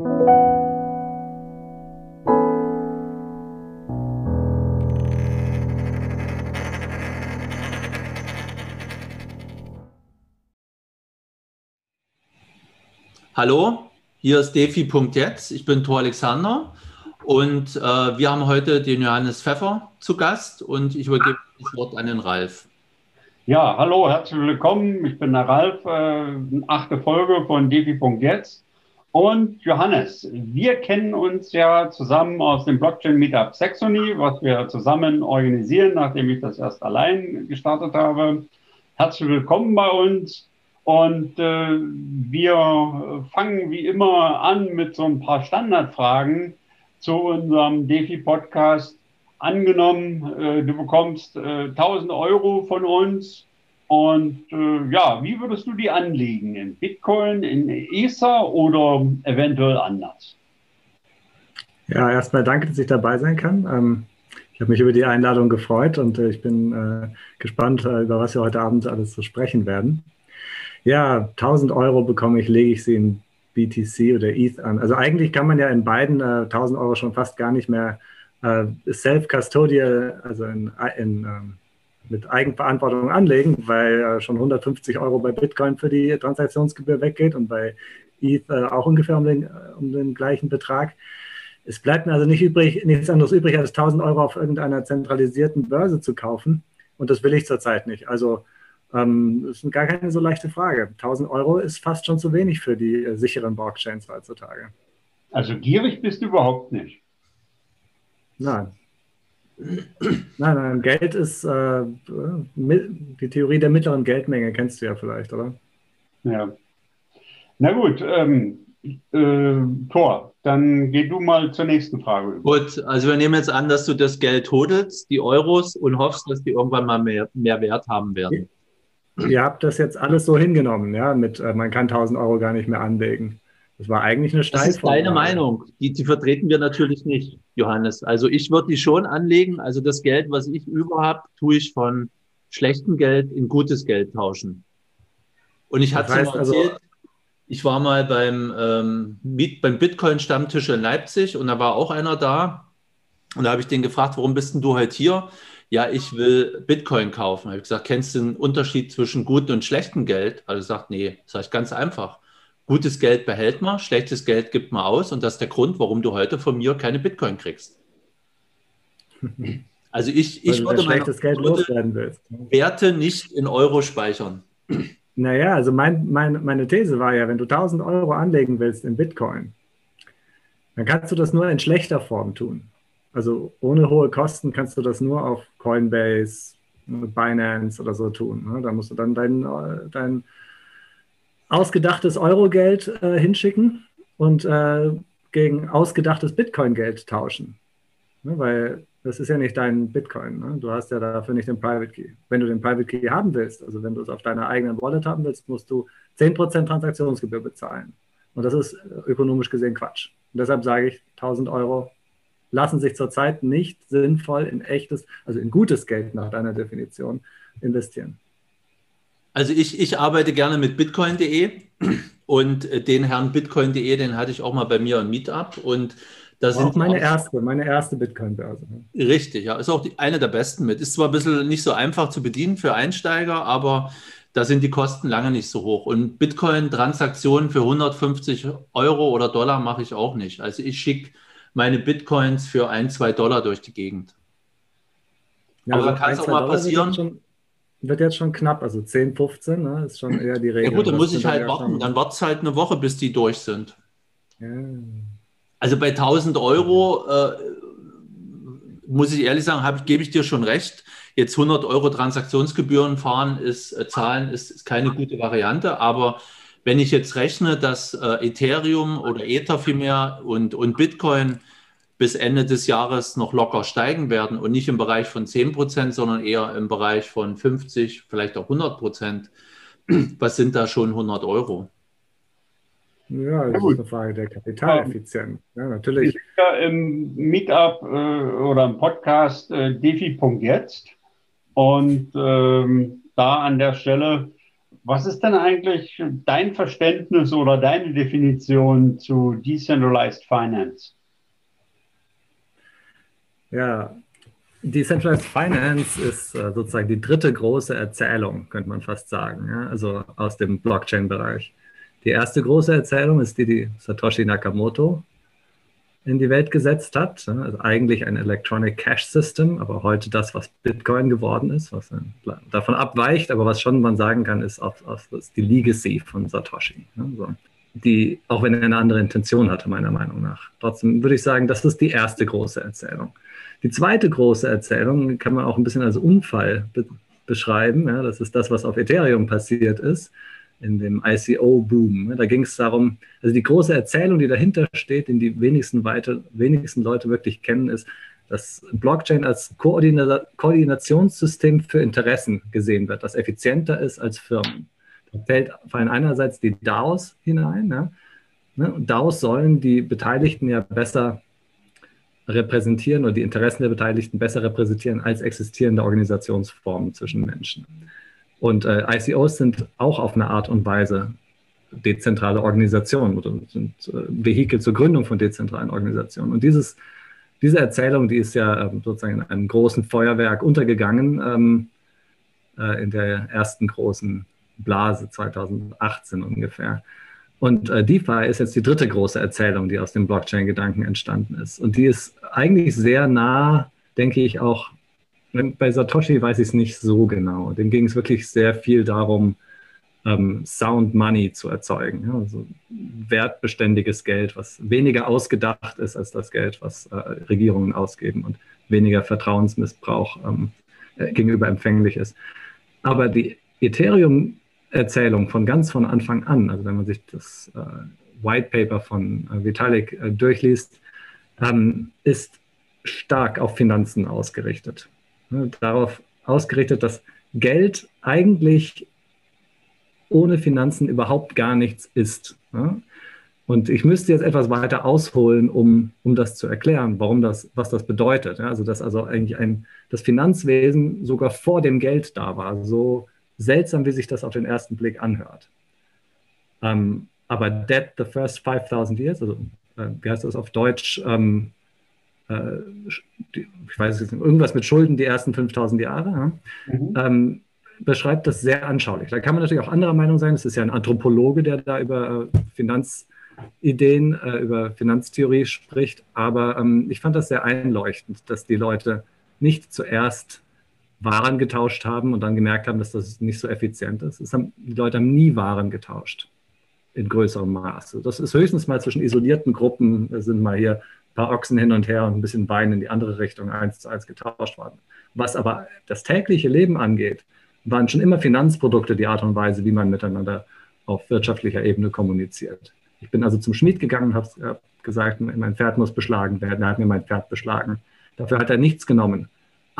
Hallo, hier ist defi.jetzt. Ich bin Thor Alexander und äh, wir haben heute den Johannes Pfeffer zu Gast und ich übergebe das Wort an den Ralf. Ja, hallo, herzlich willkommen. Ich bin der Ralf, äh, achte Folge von defi.jetzt. Und Johannes, wir kennen uns ja zusammen aus dem Blockchain Meetup Saxony, was wir zusammen organisieren, nachdem ich das erst allein gestartet habe. Herzlich willkommen bei uns. Und äh, wir fangen wie immer an mit so ein paar Standardfragen zu unserem DeFi-Podcast. Angenommen, äh, du bekommst äh, 1000 Euro von uns und äh, ja, wie würdest du die anlegen? In Bitcoin, in Ether oder eventuell anders? Ja, erstmal danke, dass ich dabei sein kann. Ähm, ich habe mich über die Einladung gefreut und äh, ich bin äh, gespannt, über was wir heute Abend alles zu sprechen werden. Ja, 1000 Euro bekomme ich, lege ich sie in BTC oder ETH an. Also eigentlich kann man ja in beiden äh, 1000 Euro schon fast gar nicht mehr äh, self-custodial, also in, in, ähm, mit Eigenverantwortung anlegen, weil äh, schon 150 Euro bei Bitcoin für die Transaktionsgebühr weggeht und bei ETH äh, auch ungefähr um den, um den gleichen Betrag. Es bleibt mir also nicht übrig, nichts anderes übrig, als 1000 Euro auf irgendeiner zentralisierten Börse zu kaufen. Und das will ich zurzeit nicht. Also ähm, das ist gar keine so leichte Frage. 1000 Euro ist fast schon zu wenig für die äh, sicheren Blockchains heutzutage. Also gierig bist du überhaupt nicht. Nein. Nein, nein, Geld ist äh, die Theorie der mittleren Geldmenge, kennst du ja vielleicht, oder? Ja. Na gut, ähm, äh, Thor, dann geh du mal zur nächsten Frage über. Gut, also wir nehmen jetzt an, dass du das Geld hodelst, die Euros, und hoffst, dass die irgendwann mal mehr, mehr Wert haben werden ihr habt das jetzt alles so hingenommen, ja, mit äh, man kann 1000 Euro gar nicht mehr anlegen. Das war eigentlich eine Steilvorlage. Das ist deine Meinung. Die, die vertreten wir natürlich nicht, Johannes. Also ich würde die schon anlegen. Also das Geld, was ich über habe, tue ich von schlechtem Geld in gutes Geld tauschen. Und ich hatte mal also erzählt, ich war mal beim, ähm, beim Bitcoin-Stammtisch in Leipzig und da war auch einer da. Und da habe ich den gefragt, warum bist denn du heute hier? ja, ich will Bitcoin kaufen. Ich habe gesagt, kennst du den Unterschied zwischen gutem und schlechtem Geld? Also sagt, nee, das heißt ganz einfach. Gutes Geld behält man, schlechtes Geld gibt man aus und das ist der Grund, warum du heute von mir keine Bitcoin kriegst. Also ich, ich würde schlechtes Geld loswerden willst. Werte nicht in Euro speichern. Naja, also mein, mein, meine These war ja, wenn du 1000 Euro anlegen willst in Bitcoin, dann kannst du das nur in schlechter Form tun. Also ohne hohe Kosten kannst du das nur auf Coinbase, Binance oder so tun. Ne? Da musst du dann dein, dein ausgedachtes Eurogeld äh, hinschicken und äh, gegen ausgedachtes Bitcoin-Geld tauschen. Ne? Weil das ist ja nicht dein Bitcoin. Ne? Du hast ja dafür nicht den Private Key. Wenn du den Private Key haben willst, also wenn du es auf deiner eigenen Wallet haben willst, musst du 10% Transaktionsgebühr bezahlen. Und das ist ökonomisch gesehen Quatsch. Und deshalb sage ich 1000 Euro lassen sich zurzeit nicht sinnvoll in echtes, also in gutes Geld nach deiner Definition investieren. Also ich, ich arbeite gerne mit bitcoin.de und den Herrn bitcoin.de, den hatte ich auch mal bei mir im Meetup und das ist meine auch, erste, meine erste Bitcoin-Börse. Richtig, ja, ist auch die, eine der besten mit. Ist zwar ein bisschen nicht so einfach zu bedienen für Einsteiger, aber da sind die Kosten lange nicht so hoch. Und Bitcoin-Transaktionen für 150 Euro oder Dollar mache ich auch nicht. Also ich schicke meine Bitcoins für ein, zwei Dollar durch die Gegend. Ja, Aber also kann es auch mal passieren. Wird, jetzt schon knapp, also 10, 15 ne, ist schon eher die Regel. Ja gut, dann muss ich halt warten. Dann wartet es halt eine Woche, bis die durch sind. Ja. Also bei 1000 Euro äh, muss ich ehrlich sagen, gebe ich dir schon recht. Jetzt 100 Euro Transaktionsgebühren fahren ist, äh, zahlen ist, ist keine gute Variante, aber wenn ich jetzt rechne, dass äh, Ethereum oder Ether vielmehr und, und Bitcoin bis Ende des Jahres noch locker steigen werden und nicht im Bereich von 10 Prozent, sondern eher im Bereich von 50, vielleicht auch 100 Prozent, was sind da schon 100 Euro? Ja, das ja, ist eine Frage der Kapitaleffizienz. Ja, natürlich. Ich ja im Meetup äh, oder im Podcast äh, defi.jetzt und ähm, da an der Stelle was ist denn eigentlich dein Verständnis oder deine Definition zu Decentralized Finance? Ja, Decentralized Finance ist äh, sozusagen die dritte große Erzählung, könnte man fast sagen, ja? also aus dem Blockchain-Bereich. Die erste große Erzählung ist die, die Satoshi Nakamoto in die Welt gesetzt hat. Also eigentlich ein Electronic Cash System, aber heute das, was Bitcoin geworden ist, was davon abweicht, aber was schon man sagen kann, ist, auch, ist die Legacy von Satoshi. Also die, auch wenn er eine andere Intention hatte, meiner Meinung nach. Trotzdem würde ich sagen, das ist die erste große Erzählung. Die zweite große Erzählung kann man auch ein bisschen als Unfall be beschreiben. Ja, das ist das, was auf Ethereum passiert ist in dem ICO-Boom. Da ging es darum, also die große Erzählung, die dahinter steht, den die wenigsten, weiter, wenigsten Leute wirklich kennen, ist, dass Blockchain als Koordina Koordinationssystem für Interessen gesehen wird, das effizienter ist als Firmen. Da fällt fallen einerseits die DAOs hinein. Ne? Und DAOs sollen die Beteiligten ja besser repräsentieren oder die Interessen der Beteiligten besser repräsentieren als existierende Organisationsformen zwischen Menschen. Und äh, ICOs sind auch auf eine Art und Weise dezentrale Organisationen oder sind äh, Vehikel zur Gründung von dezentralen Organisationen. Und dieses, diese Erzählung, die ist ja ähm, sozusagen in einem großen Feuerwerk untergegangen ähm, äh, in der ersten großen Blase 2018 ungefähr. Und äh, DeFi ist jetzt die dritte große Erzählung, die aus dem Blockchain-Gedanken entstanden ist. Und die ist eigentlich sehr nah, denke ich, auch bei Satoshi weiß ich es nicht so genau. Dem ging es wirklich sehr viel darum, ähm, Sound Money zu erzeugen. Ja, also wertbeständiges Geld, was weniger ausgedacht ist als das Geld, was äh, Regierungen ausgeben und weniger Vertrauensmissbrauch ähm, äh, gegenüber empfänglich ist. Aber die Ethereum-Erzählung von ganz von Anfang an, also wenn man sich das äh, White Paper von äh, Vitalik äh, durchliest, ähm, ist stark auf Finanzen ausgerichtet ne, darauf ausgerichtet, dass Geld eigentlich ohne Finanzen überhaupt gar nichts ist. Ne? Und ich müsste jetzt etwas weiter ausholen, um, um das zu erklären, warum das, was das bedeutet. Ja? Also, dass also eigentlich ein, das Finanzwesen sogar vor dem Geld da war. So seltsam, wie sich das auf den ersten Blick anhört. Ähm, aber Dead the First 5000 Years, also äh, wie heißt das auf Deutsch? Ähm, äh, ich weiß nicht, irgendwas mit Schulden die ersten 5000 Jahre, ja, mhm. ähm, beschreibt das sehr anschaulich. Da kann man natürlich auch anderer Meinung sein. Es ist ja ein Anthropologe, der da über äh, Finanzideen, äh, über Finanztheorie spricht. Aber ähm, ich fand das sehr einleuchtend, dass die Leute nicht zuerst Waren getauscht haben und dann gemerkt haben, dass das nicht so effizient ist. Haben, die Leute haben nie Waren getauscht in größerem Maße. Das ist höchstens mal zwischen isolierten Gruppen, sind mal hier paar Ochsen hin und her und ein bisschen Wein in die andere Richtung eins zu eins getauscht worden. Was aber das tägliche Leben angeht, waren schon immer Finanzprodukte die Art und Weise, wie man miteinander auf wirtschaftlicher Ebene kommuniziert. Ich bin also zum Schmied gegangen und habe gesagt, mein Pferd muss beschlagen werden. Er hat mir mein Pferd beschlagen. Dafür hat er nichts genommen.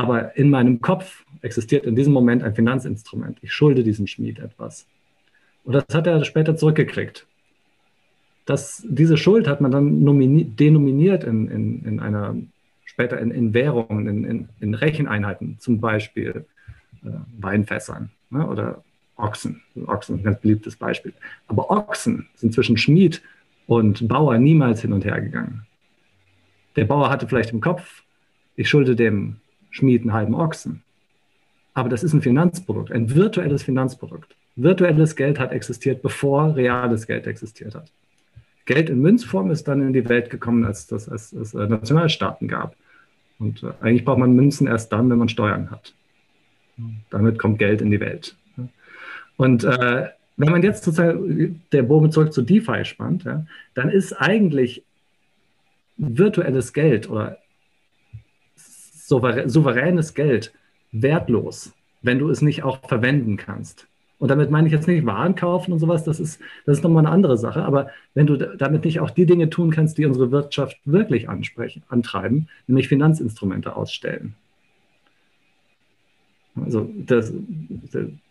Aber in meinem Kopf existiert in diesem Moment ein Finanzinstrument. Ich schulde diesem Schmied etwas. Und das hat er später zurückgekriegt das, diese Schuld hat man dann denominiert in, in, in einer, später in, in Währungen, in, in, in Recheneinheiten, zum Beispiel äh, Weinfässern ne, oder Ochsen. Ochsen ist ein ganz beliebtes Beispiel. Aber Ochsen sind zwischen Schmied und Bauer niemals hin und her gegangen. Der Bauer hatte vielleicht im Kopf, ich schulde dem Schmied einen halben Ochsen. Aber das ist ein Finanzprodukt, ein virtuelles Finanzprodukt. Virtuelles Geld hat existiert, bevor reales Geld existiert hat. Geld in Münzform ist dann in die Welt gekommen, als das als, als äh, Nationalstaaten gab. Und äh, eigentlich braucht man Münzen erst dann, wenn man Steuern hat. Damit kommt Geld in die Welt. Und äh, wenn man jetzt sozusagen der Bogen zurück zu DeFi spannt, ja, dann ist eigentlich virtuelles Geld oder souveränes Geld wertlos, wenn du es nicht auch verwenden kannst. Und damit meine ich jetzt nicht Waren kaufen und sowas, das ist, das ist nochmal eine andere Sache. Aber wenn du damit nicht auch die Dinge tun kannst, die unsere Wirtschaft wirklich ansprechen, antreiben, nämlich Finanzinstrumente ausstellen. Also das,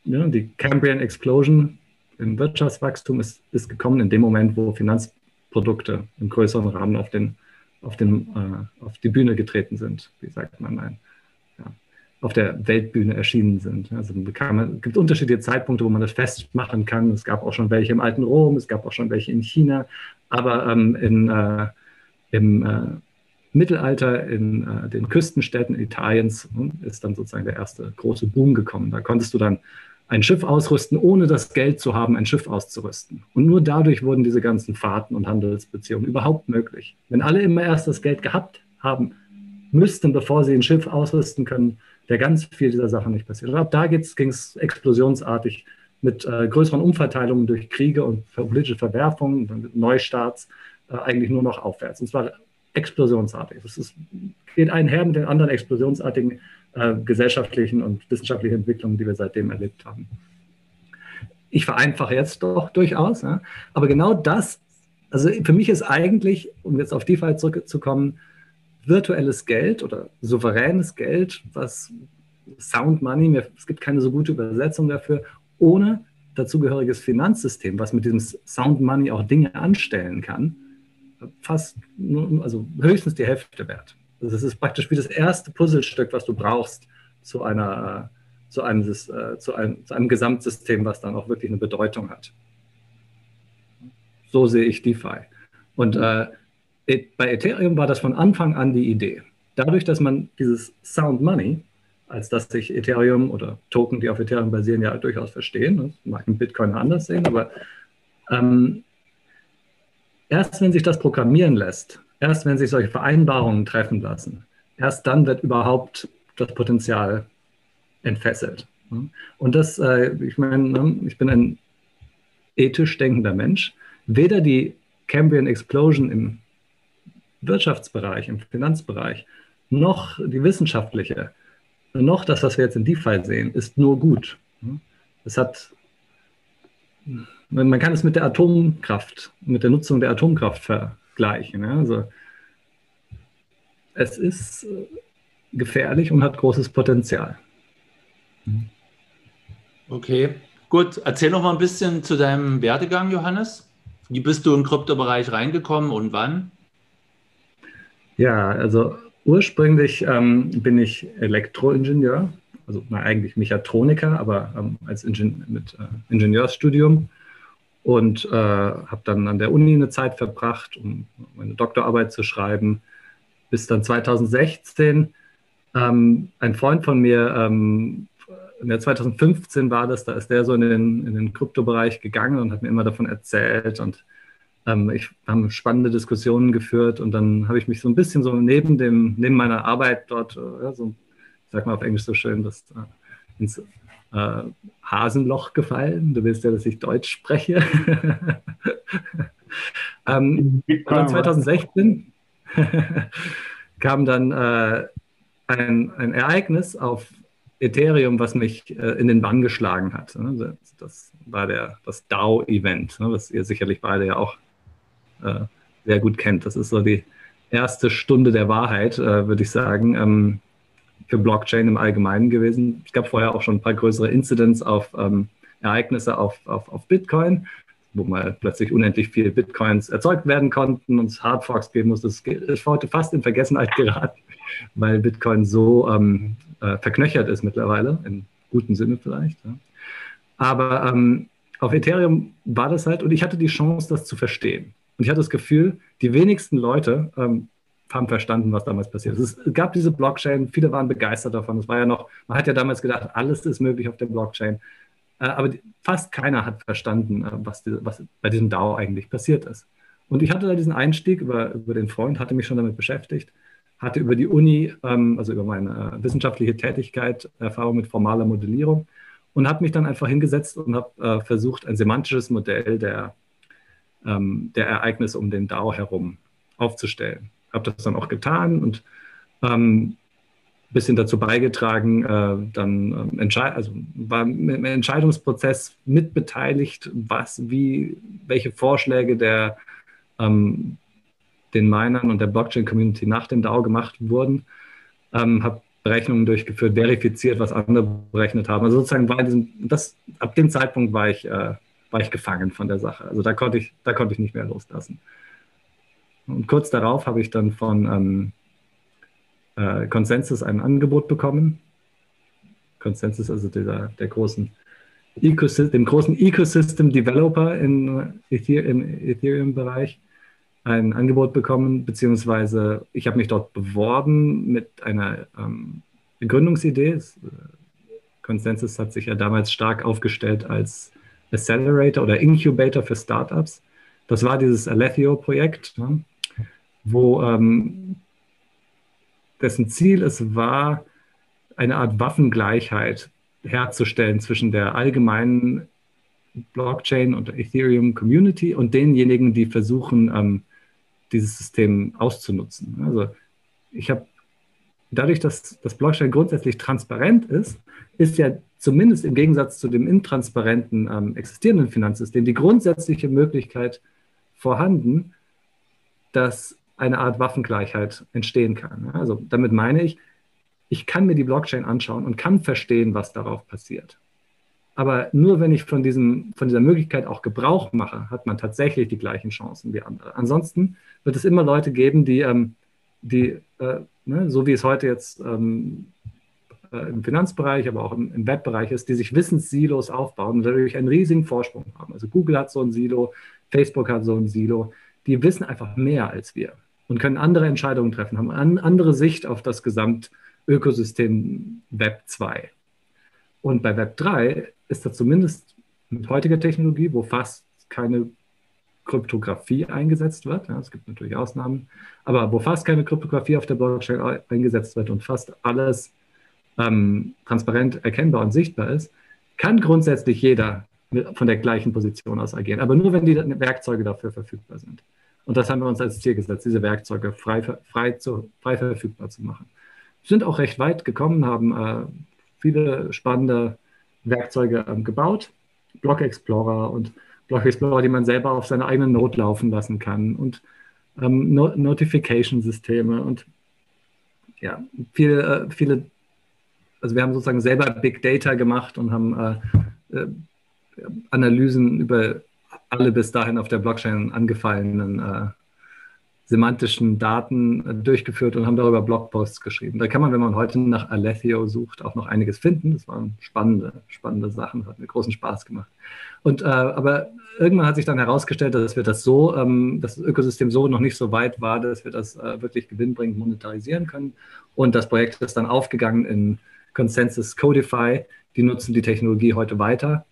ja, die Cambrian Explosion im Wirtschaftswachstum ist, ist gekommen in dem Moment, wo Finanzprodukte im größeren Rahmen auf, den, auf, den, äh, auf die Bühne getreten sind, wie sagt man. Ja. auf der Weltbühne erschienen sind. Also es gibt unterschiedliche Zeitpunkte, wo man das festmachen kann. Es gab auch schon welche im alten Rom, es gab auch schon welche in China, aber ähm, in, äh, im äh, Mittelalter in äh, den Küstenstädten Italiens hm, ist dann sozusagen der erste große Boom gekommen. Da konntest du dann ein Schiff ausrüsten, ohne das Geld zu haben, ein Schiff auszurüsten. Und nur dadurch wurden diese ganzen Fahrten und Handelsbeziehungen überhaupt möglich. Wenn alle immer erst das Geld gehabt haben müssten, bevor sie ein Schiff ausrüsten können, wäre ganz viel dieser Sachen nicht passiert. Und ab da ging es explosionsartig mit äh, größeren Umverteilungen durch Kriege und politische Verwerfungen, mit Neustarts äh, eigentlich nur noch aufwärts. Und zwar explosionsartig. Es geht einher mit den anderen explosionsartigen äh, gesellschaftlichen und wissenschaftlichen Entwicklungen, die wir seitdem erlebt haben. Ich vereinfache jetzt doch durchaus, ja, aber genau das, also für mich ist eigentlich, um jetzt auf DeFi zurückzukommen, virtuelles Geld oder souveränes Geld, was Sound Money, es gibt keine so gute Übersetzung dafür, ohne dazugehöriges Finanzsystem, was mit diesem Sound Money auch Dinge anstellen kann, fast, also höchstens die Hälfte wert. Das ist praktisch wie das erste Puzzlestück, was du brauchst zu einer, zu einem, äh, zu einem, zu einem Gesamtsystem, was dann auch wirklich eine Bedeutung hat. So sehe ich DeFi. Und äh, bei Ethereum war das von Anfang an die Idee. Dadurch, dass man dieses Sound Money, als dass sich Ethereum oder Token, die auf Ethereum basieren, ja durchaus verstehen, das mag ein Bitcoin anders sehen, aber ähm, erst wenn sich das programmieren lässt, erst wenn sich solche Vereinbarungen treffen lassen, erst dann wird überhaupt das Potenzial entfesselt. Und das, äh, ich meine, ne, ich bin ein ethisch denkender Mensch. Weder die Cambrian Explosion im Wirtschaftsbereich, im Finanzbereich, noch die wissenschaftliche, noch das, was wir jetzt in DeFi sehen, ist nur gut. Es hat, man kann es mit der Atomkraft, mit der Nutzung der Atomkraft vergleichen. Also es ist gefährlich und hat großes Potenzial. Okay, gut. Erzähl noch mal ein bisschen zu deinem Werdegang, Johannes. Wie bist du im Kryptobereich reingekommen und wann? Ja, also ursprünglich ähm, bin ich Elektroingenieur, also na, eigentlich Mechatroniker, aber ähm, als Ingen mit äh, Ingenieursstudium und äh, habe dann an der Uni eine Zeit verbracht, um meine Doktorarbeit zu schreiben, bis dann 2016 ähm, ein Freund von mir, ähm, in der 2015 war das, da ist der so in den, in den Kryptobereich gegangen und hat mir immer davon erzählt und ähm, ich haben spannende Diskussionen geführt und dann habe ich mich so ein bisschen so neben dem, neben meiner Arbeit dort, äh, so, ich sag mal auf Englisch so schön, das äh, ins äh, Hasenloch gefallen. Du willst ja, dass ich Deutsch spreche. ähm, dann 2016 kam dann äh, ein, ein Ereignis auf Ethereum, was mich äh, in den Bann geschlagen hat. Ne? Das, das, war der, das DAO-Event, ne? was ihr sicherlich beide ja auch äh, sehr gut kennt. Das ist so die erste Stunde der Wahrheit, äh, würde ich sagen, ähm, für Blockchain im Allgemeinen gewesen. Es gab vorher auch schon ein paar größere Incidents auf ähm, Ereignisse auf, auf, auf Bitcoin, wo mal plötzlich unendlich viele Bitcoins erzeugt werden konnten und es Hardforks geben musste. Das ist heute fast in Vergessenheit geraten, weil Bitcoin so ähm, äh, verknöchert ist mittlerweile, im guten Sinne vielleicht. Ja. Aber ähm, auf Ethereum war das halt, und ich hatte die Chance, das zu verstehen. Und ich hatte das Gefühl, die wenigsten Leute ähm, haben verstanden, was damals passiert ist. Es gab diese Blockchain, viele waren begeistert davon. Es war ja noch, man hat ja damals gedacht, alles ist möglich auf der Blockchain. Äh, aber fast keiner hat verstanden, äh, was, die, was, bei diesem DAO eigentlich passiert ist. Und ich hatte da diesen Einstieg über, über den Freund, hatte mich schon damit beschäftigt, hatte über die Uni, ähm, also über meine äh, wissenschaftliche Tätigkeit, Erfahrung mit formaler Modellierung und habe mich dann einfach hingesetzt und habe versucht, ein semantisches Modell der ähm, der Ereignisse um den DAO herum aufzustellen. Habe das dann auch getan und ähm, bisschen dazu beigetragen, äh, dann ähm, also war im Entscheidungsprozess mitbeteiligt, was, wie, welche Vorschläge der ähm, den Minern und der Blockchain-Community nach dem DAO gemacht wurden. Ähm, habe Berechnungen durchgeführt, verifiziert, was andere berechnet haben. Also sozusagen war diesem, das, ab dem Zeitpunkt war ich äh, war ich gefangen von der Sache. Also da konnte ich, da konnte ich nicht mehr loslassen. Und kurz darauf habe ich dann von ähm, äh, Consensus ein Angebot bekommen, Consensus, also dieser, der großen dem großen Ecosystem Developer in, Ether, im Ethereum-Bereich ein Angebot bekommen, beziehungsweise ich habe mich dort beworben mit einer ähm, Gründungsidee. Consensus hat sich ja damals stark aufgestellt als Accelerator oder Incubator für Startups. Das war dieses Alethio-Projekt, ne, wo ähm, dessen Ziel es war, eine Art Waffengleichheit herzustellen zwischen der allgemeinen Blockchain und Ethereum Community und denjenigen, die versuchen, ähm, dieses System auszunutzen. Also ich habe dadurch, dass das Blockchain grundsätzlich transparent ist, ist ja zumindest im Gegensatz zu dem intransparenten ähm, existierenden Finanzsystem die grundsätzliche Möglichkeit vorhanden, dass eine Art Waffengleichheit entstehen kann. Also damit meine ich, ich kann mir die Blockchain anschauen und kann verstehen, was darauf passiert. Aber nur wenn ich von, diesem, von dieser Möglichkeit auch Gebrauch mache, hat man tatsächlich die gleichen Chancen wie andere. Ansonsten wird es immer Leute geben, die, ähm, die äh, ne, so wie es heute jetzt ähm, äh, im Finanzbereich, aber auch im, im, Webbereich ist, die sich Wissenssilos aufbauen und dadurch einen riesigen Vorsprung haben. Also Google hat so ein Silo, Facebook hat so ein Silo. Die wissen einfach mehr als wir und können andere Entscheidungen treffen, haben eine andere Sicht auf das Gesamtökosystem Web 2. Und bei Web 3 ist das zumindest mit heutiger Technologie, wo fast keine Kryptographie eingesetzt wird. Ja, es gibt natürlich Ausnahmen, aber wo fast keine Kryptographie auf der Blockchain eingesetzt wird und fast alles ähm, transparent erkennbar und sichtbar ist, kann grundsätzlich jeder von der gleichen Position aus agieren, aber nur wenn die Werkzeuge dafür verfügbar sind. Und das haben wir uns als Ziel gesetzt, diese Werkzeuge frei, frei, zu, frei verfügbar zu machen. Wir sind auch recht weit gekommen, haben äh, viele spannende Werkzeuge ähm, gebaut, Block Explorer und Block Explorer, die man selber auf seine eigenen Node laufen lassen kann und ähm, no Notification-Systeme und ja, viele, äh, viele, also wir haben sozusagen selber Big Data gemacht und haben äh, äh, Analysen über alle bis dahin auf der Blockchain angefallenen äh, semantischen Daten äh, durchgeführt und haben darüber Blogposts geschrieben. Da kann man, wenn man heute nach Alethio sucht, auch noch einiges finden. Das waren spannende, spannende Sachen, hat mir großen Spaß gemacht. Und, äh, aber irgendwann hat sich dann herausgestellt, dass wir das so, ähm, das Ökosystem so noch nicht so weit war, dass wir das äh, wirklich gewinnbringend monetarisieren können. Und das Projekt ist dann aufgegangen in Consensus Codify. Die nutzen die Technologie heute weiter.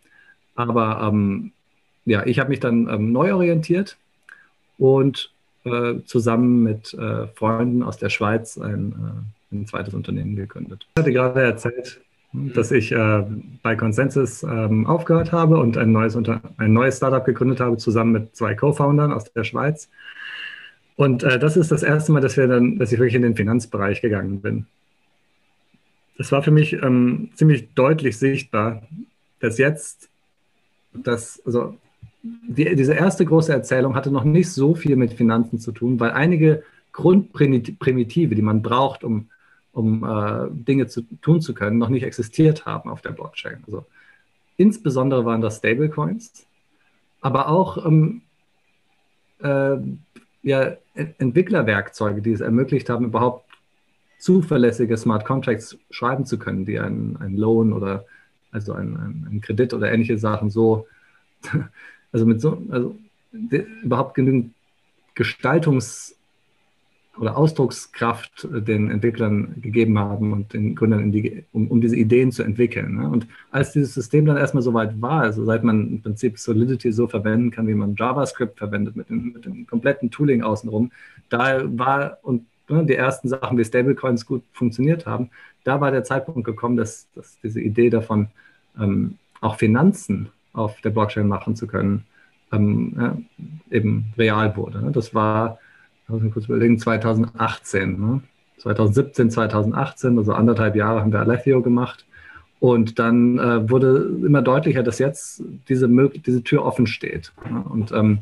Aber ähm, ja, ich habe mich dann ähm, neu orientiert und äh, zusammen mit äh, Freunden aus der Schweiz ein, äh, ein, zweites Unternehmen gegründet. Ich hatte gerade erzählt, hm, dass ich äh, bei Consensus ähm, aufgehört habe und ein neues, Unter ein neues Startup gegründet habe, zusammen mit zwei Co-Foundern aus der Schweiz. Und äh, das ist das erste Mal, dass, wir dann, dass ich wirklich in den Finanzbereich gegangen bin. Das war für mich ähm, ziemlich deutlich sichtbar, dass jetzt das, also die, diese erste große Erzählung hatte noch nicht so viel mit Finanzen zu tun, weil einige Grundprimitive, die man braucht, um, um äh, Dinge zu, tun zu können, noch nicht existiert haben auf der Blockchain. Also insbesondere waren das Stablecoins, aber auch ähm, äh, ja, Entwicklerwerkzeuge, die es ermöglicht haben, überhaupt zuverlässige Smart Contracts schreiben zu können, die einen, einen Loan oder also einen, einen Kredit oder ähnliche Sachen so also mit so, also überhaupt genügend Gestaltungs- oder Ausdruckskraft den Entwicklern gegeben haben und den Gründern, die, um, um, diese Ideen zu entwickeln. Ne? Und als dieses System dann erstmal so weit war, also seit man im Prinzip Solidity so verwenden kann, wie man JavaScript verwendet, mit dem, mit dem kompletten Tooling außenrum, da war und ne, die ersten Sachen wie Stablecoins gut funktioniert haben, da war der Zeitpunkt gekommen, dass, dass diese Idee davon, ähm, auch Finanzen auf der Blockchain machen zu können, ähm, ja, eben real wurde. Ne? Das war, muss ich kurz überlegen, 2018. Ne? 2017, 2018, also anderthalb Jahre haben wir Alethio gemacht. Und dann äh, wurde immer deutlicher, dass jetzt diese, diese Tür offen steht. Ne? Und ähm,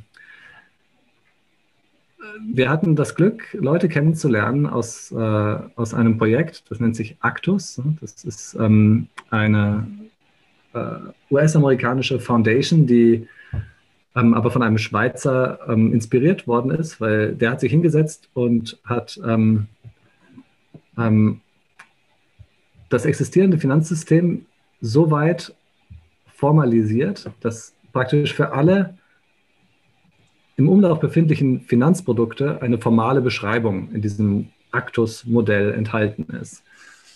wir hatten das Glück, Leute kennenzulernen aus, äh, aus einem Projekt, das nennt sich Actus. Ne? Das ist ähm, eine US-amerikanische Foundation, die ähm, aber von einem Schweizer ähm, inspiriert worden ist, weil der hat sich hingesetzt und hat ähm, ähm das existierende Finanzsystem so weit formalisiert, dass praktisch für alle im Umlauf befindlichen Finanzprodukte eine formale Beschreibung in diesem Actus-Modell enthalten ist.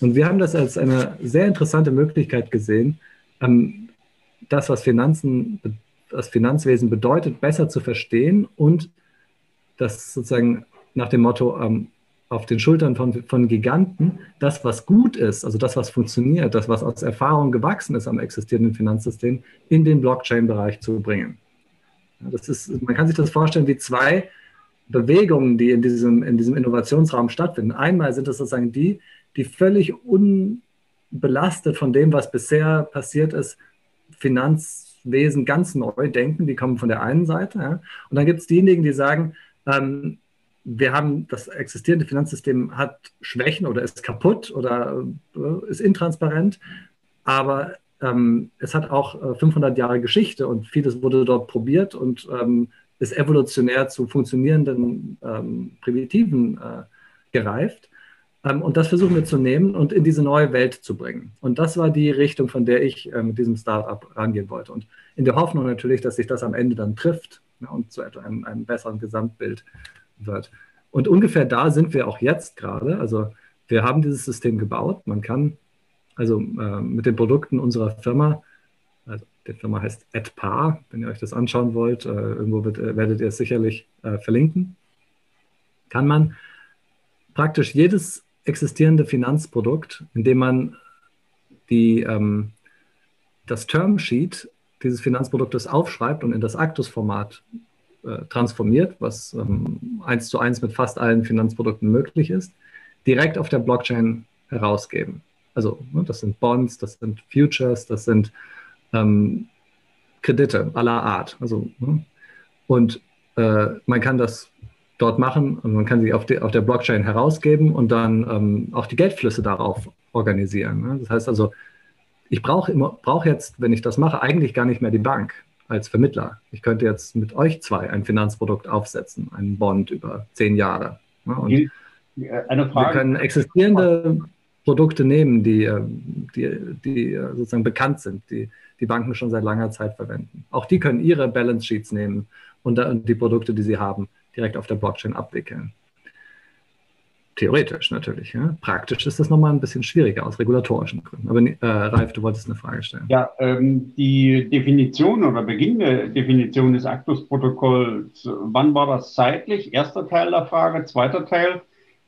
Und wir haben das als eine sehr interessante Möglichkeit gesehen, ähm, das, was Finanzen, das Finanzwesen bedeutet, besser zu verstehen und das sozusagen nach dem Motto ähm, auf den Schultern von, von Giganten, das, was gut ist, also das, was funktioniert, das, was aus Erfahrung gewachsen ist am existierenden Finanzsystem, in den Blockchain-Bereich zu bringen. Das ist, man kann sich das vorstellen wie zwei Bewegungen, die in diesem, in diesem Innovationsraum stattfinden. Einmal sind es sozusagen die, die völlig unbelastet von dem, was bisher passiert ist, Finanzwesen ganz neu denken, die kommen von der einen Seite. Ja. Und dann gibt es diejenigen, die sagen, ähm, wir haben das existierende Finanzsystem hat Schwächen oder ist kaputt oder äh, ist intransparent, aber ähm, es hat auch äh, 500 Jahre Geschichte und vieles wurde dort probiert und ähm, ist evolutionär zu funktionierenden ähm, Primitiven äh, gereift. Ähm, und das versuchen wir zu nehmen und in diese neue Welt zu bringen. Und das war die Richtung, von der ich äh, mit diesem Startup rangehen wollte. Und in der Hoffnung natürlich, dass sich das am Ende dann trifft und zu einem, einem besseren Gesamtbild wird. Und ungefähr da sind wir auch jetzt gerade. Also wir haben dieses System gebaut. Man kann also äh, mit den Produkten unserer Firma die Firma heißt AdPar, wenn ihr euch das anschauen wollt. Äh, irgendwo wird, werdet ihr es sicherlich verlinken. Kann man praktisch jedes existierende Finanzprodukt, indem man die, ähm, das Termsheet dieses Finanzproduktes aufschreibt und in das Actus-Format äh, transformiert, was ähm, eins zu eins mit fast allen Finanzprodukten möglich ist, direkt auf der Blockchain herausgeben. Also ne, das sind Bonds, das sind Futures, das sind ähm, Kredite aller Art. Also, ne? Und äh, man kann das dort machen und man kann sie auf, die, auf der Blockchain herausgeben und dann ähm, auch die Geldflüsse darauf organisieren. Ne? Das heißt also, ich brauche brauch jetzt, wenn ich das mache, eigentlich gar nicht mehr die Bank als Vermittler. Ich könnte jetzt mit euch zwei ein Finanzprodukt aufsetzen, einen Bond über zehn Jahre. Ne? Und Frage. Wir können existierende Produkte nehmen, die, äh, die, die äh, sozusagen bekannt sind, die die Banken schon seit langer Zeit verwenden. Auch die können ihre Balance Sheets nehmen und die Produkte, die sie haben, direkt auf der Blockchain abwickeln. Theoretisch natürlich. Ja. Praktisch ist das nochmal ein bisschen schwieriger aus regulatorischen Gründen. Aber äh, Ralf, du wolltest eine Frage stellen. Ja, ähm, die Definition oder Beginn der Definition des Actus-Protokolls, wann war das zeitlich? Erster Teil der Frage. Zweiter Teil,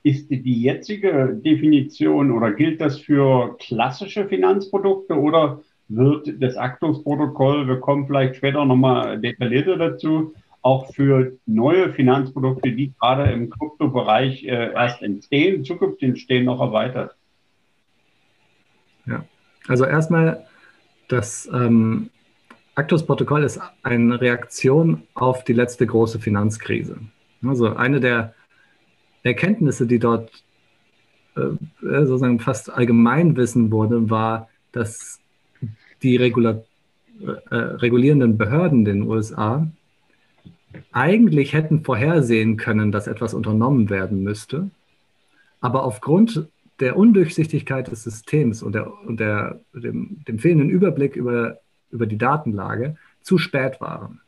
ist die jetzige Definition oder gilt das für klassische Finanzprodukte oder wird das Actus-Protokoll, wir kommen vielleicht später nochmal detaillierter dazu, auch für neue Finanzprodukte, die gerade im Kryptobereich äh, erst entstehen, zukünftig entstehen, noch erweitert? Ja, also erstmal, das ähm, Actus-Protokoll ist eine Reaktion auf die letzte große Finanzkrise. Also eine der Erkenntnisse, die dort äh, sozusagen fast Allgemeinwissen wurde, war, dass die Regula äh, regulierenden Behörden in den USA eigentlich hätten vorhersehen können, dass etwas unternommen werden müsste, aber aufgrund der Undurchsichtigkeit des Systems und, der, und der, dem, dem, fehlenden Überblick über, über die Datenlage zu spät waren.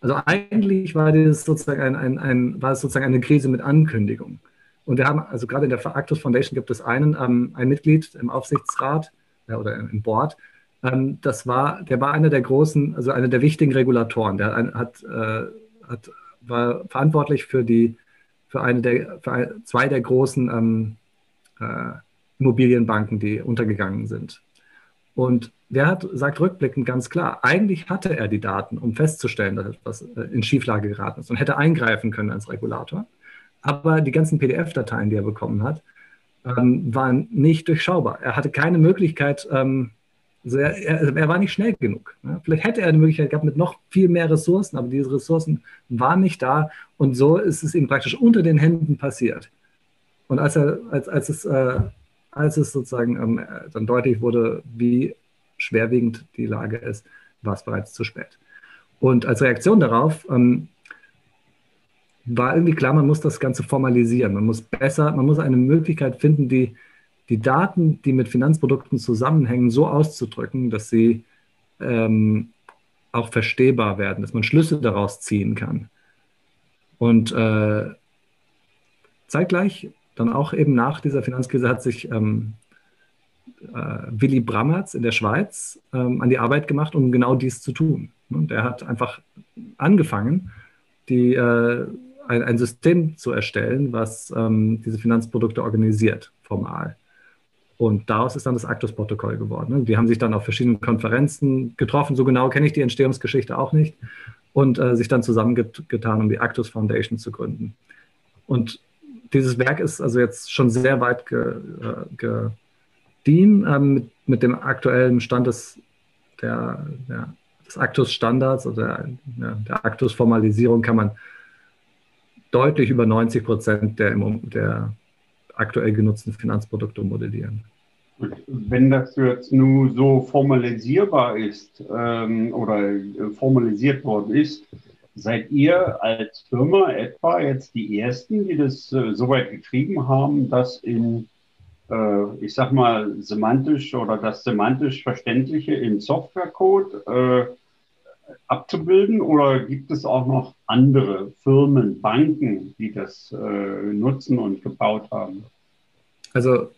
Also eigentlich war, das sozusagen ein, ein, ein, war es sozusagen eine Krise mit Ankündigung. Und wir haben, also gerade in der Actus Foundation gibt es einen, ähm, ein Mitglied im Aufsichtsrat äh, oder im Board, ähm, das war, der war einer der großen, also einer der wichtigen Regulatoren. Der hat, äh, hat, war verantwortlich für die, für eine der, für ein, zwei der großen ähm, äh, Immobilienbanken, die untergegangen sind. Und der hat, sagt rückblickend ganz klar, eigentlich hatte er die Daten, um festzustellen, dass etwas äh, in Schieflage geraten ist und hätte eingreifen können als Regulator. Aber die ganzen PDF-Dateien, die er bekommen hat, ähm, waren nicht durchschaubar. Er hatte keine Möglichkeit, ähm, also er, er, er, war nicht schnell genug. Ne? Vielleicht hätte er eine Möglichkeit gehabt mit noch viel mehr Ressourcen, aber diese Ressourcen waren nicht da und so ist es ihm praktisch unter den Händen passiert. Und als, er, als, als, es, äh, als es sozusagen ähm, dann deutlich wurde, wie schwerwiegend die Lage ist, war es bereits zu spät. Und als Reaktion darauf ähm, war irgendwie klar, man muss das Ganze formalisieren. Man muss besser, man muss eine Möglichkeit finden, die die Daten, die mit Finanzprodukten zusammenhängen, so auszudrücken, dass sie ähm, auch verstehbar werden, dass man Schlüsse daraus ziehen kann. Und äh, zeitgleich, dann auch eben nach dieser Finanzkrise, hat sich ähm, äh, Willy Brammertz in der Schweiz ähm, an die Arbeit gemacht, um genau dies zu tun. Und er hat einfach angefangen, die, äh, ein, ein, System zu erstellen, was ähm, diese Finanzprodukte organisiert, formal. Und daraus ist dann das Actus-Protokoll geworden. Die haben sich dann auf verschiedenen Konferenzen getroffen. So genau kenne ich die Entstehungsgeschichte auch nicht. Und äh, sich dann zusammengetan, um die Actus Foundation zu gründen. Und dieses Werk ist also jetzt schon sehr weit ge, äh, gediehen ähm, mit, mit, dem aktuellen Stand des, der, der, des Actus-Standards oder der, der Actus-Formalisierung kann man deutlich über 90 Prozent der, der aktuell genutzten Finanzprodukte modellieren. Wenn das jetzt nur so formalisierbar ist ähm, oder äh, formalisiert worden ist, seid ihr als Firma etwa jetzt die Ersten, die das äh, so weit getrieben haben, das in, äh, ich sag mal, semantisch oder das semantisch Verständliche in Softwarecode äh, abzubilden? Oder gibt es auch noch andere Firmen, Banken, die das äh, nutzen und gebaut haben? Also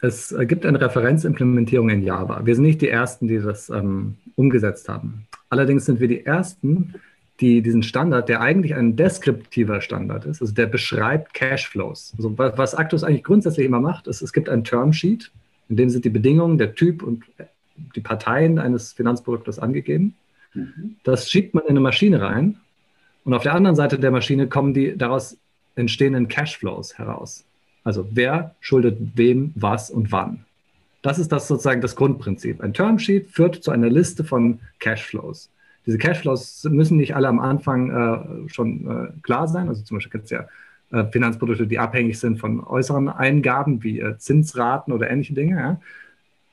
es gibt eine Referenzimplementierung in Java. Wir sind nicht die Ersten, die das ähm, umgesetzt haben. Allerdings sind wir die Ersten, die diesen Standard, der eigentlich ein deskriptiver Standard ist, also der beschreibt Cashflows. Also was Actus eigentlich grundsätzlich immer macht, ist, es gibt ein Termsheet, in dem sind die Bedingungen, der Typ und die Parteien eines Finanzproduktes angegeben. Mhm. Das schiebt man in eine Maschine rein und auf der anderen Seite der Maschine kommen die daraus entstehenden Cashflows heraus. Also wer schuldet wem was und wann. Das ist das sozusagen das Grundprinzip. Ein Termsheet führt zu einer Liste von Cashflows. Diese Cashflows müssen nicht alle am Anfang äh, schon äh, klar sein. Also zum Beispiel gibt es ja äh, Finanzprodukte, die abhängig sind von äußeren Eingaben wie äh, Zinsraten oder ähnliche Dinge. Ja?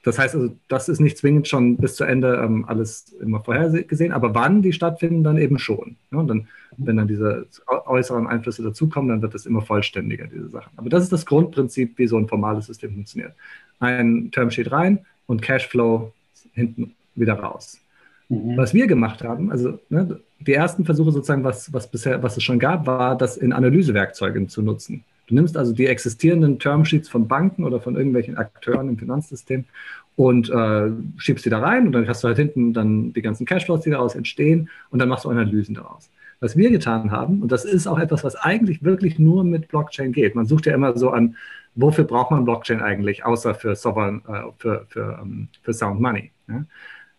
Das heißt also, das ist nicht zwingend schon bis zu Ende ähm, alles immer vorhergesehen, aber wann die stattfinden, dann eben schon. Ja? Und dann wenn dann diese äußeren Einflüsse dazukommen, dann wird es immer vollständiger, diese Sachen. Aber das ist das Grundprinzip, wie so ein formales System funktioniert. Ein Termsheet rein und Cashflow hinten wieder raus. Mhm. Was wir gemacht haben, also ne, die ersten Versuche sozusagen, was, was bisher, was es schon gab, war, das in Analysewerkzeugen zu nutzen. Du nimmst also die existierenden Termsheets von Banken oder von irgendwelchen Akteuren im Finanzsystem und äh, schiebst die da rein und dann hast du halt hinten dann die ganzen Cashflows, die daraus entstehen und dann machst du Analysen daraus. Was wir getan haben, und das ist auch etwas, was eigentlich wirklich nur mit Blockchain geht. Man sucht ja immer so an, wofür braucht man Blockchain eigentlich, außer für Sovereign, äh, für, für, um, ähm, für Sound Money. Ja?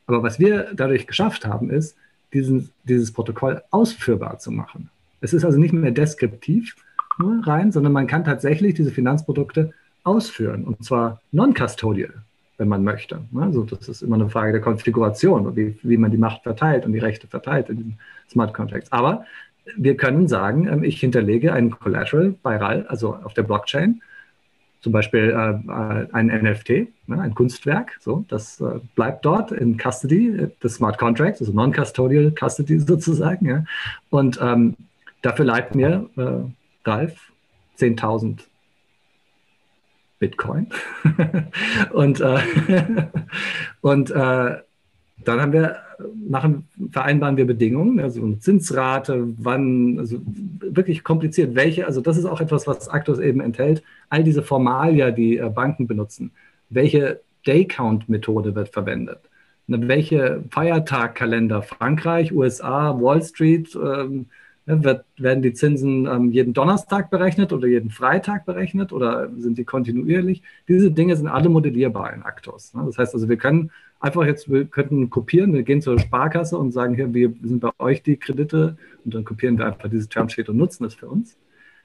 Aber was wir dadurch geschafft haben, ist, diesen, dieses Protokoll ausführbar zu machen. Es ist also nicht mehr deskriptiv rein, sondern man kann tatsächlich diese Finanzprodukte ausführen und zwar non-custodial wenn man möchte. Also das ist immer eine Frage der Konfiguration, wie, wie man die Macht verteilt und die Rechte verteilt in diesen Smart Contracts. Aber wir können sagen, ähm, ich hinterlege ein Collateral bei RAL, also auf der Blockchain, zum Beispiel äh, ein NFT, ne, ein Kunstwerk, so, das äh, bleibt dort in Custody des Smart Contracts, also Non-Custodial Custody sozusagen. Und ähm, dafür leiht mir äh, Ralf 10.000 Bitcoin. und äh, und äh, dann haben wir, machen, vereinbaren wir Bedingungen, also Zinsrate, wann, also wirklich kompliziert, welche, also das ist auch etwas, was Actus eben enthält, all diese Formalia, die äh, Banken benutzen. Welche Day-Count-Methode wird verwendet? Welche Feiertagkalender? Frankreich, USA, Wall Street, ähm, wird, werden die Zinsen ähm, jeden Donnerstag berechnet oder jeden Freitag berechnet oder sind die kontinuierlich? Diese Dinge sind alle modellierbar in Actos. Ne? Das heißt also, wir können einfach jetzt, wir könnten kopieren, wir gehen zur Sparkasse und sagen, hier, wir sind bei euch die Kredite und dann kopieren wir einfach dieses Termsheet und nutzen es für uns.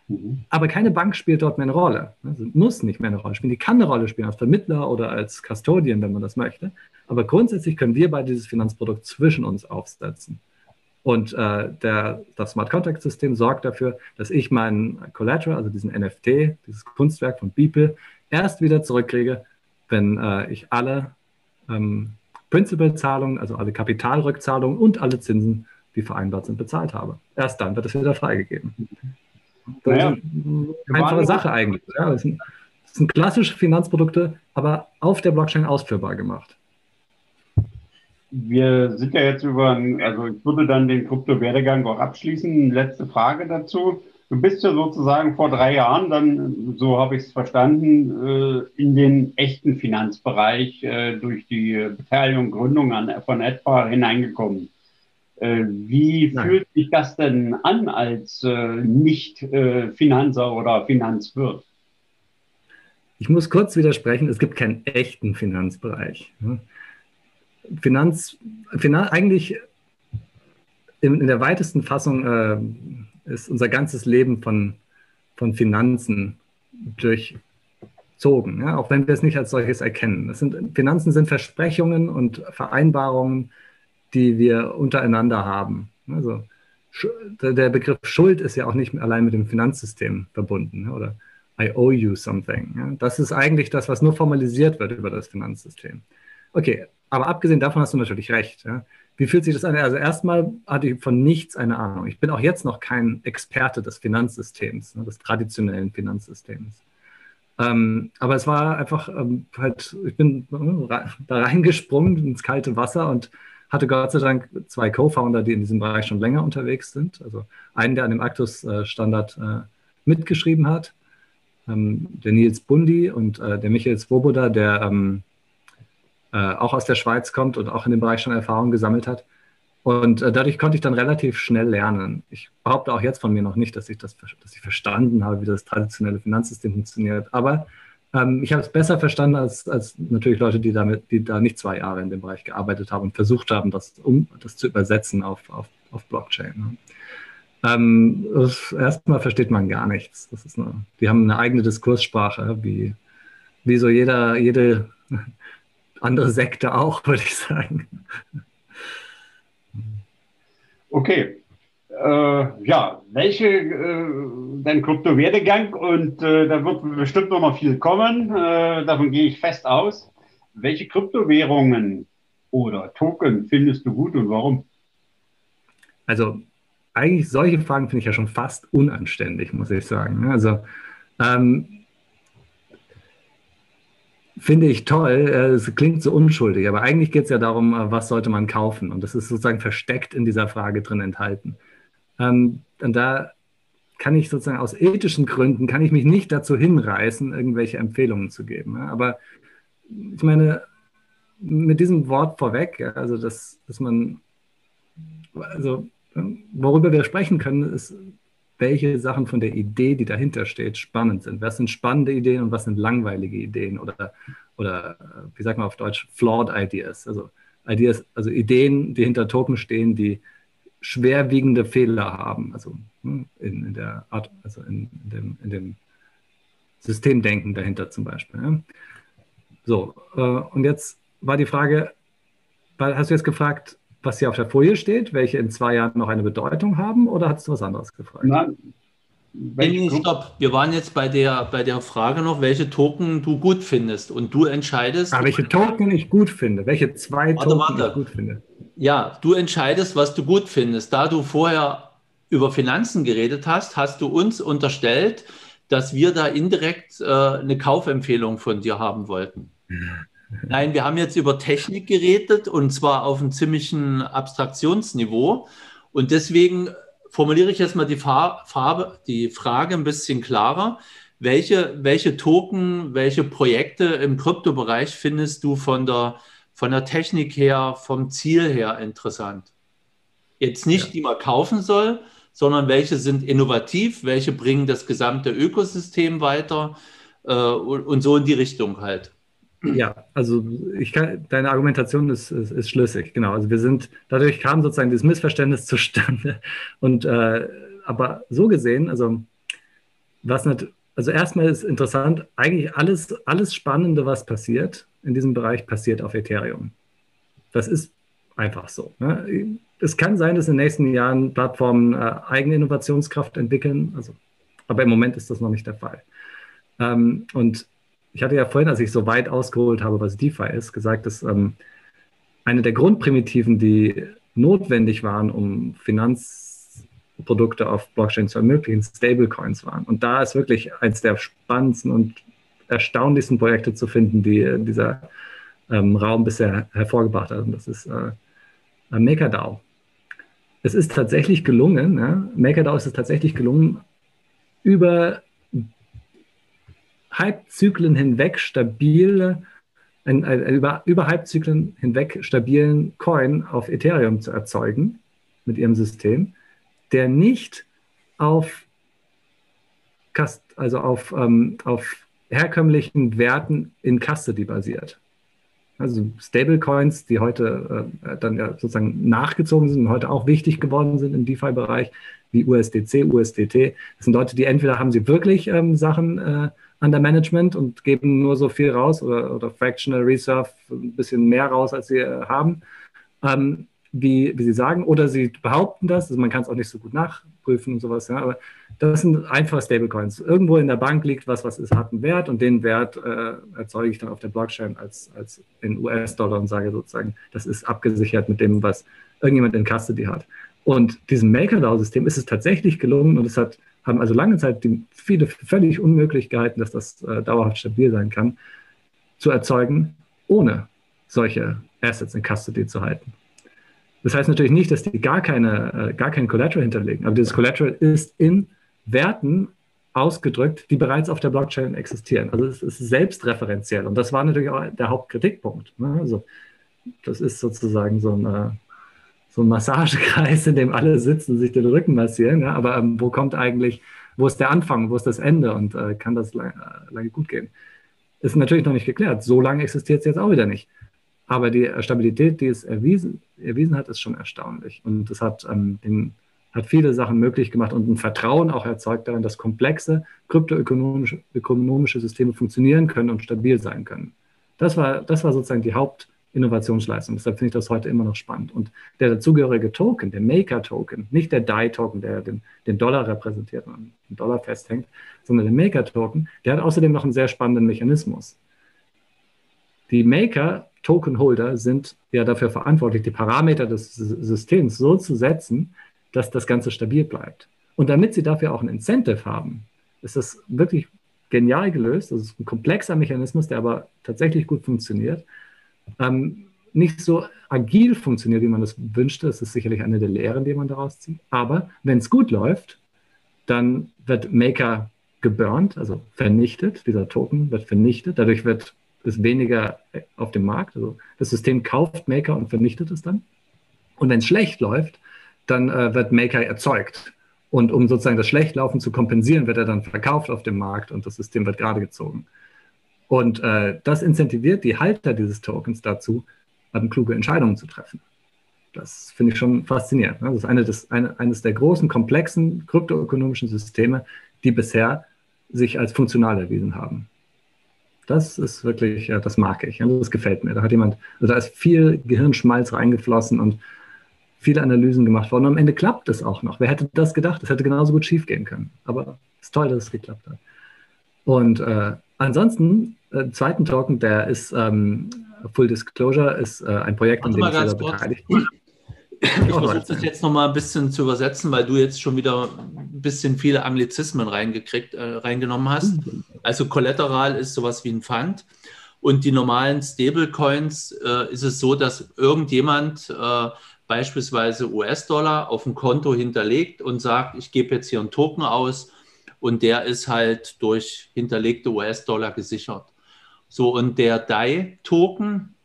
Mhm. Aber keine Bank spielt dort mehr eine Rolle. Also muss nicht mehr eine Rolle spielen. Die kann eine Rolle spielen als Vermittler oder als Custodian, wenn man das möchte. Aber grundsätzlich können wir bei dieses Finanzprodukt zwischen uns aufsetzen. Und äh, der, das Smart Contract System sorgt dafür, dass ich meinen Collateral, also diesen NFT, dieses Kunstwerk von Beeple, erst wieder zurückkriege, wenn äh, ich alle ähm, Principal-Zahlungen, also alle Kapitalrückzahlungen und alle Zinsen, die vereinbart sind, bezahlt habe. Erst dann wird es wieder freigegeben. Das naja, ist eine einfache Sache eigentlich. Ja. Das, sind klassische Finanzprodukte, aber auf der Blockchain ausführbar gemacht. Wir sind ja jetzt über, also ich würde dann den Kryptowerdegang auch abschließen. Letzte Frage dazu. Du bist ja sozusagen vor drei Jahren dann, so habe ich es verstanden, äh, in den echten Finanzbereich äh, durch die Beteiligung, Gründung an, von etwa hineingekommen. Äh, wie Nein. fühlt sich das denn an als Nicht-Finanzer oder Finanzwirt? Ich muss kurz widersprechen, es gibt keinen echten Finanzbereich. Finanz, Finan eigentlich in, in, der weitesten Fassung äh, ist unser ganzes Leben von, von Finanzen durchzogen, ja? auch wenn wir es nicht als solches erkennen. Sind, Finanzen sind Versprechungen und Vereinbarungen, die wir untereinander haben. Also der Begriff Schuld ist ja auch nicht allein mit dem Finanzsystem verbunden oder I owe you something. Das ist eigentlich das, was nur formalisiert wird über das Finanzsystem. Okay, aber abgesehen davon hast du natürlich recht. Ja? Wie fühlt sich das an? Also erstmal hatte ich von nichts eine Ahnung. Ich bin auch jetzt noch kein Experte des Finanzsystems, ne, des traditionellen Finanzsystems. Ähm, aber es war einfach ähm, halt, ich bin äh, da reingesprungen ins kalte Wasser und hatte Gott sei Dank zwei Co-Founder, die in diesem Bereich schon länger unterwegs sind. Also einen, der an dem Actus-Standard äh, mitgeschrieben hat, ähm, der Nils Bundi und äh, der Michael Svoboda, der ähm, äh, auch aus der Schweiz kommt und auch in dem Bereich schon Erfahrung gesammelt hat. Und äh, dadurch konnte ich dann relativ schnell lernen. Ich behaupte auch jetzt von mir noch nicht, dass ich, das, dass ich verstanden habe, wie das traditionelle Finanzsystem funktioniert. Aber ähm, ich habe es besser verstanden als, als natürlich Leute, die, damit, die da nicht zwei Jahre in dem Bereich gearbeitet haben und versucht haben, das, um, das zu übersetzen auf, auf, auf Blockchain. Ne? Ähm, erstmal versteht man gar nichts. Das ist eine, die haben eine eigene Diskurssprache, wie, wie so jeder, jede andere Sekte auch, würde ich sagen. Okay. Äh, ja, welche, äh, dein Kryptowerdegang und äh, da wird bestimmt noch mal viel kommen, äh, davon gehe ich fest aus. Welche Kryptowährungen oder Token findest du gut und warum? Also eigentlich solche Fragen finde ich ja schon fast unanständig, muss ich sagen. Also ähm, finde ich toll. Äh, es klingt so unschuldig, aber eigentlich geht es ja darum, äh, was sollte man kaufen? Und das ist sozusagen versteckt in dieser Frage drin enthalten. Ähm, und da kann ich sozusagen aus ethischen Gründen, kann ich mich nicht dazu hinreißen, irgendwelche Empfehlungen zu geben. Aber ich meine, mit diesem Wort vorweg, also dass, dass man, also worüber wir sprechen können, ist welche Sachen von der Idee, die dahinter steht, spannend sind. Was sind spannende Ideen und was sind langweilige Ideen oder, oder wie sagt man auf Deutsch, flawed ideas. Also Ideas, also Ideen, die hinter Token stehen, die schwerwiegende Fehler haben. Also hm, in, in der Art, also in, in, dem, in dem Systemdenken dahinter zum Beispiel. Ja. So, äh, und jetzt war die Frage, hast du jetzt gefragt, was hier auf der Folie steht, welche in zwei Jahren noch eine Bedeutung haben, oder hast du was anderes gefragt? Nein. Nee, stopp. Wir waren jetzt bei der, bei der Frage noch, welche Token du gut findest. Und du entscheidest. Ah, welche Token ich gut finde. Welche zwei warte, Token warte. ich gut finde. Ja, du entscheidest, was du gut findest. Da du vorher über Finanzen geredet hast, hast du uns unterstellt, dass wir da indirekt äh, eine Kaufempfehlung von dir haben wollten. Nein, wir haben jetzt über Technik geredet und zwar auf einem ziemlichen Abstraktionsniveau. Und deswegen formuliere ich jetzt mal die, Farbe, die Frage ein bisschen klarer. Welche, welche Token, welche Projekte im Kryptobereich findest du von der, von der Technik her, vom Ziel her interessant? Jetzt nicht, ja. die man kaufen soll, sondern welche sind innovativ, welche bringen das gesamte Ökosystem weiter äh, und, und so in die Richtung halt. Ja, also kann, deine Argumentation ist, ist, ist, schlüssig, genau. Also wir sind, dadurch kam sozusagen dieses Missverständnis zustande. Und äh, aber so gesehen, also was nicht, also erstmal ist interessant, eigentlich alles, alles Spannende, was passiert in diesem Bereich, passiert auf Ethereum. Das ist einfach so. Ne? Es kann sein, dass in den nächsten Jahren Plattformen äh, eigene Innovationskraft entwickeln, also, aber im Moment ist das noch nicht der Fall. Ähm, und ich hatte ja vorhin, als ich so weit ausgeholt habe, was DeFi ist, gesagt, dass ähm, eine der Grundprimitiven, die notwendig waren, um Finanzprodukte auf Blockchain zu ermöglichen, Stablecoins waren. Und da ist wirklich eines der spannendsten und erstaunlichsten Projekte zu finden, die dieser ähm, Raum bisher hervorgebracht hat. Und das ist äh, MakerDAO. Es ist tatsächlich gelungen, ja, MakerDAO ist es tatsächlich gelungen, über Halbzyklen hinweg stabile, ein, ein, über, über Halbzyklen hinweg stabilen Coin auf Ethereum zu erzeugen mit ihrem System, der nicht auf, also auf, ähm, auf herkömmlichen Werten in Custody basiert. Also Stablecoins, die heute äh, dann ja sozusagen nachgezogen sind und heute auch wichtig geworden sind im DeFi-Bereich, wie USDC, USDT. Das sind Leute, die entweder haben sie wirklich ähm, Sachen äh, under Management und geben nur so viel raus oder, oder Fractional Reserve ein bisschen mehr raus, als sie äh, haben. Ähm, wie, wie Sie sagen, oder Sie behaupten das, also man kann es auch nicht so gut nachprüfen und sowas, ja, aber das sind einfach Stablecoins. Irgendwo in der Bank liegt was, was ist, hat einen Wert und den Wert äh, erzeuge ich dann auf der Blockchain als, als in US-Dollar und sage sozusagen, das ist abgesichert mit dem, was irgendjemand in Custody hat. Und diesem MakerDAO-System ist es tatsächlich gelungen und es hat, haben also lange Zeit die, viele völlig unmöglich gehalten, dass das äh, dauerhaft stabil sein kann, zu erzeugen, ohne solche Assets in Custody zu halten. Das heißt natürlich nicht, dass die gar, keine, äh, gar kein Collateral hinterlegen, aber dieses Collateral ist in Werten ausgedrückt, die bereits auf der Blockchain existieren. Also es ist selbstreferenziell und das war natürlich auch der Hauptkritikpunkt. Ne? Also das ist sozusagen so ein, äh, so ein Massagekreis, in dem alle sitzen, sich den Rücken massieren. Ja? Aber ähm, wo kommt eigentlich, wo ist der Anfang, wo ist das Ende und äh, kann das lange, lange gut gehen? Ist natürlich noch nicht geklärt. So lange existiert es jetzt auch wieder nicht. Aber die Stabilität, die es erwiesen, erwiesen hat, ist schon erstaunlich. Und es hat, ähm, den, hat viele Sachen möglich gemacht und ein Vertrauen auch erzeugt darin, dass komplexe kryptoökonomische ökonomische Systeme funktionieren können und stabil sein können. Das war, das war sozusagen die Hauptinnovationsleistung. Deshalb finde ich das heute immer noch spannend. Und der dazugehörige Token, der Maker-Token, nicht der DAI-Token, der den, den Dollar repräsentiert und den Dollar festhängt, sondern der Maker-Token, der hat außerdem noch einen sehr spannenden Mechanismus. Die Maker Tokenholder sind ja dafür verantwortlich, die Parameter des Systems so zu setzen, dass das Ganze stabil bleibt. Und damit sie dafür auch ein Incentive haben, ist das wirklich genial gelöst. Das ist ein komplexer Mechanismus, der aber tatsächlich gut funktioniert. Ähm, nicht so agil funktioniert, wie man das wünschte. Das ist sicherlich eine der Lehren, die man daraus zieht. Aber wenn es gut läuft, dann wird Maker geburnt, also vernichtet. Dieser Token wird vernichtet. Dadurch wird ist weniger auf dem Markt. Also das System kauft Maker und vernichtet es dann. Und wenn es schlecht läuft, dann äh, wird Maker erzeugt. Und um sozusagen das Schlechtlaufen zu kompensieren, wird er dann verkauft auf dem Markt und das System wird gerade gezogen. Und äh, das incentiviert die Halter dieses Tokens dazu, ähm, kluge Entscheidungen zu treffen. Das finde ich schon faszinierend. Ne? Das ist eine des, eine, eines der großen, komplexen kryptoökonomischen Systeme, die bisher sich als funktional erwiesen haben. Das ist wirklich, ja, das mag ich. Das gefällt mir. Da hat jemand, also da ist viel Gehirnschmalz reingeflossen und viele Analysen gemacht worden. Und am Ende klappt es auch noch. Wer hätte das gedacht? Es hätte genauso gut schief gehen können. Aber es ist toll, dass es geklappt hat. Und äh, ansonsten, äh, zweiten Token, der ist ähm, Full Disclosure, ist äh, ein Projekt, an dem ich selber beteiligt bin. Ich versuche das jetzt noch mal ein bisschen zu übersetzen, weil du jetzt schon wieder ein bisschen viele Anglizismen reingekriegt, äh, reingenommen hast. Also Kollateral ist sowas wie ein Pfand. Und die normalen Stablecoins äh, ist es so, dass irgendjemand äh, beispielsweise US-Dollar auf ein Konto hinterlegt und sagt, ich gebe jetzt hier einen Token aus und der ist halt durch hinterlegte US-Dollar gesichert. So, und der DAI-Token,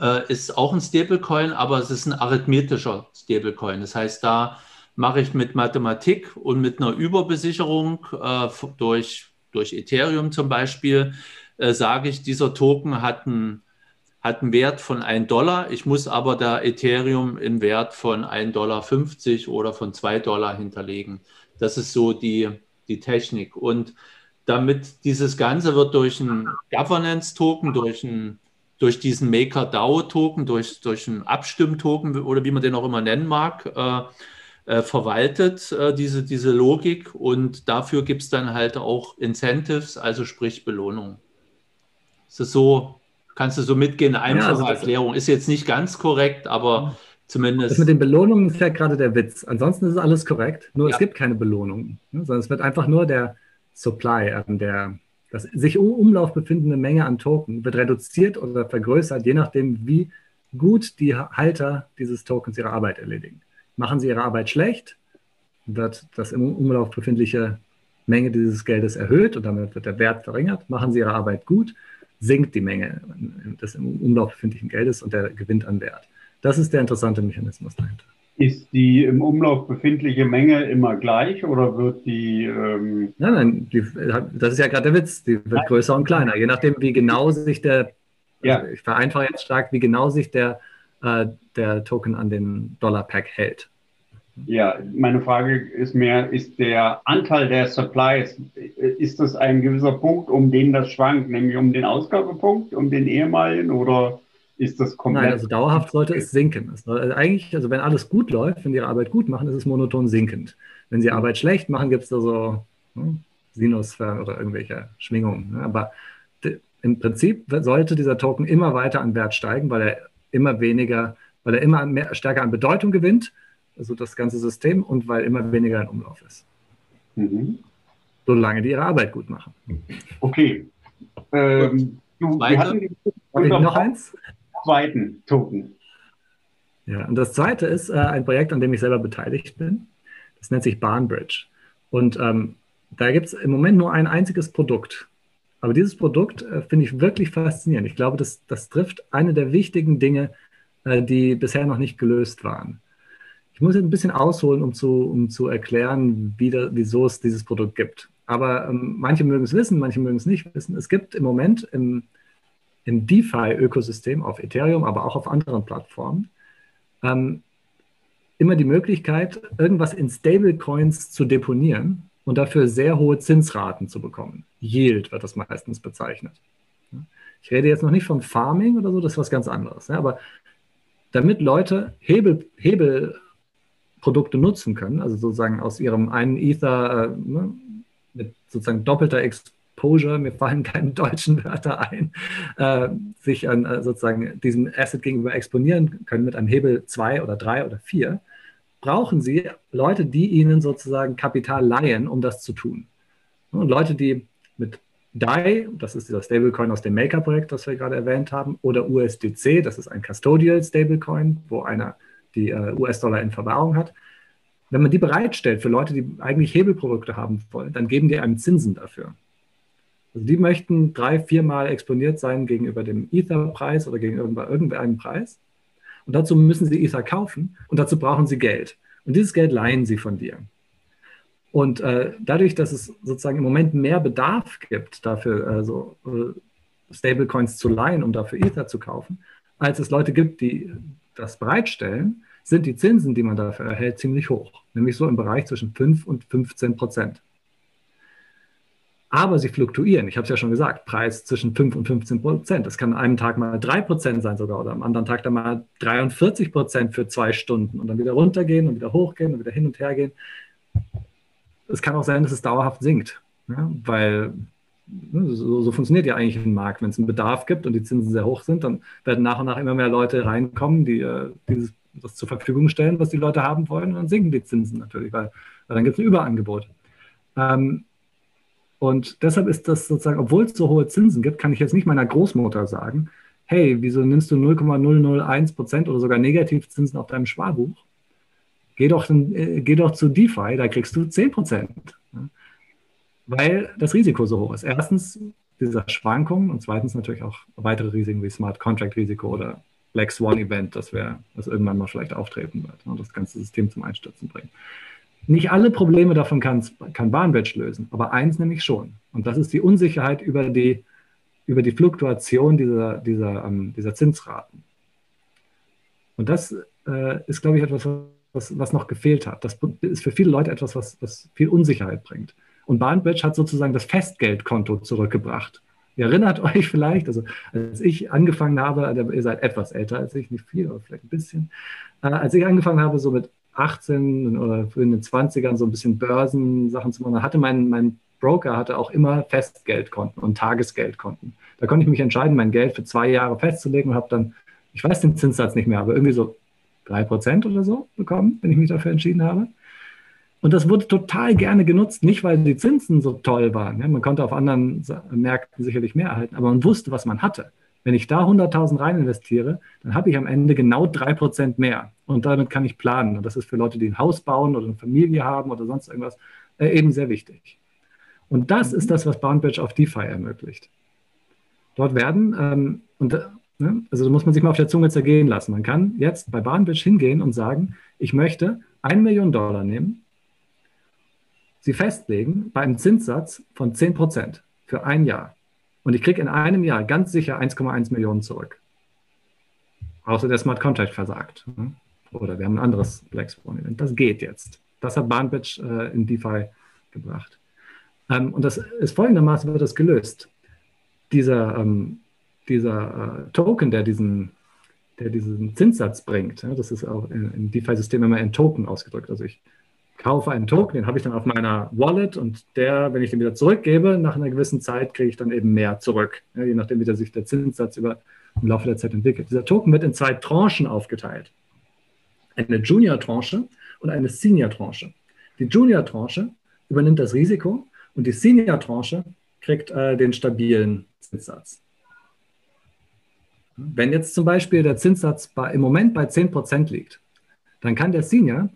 äh, ist auch ein Stablecoin, aber es ist ein arithmetischer Stablecoin. Das heißt, da mache ich mit Mathematik und mit einer Überbesicherung äh, durch, durch Ethereum zum Beispiel, äh, sage ich, dieser Token hat einen, hat einen Wert von 1 Dollar. Ich muss aber da Ethereum in Wert von 1,50 Dollar oder von 2 Dollar hinterlegen. Das ist so die, die Technik. Und damit dieses Ganze wird durch einen Governance-Token, durch einen durch diesen MakerDAO-Token, durch, durch einen Abstimmtoken oder wie man den auch immer nennen mag, äh, äh, verwaltet, äh, diese, diese Logik. Und dafür gibt es dann halt auch Incentives, also sprich Belohnung. Ist das so, kannst du so mitgehen, eine einfache ja, also Erklärung. Ist jetzt nicht ganz korrekt, aber zumindest. Das mit den Belohnungen ist ja gerade der Witz. Ansonsten ist alles korrekt, nur ja. es gibt keine Belohnungen, ne? sondern es wird einfach nur der Supply, der das sich im Umlauf befindende Menge an Token wird reduziert oder vergrößert, je nachdem, wie gut die Halter dieses Tokens ihre Arbeit erledigen. Machen sie ihre Arbeit schlecht, wird das im Umlauf befindliche Menge dieses Geldes erhöht und damit wird der Wert verringert. Machen sie ihre Arbeit gut, sinkt die Menge des im Umlauf befindlichen Geldes und der gewinnt an Wert. Das ist der interessante Mechanismus dahinter. Ist die im Umlauf befindliche Menge immer gleich oder wird die. Ähm nein, nein, die, das ist ja gerade der Witz. Die wird größer und kleiner, je nachdem, wie genau sich der. Ja. Also ich vereinfache jetzt stark, wie genau sich der, äh, der Token an den Dollar-Pack hält. Ja, meine Frage ist mehr, ist der Anteil der Supplies, ist das ein gewisser Punkt, um den das schwankt, nämlich um den Ausgabepunkt, um den ehemaligen oder ist das komplett? Nein, also dauerhaft sollte es sinken. Also eigentlich, also wenn alles gut läuft, wenn Sie Ihre Arbeit gut machen, ist es monoton sinkend. Wenn Sie Arbeit schlecht machen, gibt es da so hm, Sinusfern oder irgendwelche Schwingungen. Ne? Aber im Prinzip sollte dieser Token immer weiter an Wert steigen, weil er immer weniger, weil er immer mehr, stärker an Bedeutung gewinnt, also das ganze System, und weil immer weniger in Umlauf ist. Mhm. Solange die ihre Arbeit gut machen. Okay. Ähm, du, wir hatten noch eins? Zweiten Token. Ja, und das zweite ist äh, ein Projekt, an dem ich selber beteiligt bin. Das nennt sich Bahnbridge. Und ähm, da gibt es im Moment nur ein einziges Produkt. Aber dieses Produkt äh, finde ich wirklich faszinierend. Ich glaube, das, das trifft eine der wichtigen Dinge, äh, die bisher noch nicht gelöst waren. Ich muss jetzt ein bisschen ausholen, um zu, um zu erklären, wie da, wieso es dieses Produkt gibt. Aber ähm, manche mögen es wissen, manche mögen es nicht wissen. Es gibt im Moment im, im DeFi-Ökosystem auf Ethereum, aber auch auf anderen Plattformen, ähm, immer die Möglichkeit, irgendwas in Stablecoins zu deponieren und dafür sehr hohe Zinsraten zu bekommen. Yield wird das meistens bezeichnet. Ich rede jetzt noch nicht von Farming oder so, das ist was ganz anderes. Ja, aber damit Leute Hebel, Hebelprodukte nutzen können, also sozusagen aus ihrem einen Ether äh, ne, mit sozusagen doppelter Exposure, Exposure, mir fallen keine deutschen Wörter ein, äh, sich an äh, sozusagen diesem Asset gegenüber exponieren können mit einem Hebel 2 oder 3 oder 4, brauchen sie Leute, die ihnen sozusagen Kapital leihen, um das zu tun. Und Leute, die mit DAI, das ist dieser Stablecoin aus dem Maker-Projekt, das wir gerade erwähnt haben, oder USDC, das ist ein Custodial Stablecoin, wo einer die äh, US-Dollar in Verwahrung hat. Wenn man die bereitstellt für Leute, die eigentlich Hebelprodukte haben wollen, dann geben die einem Zinsen dafür. Also die möchten drei, viermal exponiert sein gegenüber dem Ether-Preis oder gegenüber irgendeinem Preis. Und dazu müssen sie Ether kaufen und dazu brauchen sie Geld. Und dieses Geld leihen sie von dir. Und äh, dadurch, dass es sozusagen im Moment mehr Bedarf gibt, dafür äh, so äh, Stablecoins zu leihen, um dafür Ether zu kaufen, als es Leute gibt, die das bereitstellen, sind die Zinsen, die man dafür erhält, ziemlich hoch. Nämlich so im Bereich zwischen 5 und 15 Prozent. Aber sie fluktuieren. Ich habe es ja schon gesagt, Preis zwischen 5 und 15 Prozent. Das kann an einem Tag mal 3 Prozent sein sogar oder am anderen Tag dann mal 43 Prozent für zwei Stunden und dann wieder runtergehen und wieder hochgehen und wieder hin und her gehen. Es kann auch sein, dass es dauerhaft sinkt, ja, weil ne, so, so, funktioniert ja eigentlich ein Markt. Wenn es einen Bedarf gibt und die Zinsen sehr hoch sind, dann werden nach und nach immer mehr Leute reinkommen, die äh, dieses, das zur Verfügung stellen, was die Leute haben wollen. Und dann sinken die Zinsen natürlich, weil, weil dann gibt es ein Überangebot. Ähm, und deshalb ist das sozusagen, obwohl es so hohe Zinsen gibt, kann ich jetzt nicht meiner Großmutter sagen, hey, wieso nimmst du 0,001 Prozent oder sogar Negativzinsen auf deinem Sparbuch? Geh doch, äh, geh doch zu DeFi, da kriegst du 10 Prozent. Weil das Risiko so hoch ist. Erstens diese Schwankungen und zweitens natürlich auch weitere Risiken wie Smart Contract Risiko oder Black Swan Event, das, wär, das irgendwann mal vielleicht auftreten wird und das ganze System zum Einstürzen bringt. Nicht alle Probleme davon kann, kann Bahnbridge lösen, aber eins nämlich schon. Und das ist die Unsicherheit über die, über die Fluktuation dieser, dieser, ähm, dieser Zinsraten. Und das äh, ist, glaube ich, etwas, was, was noch gefehlt hat. Das ist für viele Leute etwas, was, was viel Unsicherheit bringt. Und Bahnbridge hat sozusagen das Festgeldkonto zurückgebracht. Ihr erinnert euch vielleicht, also als ich angefangen habe, also ihr seid etwas älter als ich, nicht viel, aber vielleicht ein bisschen, äh, als ich angefangen habe, so mit 18 oder in den 20ern so ein bisschen Börsensachen zu machen, da hatte mein, mein Broker hatte auch immer Festgeldkonten und Tagesgeldkonten. Da konnte ich mich entscheiden, mein Geld für zwei Jahre festzulegen und habe dann, ich weiß den Zinssatz nicht mehr, aber irgendwie so drei Prozent oder so bekommen, wenn ich mich dafür entschieden habe. Und das wurde total gerne genutzt, nicht weil die Zinsen so toll waren. Man konnte auf anderen Märkten sicherlich mehr erhalten, aber man wusste, was man hatte. Wenn ich da 100.000 rein investiere, dann habe ich am Ende genau 3% mehr. Und damit kann ich planen. Und das ist für Leute, die ein Haus bauen oder eine Familie haben oder sonst irgendwas, äh, eben sehr wichtig. Und das ist das, was Boundbridge auf DeFi ermöglicht. Dort werden, ähm, und, äh, ne, also da muss man sich mal auf der Zunge zergehen lassen. Man kann jetzt bei Boundbridge hingehen und sagen, ich möchte 1 Million Dollar nehmen sie festlegen bei einem Zinssatz von 10 Prozent für ein Jahr. Und ich kriege in einem Jahr ganz sicher 1,1 Millionen zurück. Außer der Smart Contract versagt. Ne? Oder wir haben ein anderes Black Swan Event. Das geht jetzt. Das hat Bahnbridge äh, in DeFi gebracht. Ähm, und das ist folgendermaßen wird das gelöst. Dieser, ähm, dieser äh, Token, der diesen, der diesen Zinssatz bringt, ja, das ist auch in DeFi-Systemen immer in Token ausgedrückt. Also ich kaufe einen Token, den habe ich dann auf meiner Wallet und der, wenn ich den wieder zurückgebe, nach einer gewissen Zeit kriege ich dann eben mehr zurück, ja, je nachdem, wie sich der Zinssatz über im Laufe der Zeit entwickelt. Dieser Token wird in zwei Tranchen aufgeteilt. Eine Junior-Tranche und eine Senior-Tranche. Die Junior-Tranche übernimmt das Risiko und die Senior-Tranche kriegt äh, den stabilen Zinssatz. Wenn jetzt zum Beispiel der Zinssatz bei, im Moment bei 10% liegt, dann kann der Senior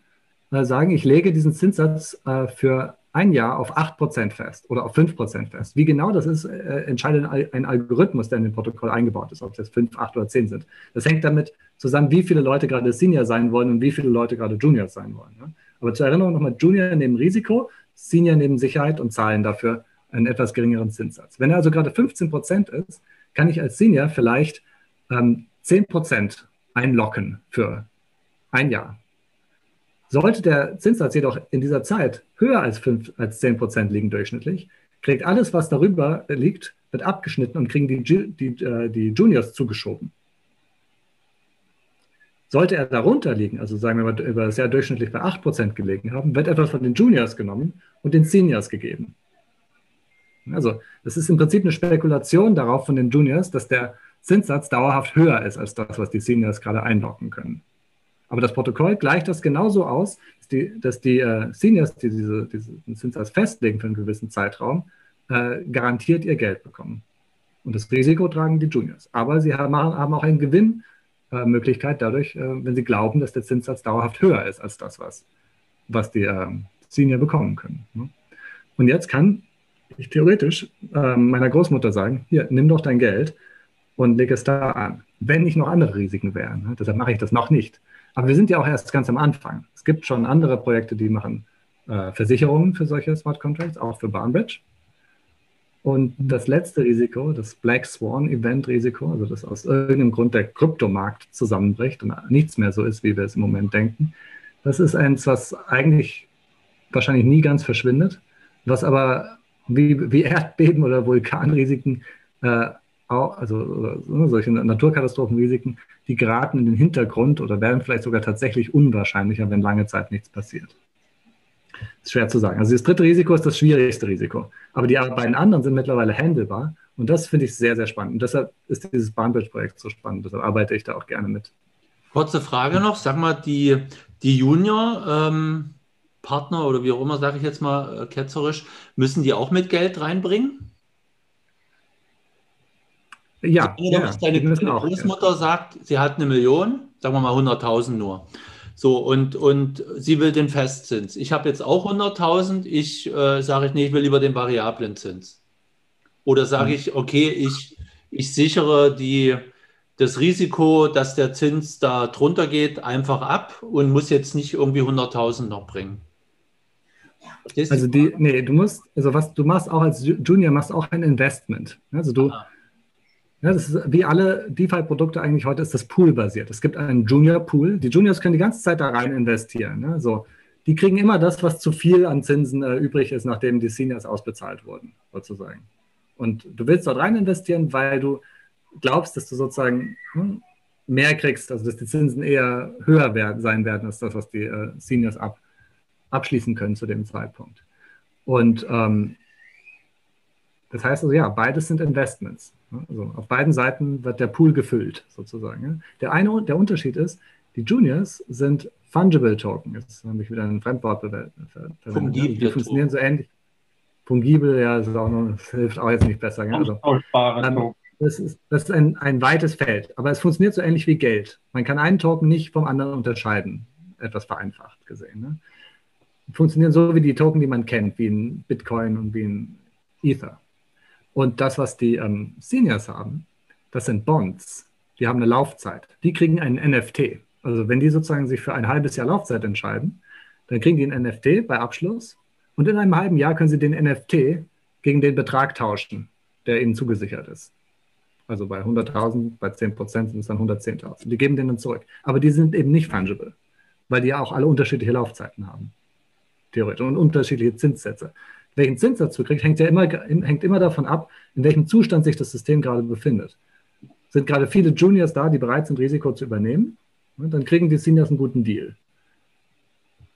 sagen, ich lege diesen Zinssatz äh, für ein Jahr auf 8% fest oder auf 5% fest. Wie genau das ist, äh, entscheidet ein Algorithmus, der in dem Protokoll eingebaut ist, ob das 5, 8 oder 10 sind. Das hängt damit zusammen, wie viele Leute gerade Senior sein wollen und wie viele Leute gerade Juniors sein wollen. Ne? Aber zur Erinnerung nochmal, Junior nehmen Risiko, Senior nehmen Sicherheit und zahlen dafür einen etwas geringeren Zinssatz. Wenn er also gerade 15% ist, kann ich als Senior vielleicht ähm, 10% einlocken für ein Jahr. Sollte der Zinssatz jedoch in dieser Zeit höher als, 5, als 10 Prozent liegen durchschnittlich, kriegt alles, was darüber liegt, wird abgeschnitten und kriegen die, die, äh, die Juniors zugeschoben. Sollte er darunter liegen, also sagen wir mal über das Jahr durchschnittlich bei 8% gelegen haben, wird etwas von den Juniors genommen und den Seniors gegeben. Also das ist im Prinzip eine Spekulation darauf von den Juniors, dass der Zinssatz dauerhaft höher ist als das, was die Seniors gerade einlocken können. Aber das Protokoll gleicht das genauso aus, dass die, dass die äh, Seniors, die diese, diesen Zinssatz festlegen für einen gewissen Zeitraum, äh, garantiert ihr Geld bekommen. Und das Risiko tragen die Juniors. Aber sie haben, haben auch eine Gewinnmöglichkeit äh, dadurch, äh, wenn sie glauben, dass der Zinssatz dauerhaft höher ist als das, was, was die ähm, Senior bekommen können. Ne? Und jetzt kann ich theoretisch ähm, meiner Großmutter sagen, hier, nimm doch dein Geld und leg es da an, wenn nicht noch andere Risiken wären. Ne? Deshalb mache ich das noch nicht. Aber wir sind ja auch erst ganz am Anfang. Es gibt schon andere Projekte, die machen äh, Versicherungen für solche Smart Contracts, auch für Bahnbridge. Und das letzte Risiko, das Black Swan Event Risiko, also dass aus irgendeinem Grund der Kryptomarkt zusammenbricht und nichts mehr so ist, wie wir es im Moment denken, das ist eins, was eigentlich wahrscheinlich nie ganz verschwindet, was aber wie, wie Erdbeben oder Vulkanrisiken äh, also solche Naturkatastrophenrisiken, die geraten in den Hintergrund oder werden vielleicht sogar tatsächlich unwahrscheinlicher, wenn lange Zeit nichts passiert. Ist schwer zu sagen. Also das dritte Risiko ist das schwierigste Risiko. Aber die beiden anderen sind mittlerweile handelbar. Und das finde ich sehr, sehr spannend. Und deshalb ist dieses Bahnbridge-Projekt so spannend. Deshalb arbeite ich da auch gerne mit. Kurze Frage noch. Sag mal, die, die Junior-Partner ähm, oder wie auch immer, sage ich jetzt mal äh, ketzerisch, müssen die auch mit Geld reinbringen? Ja, ja deine, deine Großmutter auch, ja. sagt, sie hat eine Million, sagen wir mal 100.000 nur. So, und, und sie will den Festzins. Ich habe jetzt auch 100.000, ich äh, sage ich, nee, ich will lieber den variablen Zins. Oder sage mhm. ich, okay, ich, ich sichere die, das Risiko, dass der Zins da drunter geht, einfach ab und muss jetzt nicht irgendwie 100.000 noch bringen. Also die, nee, du musst, also was du machst auch als Junior, machst auch ein Investment. Also du, Aha. Ja, das ist wie alle DeFi-Produkte eigentlich heute ist das Pool-basiert. Es gibt einen Junior-Pool. Die Juniors können die ganze Zeit da rein investieren. Ne? So, die kriegen immer das, was zu viel an Zinsen äh, übrig ist, nachdem die Seniors ausbezahlt wurden, sozusagen. Und du willst dort rein investieren, weil du glaubst, dass du sozusagen hm, mehr kriegst, also dass die Zinsen eher höher werden, sein werden als das, was die äh, Seniors ab, abschließen können zu dem Zeitpunkt. Und ähm, das heißt also, ja, beides sind Investments. Also auf beiden Seiten wird der Pool gefüllt, sozusagen. Der eine, der Unterschied ist, die Juniors sind Fungible Token, jetzt habe ich wieder ein Fremdwort verwendet. Fungible die funktionieren so ähnlich. Fungible, ja, das, auch noch, das hilft auch jetzt nicht besser. Also, ähm, das ist, das ist ein, ein weites Feld, aber es funktioniert so ähnlich wie Geld. Man kann einen Token nicht vom anderen unterscheiden, etwas vereinfacht gesehen. Ne? Funktionieren so wie die Token, die man kennt, wie ein Bitcoin und wie ein Ether. Und das, was die ähm, Seniors haben, das sind Bonds. Die haben eine Laufzeit. Die kriegen einen NFT. Also wenn die sozusagen sich für ein halbes Jahr Laufzeit entscheiden, dann kriegen die einen NFT bei Abschluss und in einem halben Jahr können sie den NFT gegen den Betrag tauschen, der ihnen zugesichert ist. Also bei 100.000, bei 10% sind es dann 110.000. Die geben den dann zurück. Aber die sind eben nicht fungible, weil die ja auch alle unterschiedliche Laufzeiten haben. Theoretisch. Und unterschiedliche Zinssätze. Welchen Zinssatz du kriegst, hängt ja immer, hängt immer davon ab, in welchem Zustand sich das System gerade befindet. Sind gerade viele Juniors da, die bereit sind, Risiko zu übernehmen? dann kriegen die Seniors einen guten Deal.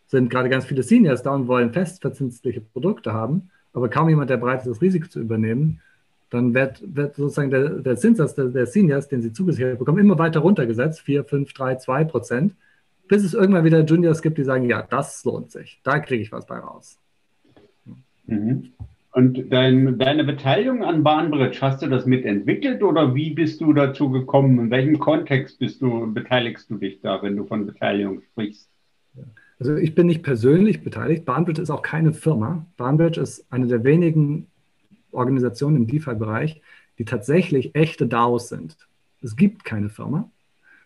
Sind gerade ganz viele Seniors da und wollen festverzinsliche Produkte haben, aber kaum jemand, der bereit ist, das Risiko zu übernehmen, dann wird, wird sozusagen der, der Zinssatz der, der, Seniors, den sie zugesichert bekommen, immer weiter runtergesetzt, 4, 5, 3, 2 Prozent, bis es irgendwann wieder Juniors gibt, die sagen, ja, das lohnt sich, da kriege ich was bei raus. Mhm. Und dein, deine Beteiligung an Bahnbridge, hast du das mitentwickelt oder wie bist du dazu gekommen? In welchem Kontext bist du, beteiligst du dich da, wenn du von Beteiligung sprichst? Also ich bin nicht persönlich beteiligt. Bahnbridge ist auch keine Firma. Bahnbridge ist eine der wenigen Organisationen im DeFi-Bereich, die tatsächlich echte DAOs sind. Es gibt keine Firma,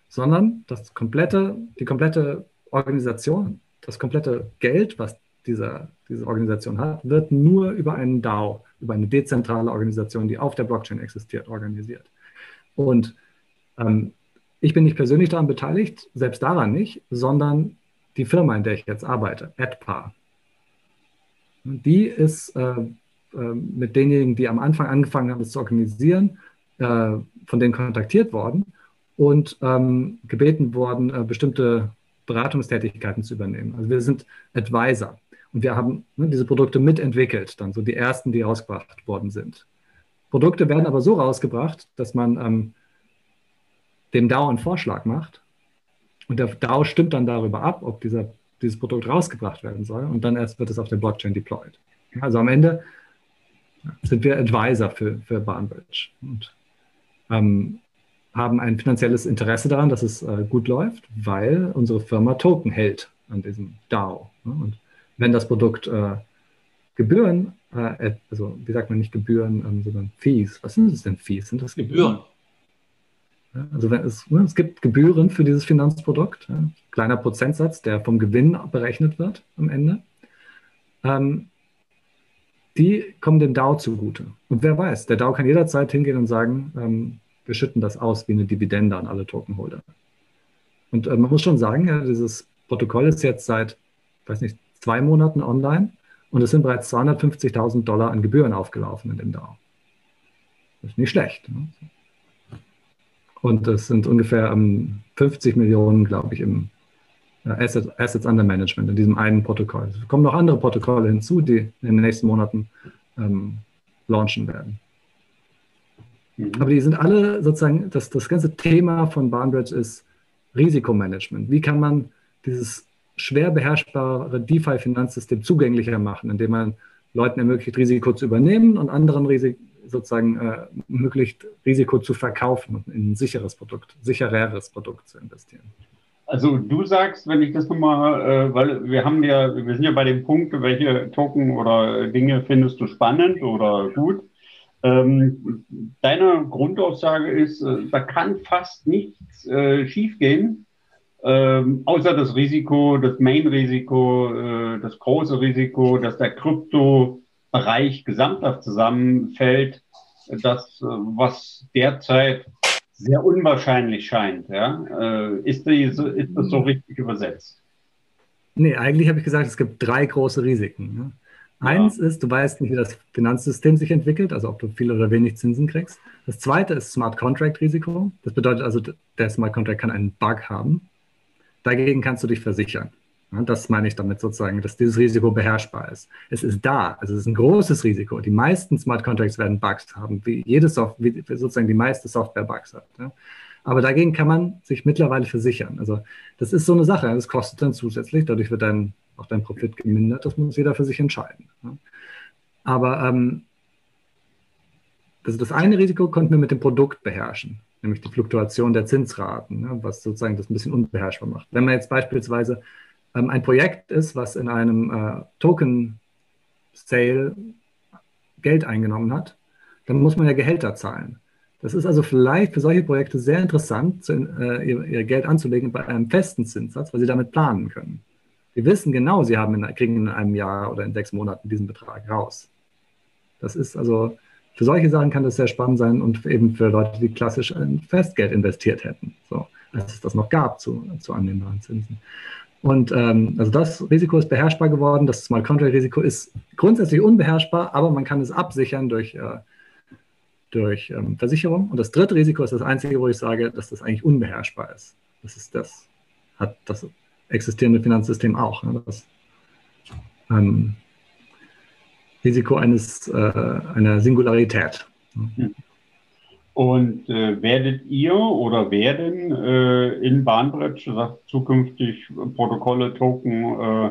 sondern das komplette, die komplette Organisation, das komplette Geld, was dieser, diese Organisation hat, wird nur über einen DAO, über eine dezentrale Organisation, die auf der Blockchain existiert, organisiert. Und ähm, ich bin nicht persönlich daran beteiligt, selbst daran nicht, sondern die Firma, in der ich jetzt arbeite, AdPar. Die ist äh, äh, mit denjenigen, die am Anfang angefangen haben, es zu organisieren, äh, von denen kontaktiert worden und ähm, gebeten worden, äh, bestimmte Beratungstätigkeiten zu übernehmen. Also wir sind Advisor. Und wir haben ne, diese Produkte mitentwickelt, dann so die ersten, die rausgebracht worden sind. Produkte werden aber so rausgebracht, dass man ähm, dem DAO einen Vorschlag macht und der DAO stimmt dann darüber ab, ob dieser, dieses Produkt rausgebracht werden soll und dann erst wird es auf der Blockchain deployed. Also am Ende sind wir Advisor für, für Bahnbridge und ähm, haben ein finanzielles Interesse daran, dass es äh, gut läuft, weil unsere Firma Token hält an diesem DAO. Ne? Und wenn das Produkt äh, Gebühren, äh, also wie sagt man nicht Gebühren, ähm, sondern Fees. Was sind das denn Fees? Sind das Gebühren? Ja, also wenn es, ne, es gibt Gebühren für dieses Finanzprodukt, ja, kleiner Prozentsatz, der vom Gewinn berechnet wird am Ende. Ähm, die kommen dem DAO zugute. Und wer weiß, der DAO kann jederzeit hingehen und sagen, ähm, wir schütten das aus wie eine Dividende an alle Tokenholder. Und äh, man muss schon sagen, ja, dieses Protokoll ist jetzt seit, weiß nicht, zwei Monaten online und es sind bereits 250.000 Dollar an Gebühren aufgelaufen in dem DAO. Das ist nicht schlecht. Ne? Und es sind ungefähr um, 50 Millionen, glaube ich, im äh, Asset, Assets under Management in diesem einen Protokoll. Es kommen noch andere Protokolle hinzu, die in den nächsten Monaten ähm, launchen werden. Mhm. Aber die sind alle sozusagen, das, das ganze Thema von Barnbridge ist Risikomanagement. Wie kann man dieses schwer beherrschbare DeFi-Finanzsystem zugänglicher machen, indem man Leuten ermöglicht, Risiko zu übernehmen und anderen Risik sozusagen äh, ermöglicht, Risiko zu verkaufen und in ein sicheres Produkt, sichereres Produkt zu investieren. Also du sagst, wenn ich das nochmal, äh, weil wir haben ja, wir sind ja bei dem Punkt, welche Token oder Dinge findest du spannend oder gut. Ähm, deine Grundaussage ist, äh, da kann fast nichts äh, schiefgehen, ähm, außer das Risiko, das Main-Risiko, äh, das große Risiko, dass der Kryptobereich gesamthaft zusammenfällt, das, äh, was derzeit sehr unwahrscheinlich scheint. Ja? Äh, ist, die, ist das so richtig übersetzt? Nee, eigentlich habe ich gesagt, es gibt drei große Risiken. Ne? Eins ja. ist, du weißt nicht, wie das Finanzsystem sich entwickelt, also ob du viel oder wenig Zinsen kriegst. Das zweite ist Smart Contract Risiko. Das bedeutet also, der Smart Contract kann einen Bug haben. Dagegen kannst du dich versichern. Das meine ich damit sozusagen, dass dieses Risiko beherrschbar ist. Es ist da, also es ist ein großes Risiko. Die meisten Smart Contracts werden Bugs haben, wie jede Software, wie sozusagen die meiste Software Bugs hat. Aber dagegen kann man sich mittlerweile versichern. Also das ist so eine Sache. Das kostet dann zusätzlich. Dadurch wird dann auch dein Profit gemindert. Das muss jeder für sich entscheiden. Aber ähm, also das eine Risiko konnten wir mit dem Produkt beherrschen, nämlich die Fluktuation der Zinsraten, ne, was sozusagen das ein bisschen unbeherrschbar macht. Wenn man jetzt beispielsweise ähm, ein Projekt ist, was in einem äh, Token-Sale Geld eingenommen hat, dann muss man ja Gehälter zahlen. Das ist also vielleicht für solche Projekte sehr interessant, zu, äh, ihr, ihr, Geld anzulegen bei einem festen Zinssatz, weil sie damit planen können. Sie wissen genau, sie haben in, kriegen in einem Jahr oder in sechs Monaten diesen Betrag raus. Das ist also, für solche Sachen kann das sehr spannend sein und eben für Leute, die klassisch in Festgeld investiert hätten, so, als es das noch gab zu, zu annehmbaren Zinsen. Und ähm, also das Risiko ist beherrschbar geworden. Das Smart Contract Risiko ist grundsätzlich unbeherrschbar, aber man kann es absichern durch, äh, durch ähm, Versicherung. Und das dritte Risiko ist das einzige, wo ich sage, dass das eigentlich unbeherrschbar ist. Das ist das, hat das existierende Finanzsystem auch. Ne? Das ähm, Risiko eines, äh, einer Singularität. Und äh, werdet ihr oder werden äh, in Bahnbridge zukünftig Protokolle, Token, äh,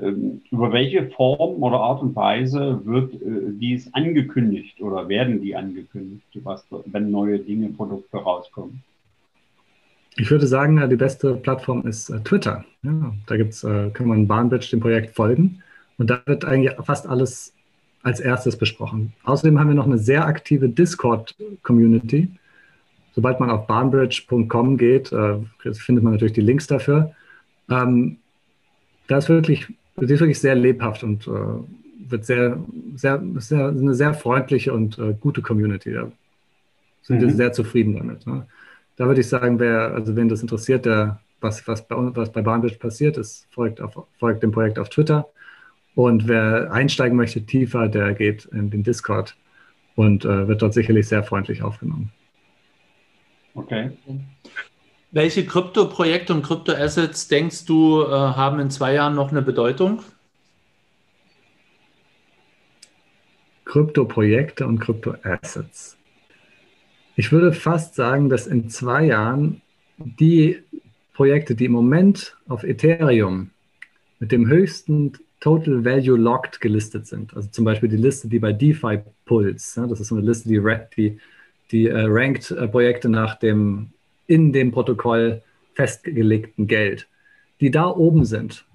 ähm, über welche Form oder Art und Weise wird äh, dies angekündigt oder werden die angekündigt, was, wenn neue Dinge, Produkte rauskommen? Ich würde sagen, die beste Plattform ist äh, Twitter. Ja, da gibt's, äh, kann man Bahnbridge dem Projekt folgen und da wird eigentlich fast alles als erstes besprochen. Außerdem haben wir noch eine sehr aktive Discord-Community. Sobald man auf bahnbridge.com geht, äh, findet man natürlich die Links dafür. Ähm, da ist wirklich, die ist wirklich sehr lebhaft und äh, wird sehr, sehr, sehr, eine sehr freundliche und äh, gute Community. Da sind mhm. wir sehr zufrieden damit. Ne? Da würde ich sagen, wer, also wen das interessiert, der, was, was, bei, was bei Bahnbridge passiert ist, folgt, auf, folgt dem Projekt auf Twitter. Und wer einsteigen möchte tiefer, der geht in den Discord und äh, wird dort sicherlich sehr freundlich aufgenommen. Okay. Welche Krypto-Projekte und Krypto-Assets denkst du äh, haben in zwei Jahren noch eine Bedeutung? Krypto-Projekte und Krypto-Assets. Ich würde fast sagen, dass in zwei Jahren die Projekte, die im Moment auf Ethereum mit dem höchsten Total Value Locked gelistet sind. Also zum Beispiel die Liste, die bei DeFi Pulse, ja, das ist so eine Liste, die, die, die äh, rankt äh, Projekte nach dem in dem Protokoll festgelegten Geld, die da oben sind.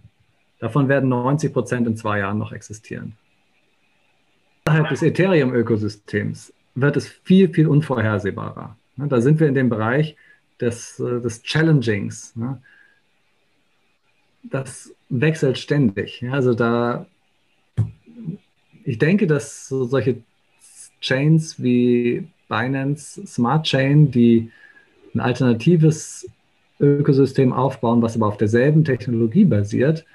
Davon werden 90 Prozent in zwei Jahren noch existieren. Innerhalb des Ethereum-Ökosystems wird es viel, viel unvorhersehbarer. Ja, da sind wir in dem Bereich des, äh, des Challengings. Ja. Das wechselt ständig. Also da, ich denke, dass so solche Chains wie Binance Smart Chain, die ein alternatives Ökosystem aufbauen, was aber auf derselben Technologie basiert,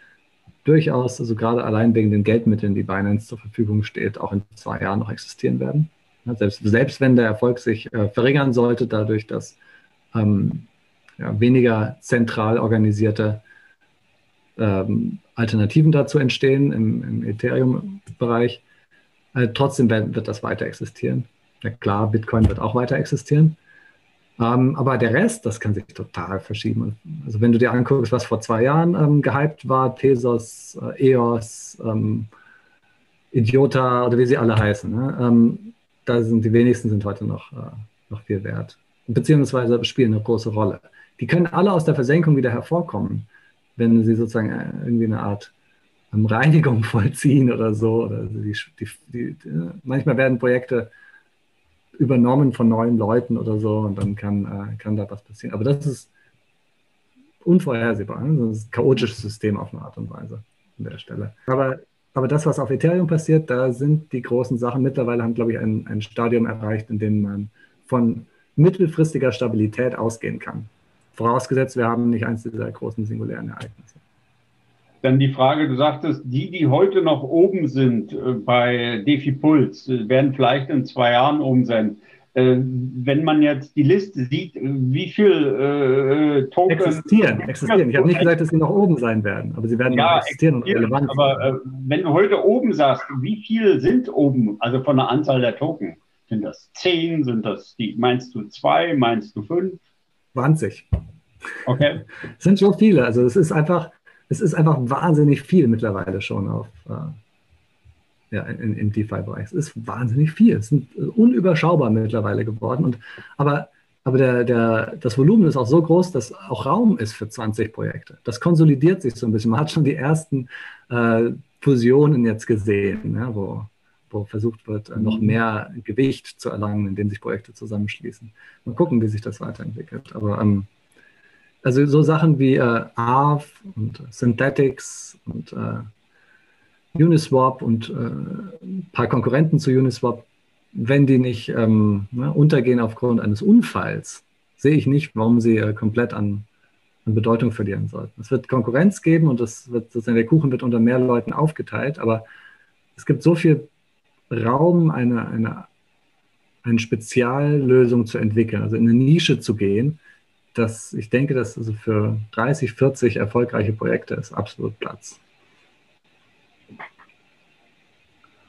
durchaus, also gerade allein wegen den Geldmitteln, die Binance zur Verfügung steht, auch in zwei Jahren noch existieren werden. Selbst, selbst wenn der Erfolg sich äh, verringern sollte, dadurch, dass ähm, ja, weniger zentral organisierte ähm, Alternativen dazu entstehen im, im Ethereum-Bereich. Äh, trotzdem wird, wird, das weiter existieren. Ja, klar, Bitcoin wird auch weiter existieren. Ähm, aber der Rest, das kann sich total verschieben. Also wenn du dir anguckst, was vor zwei Jahren ähm, gehypt war, Tezos, äh, EOS, ähm, Idiota oder wie sie alle heißen, ne? Ähm, da sind die wenigsten sind heute noch, äh, noch viel wert. Beziehungsweise spielen eine große Rolle. Die können alle aus der Versenkung wieder hervorkommen wenn sie sozusagen äh, irgendwie eine Art ähm, Reinigung vollziehen oder so. Oder die, die, die, manchmal werden Projekte übernommen von neuen Leuten oder so und dann kann, äh, kann da was passieren. Aber das ist unvorhersehbar. Ne? Das ist ein chaotisches System auf eine Art und Weise an der Stelle. Aber, aber das, was auf Ethereum passiert, da sind die großen Sachen mittlerweile haben, glaube ich, ein, ein Stadium erreicht, in dem man von mittelfristiger Stabilität ausgehen kann. Vorausgesetzt, wir haben nicht eins dieser großen singulären Ereignisse. Dann die Frage, du sagtest, die, die heute noch oben sind äh, bei Defi Puls, äh, werden vielleicht in zwei Jahren oben sein. Äh, wenn man jetzt die Liste sieht, wie viel äh, Token existieren, existieren. Ich habe nicht gesagt, dass sie noch oben sein werden, aber sie werden ja, noch existieren, und relevant. Aber äh, wenn du heute oben sagst, wie viel sind oben, also von der Anzahl der Token? Sind das zehn? Sind das die? Meinst du zwei? Meinst du fünf? 20. Okay. Es sind schon viele. Also es ist einfach, es ist einfach wahnsinnig viel mittlerweile schon auf, äh, ja, in, im DeFi-Bereich. Es ist wahnsinnig viel. Es sind unüberschaubar mittlerweile geworden. Und, aber aber der, der, das Volumen ist auch so groß, dass auch Raum ist für 20 Projekte. Das konsolidiert sich so ein bisschen. Man hat schon die ersten äh, Fusionen jetzt gesehen, ja, wo, wo versucht wird, äh, noch mehr Gewicht zu erlangen, indem sich Projekte zusammenschließen. Mal gucken, wie sich das weiterentwickelt. Aber ähm, also so Sachen wie äh, ARV und Synthetics und äh, Uniswap und äh, ein paar Konkurrenten zu Uniswap, wenn die nicht ähm, ne, untergehen aufgrund eines Unfalls, sehe ich nicht, warum sie äh, komplett an, an, Bedeutung verlieren sollten. Es wird Konkurrenz geben und das wird, sozusagen der Kuchen wird unter mehr Leuten aufgeteilt, aber es gibt so viel Raum, eine, eine, eine Speziallösung zu entwickeln, also in eine Nische zu gehen, dass ich denke, dass also für 30, 40 erfolgreiche Projekte ist absolut Platz.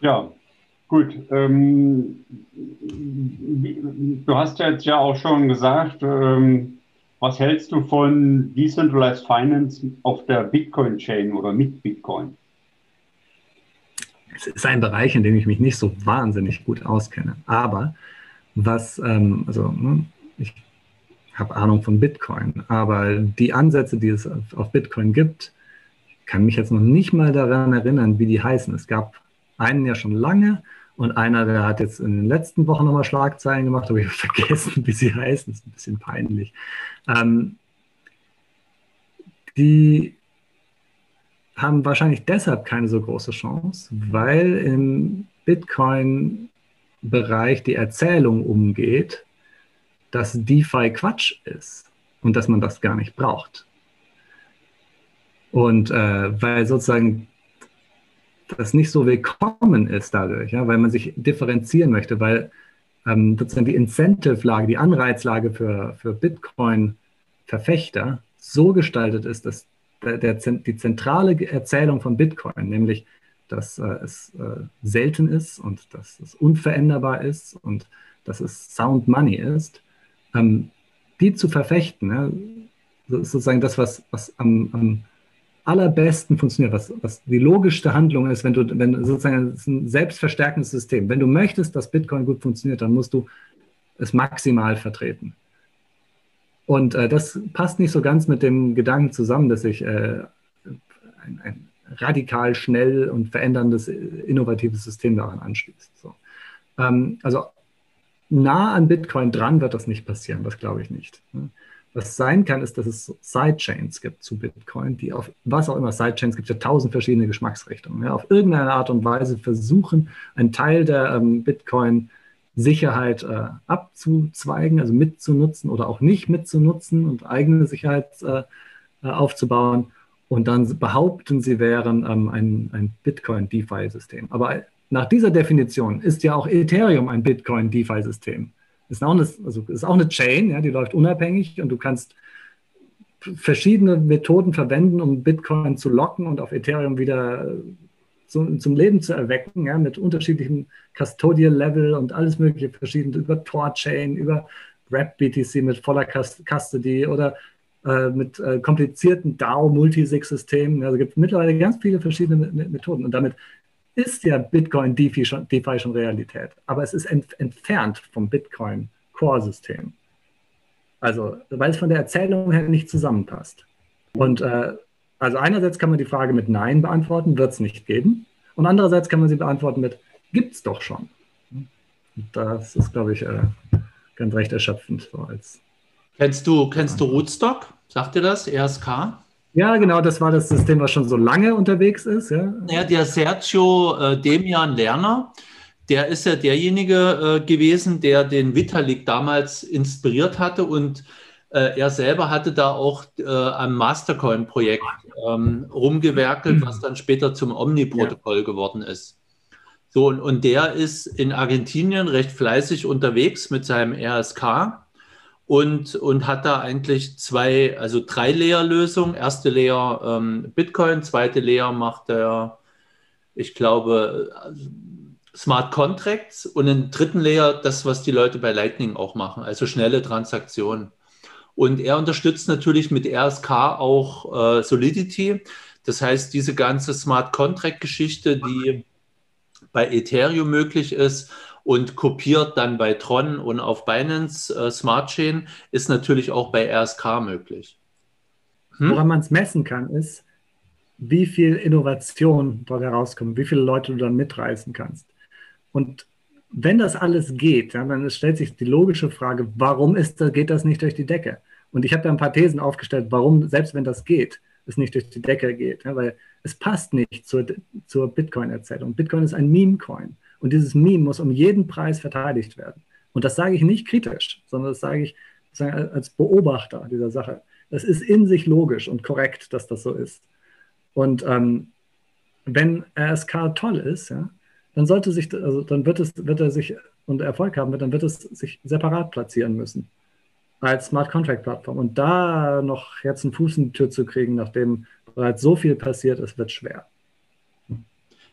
Ja, gut. Ähm, du hast jetzt ja auch schon gesagt, ähm, was hältst du von Decentralized Finance auf der Bitcoin-Chain oder mit Bitcoin? Es ist ein Bereich, in dem ich mich nicht so wahnsinnig gut auskenne. Aber was, ähm, also ne, ich habe Ahnung von Bitcoin, aber die Ansätze, die es auf Bitcoin gibt, kann mich jetzt noch nicht mal daran erinnern, wie die heißen. Es gab einen ja schon lange und einer, der hat jetzt in den letzten Wochen nochmal Schlagzeilen gemacht, aber ich habe vergessen, wie sie heißen. Das ist ein bisschen peinlich. Ähm, die haben wahrscheinlich deshalb keine so große Chance, weil im Bitcoin-Bereich die Erzählung umgeht, dass DeFi Quatsch ist und dass man das gar nicht braucht. Und äh, weil sozusagen das nicht so willkommen ist dadurch, ja, weil man sich differenzieren möchte, weil ähm, sozusagen die Incentive-Lage, die Anreizlage für, für Bitcoin-Verfechter so gestaltet ist, dass der, die zentrale Erzählung von Bitcoin, nämlich dass äh, es äh, selten ist und dass es unveränderbar ist und dass es Sound Money ist, ähm, die zu verfechten, ja, sozusagen das, was, was am, am allerbesten funktioniert, was, was die logischste Handlung ist, wenn du, wenn sozusagen es ist ein selbstverstärkendes System. Wenn du möchtest, dass Bitcoin gut funktioniert, dann musst du es maximal vertreten. Und äh, das passt nicht so ganz mit dem Gedanken zusammen, dass sich äh, ein, ein, radikal schnell und veränderndes, innovatives System daran anschließt. So. Ähm, also nah an Bitcoin dran wird das nicht passieren, das glaube ich nicht. Ne? Was sein kann, ist, dass es Sidechains gibt zu Bitcoin, die auf was auch immer, Sidechains gibt ja tausend verschiedene Geschmacksrichtungen, ja, auf irgendeine Art und Weise versuchen, einen Teil der ähm, Bitcoin-Sicherheit äh, abzuzweigen, also mitzunutzen oder auch nicht mitzunutzen und eigene Sicherheit äh, äh aufzubauen. Und dann behaupten sie wären ähm, ein, ein Bitcoin-DeFi-System. Aber nach dieser Definition ist ja auch Ethereum ein Bitcoin-DeFi-System. Ist auch eine, also ist auch eine Chain, ja, die läuft unabhängig und du kannst verschiedene Methoden verwenden, um Bitcoin zu locken und auf Ethereum wieder so, zum Leben zu erwecken, ja, mit unterschiedlichem Custodial-Level und alles mögliche verschiedene, über Tor-Chain, über Wrap-BTC mit voller Custody oder äh, mit äh, komplizierten DAO-Multisig-Systemen. Also es gibt mittlerweile ganz viele verschiedene Methoden und damit ist ja Bitcoin DeFi schon, DeFi schon Realität, aber es ist ent, entfernt vom Bitcoin Core-System. Also, weil es von der Erzählung her nicht zusammenpasst. Und äh, also einerseits kann man die Frage mit Nein beantworten, wird es nicht geben. Und andererseits kann man sie beantworten mit gibt es doch schon. Das ist, glaube ich, äh, ganz recht erschöpfend. So als kennst du, kennst du Rootstock? Sagt dir das? RSK? Ja, genau, das war das System, was schon so lange unterwegs ist. Ja, ja der Sergio äh, Demian Lerner, der ist ja derjenige äh, gewesen, der den Vitalik damals inspiriert hatte und äh, er selber hatte da auch äh, am Mastercoin-Projekt ähm, rumgewerkelt, mhm. was dann später zum Omni-Protokoll ja. geworden ist. So, und, und der ist in Argentinien recht fleißig unterwegs mit seinem RSK und, und hat da eigentlich zwei, also drei Layer-Lösungen. Erste Layer ähm, Bitcoin, zweite Layer macht er, ich glaube, Smart Contracts und im dritten Layer das, was die Leute bei Lightning auch machen, also schnelle Transaktionen. Und er unterstützt natürlich mit RSK auch äh, Solidity. Das heißt, diese ganze Smart Contract-Geschichte, die bei Ethereum möglich ist und kopiert dann bei Tron und auf Binance äh, Smart Chain, ist natürlich auch bei RSK möglich. Hm? Woran man es messen kann, ist, wie viel Innovation dort herauskommt, wie viele Leute du dann mitreißen kannst. Und wenn das alles geht, ja, dann stellt sich die logische Frage, warum ist, geht das nicht durch die Decke? Und ich habe da ein paar Thesen aufgestellt, warum, selbst wenn das geht, es nicht durch die Decke geht. Ja, weil es passt nicht zur, zur Bitcoin-Erzählung. Bitcoin ist ein Meme-Coin. Und dieses Meme muss um jeden Preis verteidigt werden. Und das sage ich nicht kritisch, sondern das sage ich als Beobachter dieser Sache. Das ist in sich logisch und korrekt, dass das so ist. Und ähm, wenn RSK toll ist, ja, dann sollte sich, also dann wird es, wird er sich und Erfolg haben wird, dann wird es sich separat platzieren müssen als Smart Contract Plattform. Und da noch jetzt einen Fuß in die Tür zu kriegen, nachdem bereits so viel passiert ist, wird schwer.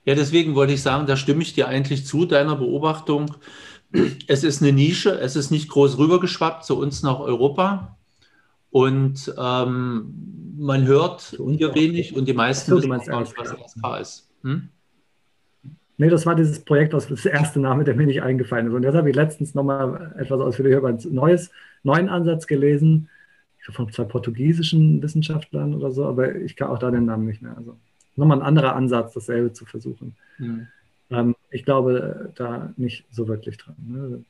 Ja, deswegen wollte ich sagen, da stimme ich dir eigentlich zu, deiner Beobachtung. Es ist eine Nische, es ist nicht groß rübergeschwappt zu uns nach Europa. Und ähm, man hört hier wenig und die meisten so, wissen auch nicht, was SK ist. Hm? Nee, das war dieses Projekt, das das erste Name, der mir nicht eingefallen ist. Und jetzt habe ich letztens nochmal etwas ausführlicher über ein neues, neuen Ansatz gelesen, von zwei portugiesischen Wissenschaftlern oder so, aber ich kann auch da den Namen nicht mehr. Also nochmal ein anderer Ansatz, dasselbe zu versuchen. Mhm. Ähm, ich glaube da nicht so wirklich dran. Ne?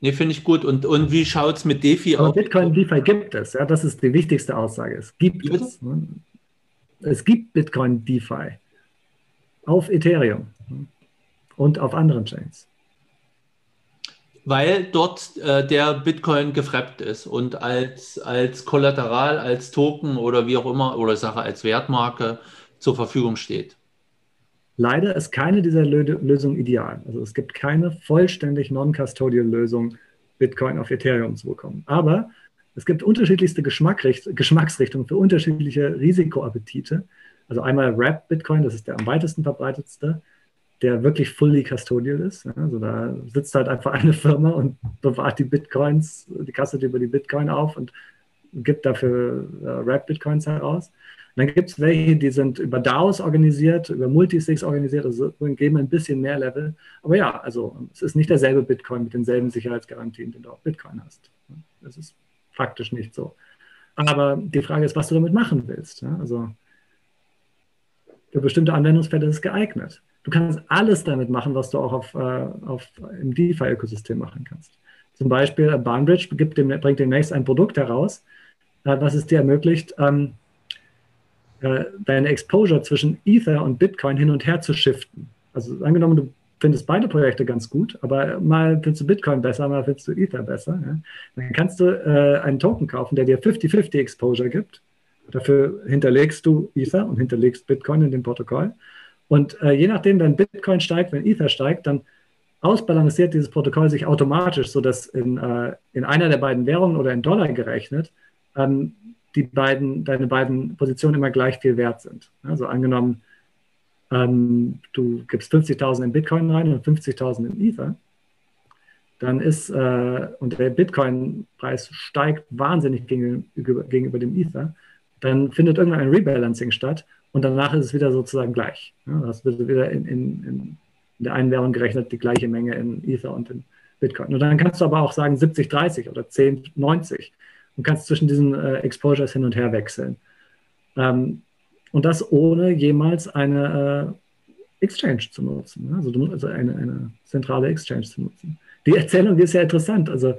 Nee, finde ich gut. Und, und wie schaut es mit DeFi aus? Bitcoin DeFi gibt es, ja, das ist die wichtigste Aussage. Es gibt es. Ne? Es gibt Bitcoin DeFi auf Ethereum und auf anderen Chains. Weil dort äh, der Bitcoin gefrappt ist und als, als Kollateral, als Token oder wie auch immer, oder Sache als Wertmarke zur Verfügung steht. Leider ist keine dieser Lösungen ideal. Also es gibt keine vollständig non-custodial Lösung, Bitcoin auf Ethereum zu bekommen. Aber es gibt unterschiedlichste Geschmacksrichtungen für unterschiedliche Risikoappetite. Also einmal Wrap Bitcoin, das ist der am weitesten verbreitetste, der wirklich fully custodial ist. Also da sitzt halt einfach eine Firma und bewahrt die Bitcoins, die kastet über die Bitcoin auf und gibt dafür äh, Wrap Bitcoins heraus. Und dann gibt es welche, die sind über DAOs organisiert, über Multisigs organisiert, also geben ein bisschen mehr Level. Aber ja, also es ist nicht derselbe Bitcoin mit denselben Sicherheitsgarantien, den du auf Bitcoin hast. Das ist faktisch nicht so. Aber die Frage ist, was du damit machen willst. Also für bestimmte Anwendungsfälle ist es geeignet. Du kannst alles damit machen, was du auch auf, äh, auf, im DeFi-Ökosystem machen kannst. Zum Beispiel äh, Bahnbridge gibt dem, bringt demnächst ein Produkt heraus, äh, was es dir ermöglicht, ähm, äh, deine Exposure zwischen Ether und Bitcoin hin und her zu shiften. Also angenommen, du findest beide Projekte ganz gut, aber mal findest du Bitcoin besser, mal findest du Ether besser. Ja? Dann kannst du äh, einen Token kaufen, der dir 50-50 Exposure gibt Dafür hinterlegst du Ether und hinterlegst Bitcoin in dem Protokoll. Und äh, je nachdem, wenn Bitcoin steigt, wenn Ether steigt, dann ausbalanciert dieses Protokoll sich automatisch, sodass in, äh, in einer der beiden Währungen oder in Dollar gerechnet ähm, die beiden, deine beiden Positionen immer gleich viel wert sind. Also angenommen, ähm, du gibst 50.000 in Bitcoin rein und 50.000 in Ether, dann ist, äh, und der Bitcoin-Preis steigt wahnsinnig gegenüber, gegenüber dem Ether, dann findet irgendwann ein Rebalancing statt und danach ist es wieder sozusagen gleich. Das wird wieder in, in, in, der einen Währung gerechnet, die gleiche Menge in Ether und in Bitcoin. Und dann kannst du aber auch sagen 70, 30 oder 10, 90 und kannst zwischen diesen äh, Exposures hin und her wechseln. Ähm, und das ohne jemals eine äh, Exchange zu nutzen, also, also eine, eine, zentrale Exchange zu nutzen. Die Erzählung ist ja interessant. Also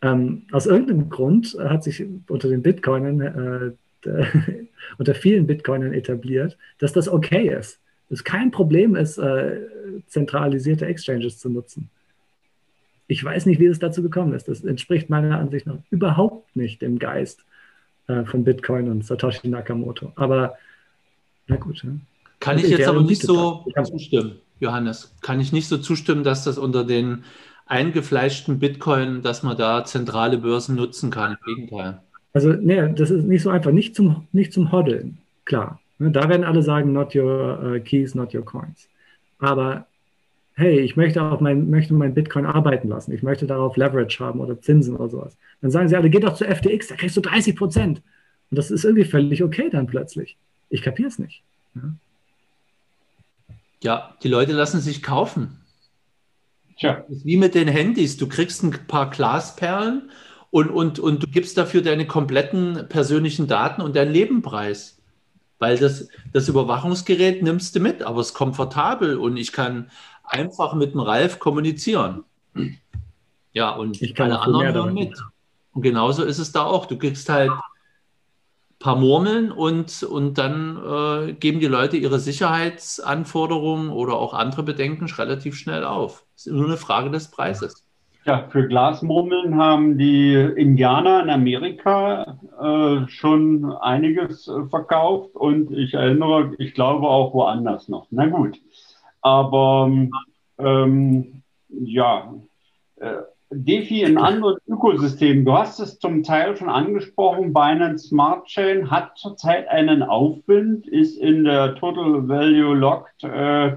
ähm, aus irgendeinem Grund hat sich unter den Bitcoinern äh, unter vielen Bitcoinern etabliert, dass das okay ist. Dass es kein Problem ist, äh, zentralisierte Exchanges zu nutzen. Ich weiß nicht, wie es dazu gekommen ist. Das entspricht meiner Ansicht nach überhaupt nicht dem Geist äh, von Bitcoin und Satoshi Nakamoto. Aber na gut. Ja. Kann ich jetzt aber nicht so zustimmen, Johannes. Kann ich nicht so zustimmen, dass das unter den eingefleischten Bitcoin, dass man da zentrale Börsen nutzen kann. Im Gegenteil. Also, nee, das ist nicht so einfach. Nicht zum, nicht zum Hoddeln, klar. Ne, da werden alle sagen, not your uh, keys, not your coins. Aber hey, ich möchte auf mein, möchte mein Bitcoin arbeiten lassen, ich möchte darauf Leverage haben oder Zinsen oder sowas. Dann sagen sie alle, geh doch zu FTX, da kriegst du 30 Prozent. Und das ist irgendwie völlig okay dann plötzlich. Ich kapiere es nicht. Ja? ja, die Leute lassen sich kaufen. Tja. Wie mit den Handys. Du kriegst ein paar Glasperlen und, und, und du gibst dafür deine kompletten persönlichen Daten und deinen Lebenpreis. Weil das, das Überwachungsgerät nimmst du mit, aber es ist komfortabel und ich kann einfach mit dem Ralf kommunizieren. Ja, und ich kann alle anderen hören mit. Und genauso ist es da auch. Du kriegst halt paar Murmeln und, und dann äh, geben die Leute ihre Sicherheitsanforderungen oder auch andere Bedenken relativ schnell auf. Es ist nur eine Frage des Preises. Ja, für Glasmurmeln haben die Indianer in Amerika äh, schon einiges äh, verkauft und ich erinnere, ich glaube auch woanders noch. Na gut, aber ähm, ja, äh, DeFi in anderen Ökosystemen. Du hast es zum Teil schon angesprochen. Binance Smart Chain hat zurzeit einen Aufwind, ist in der Total Value Locked äh,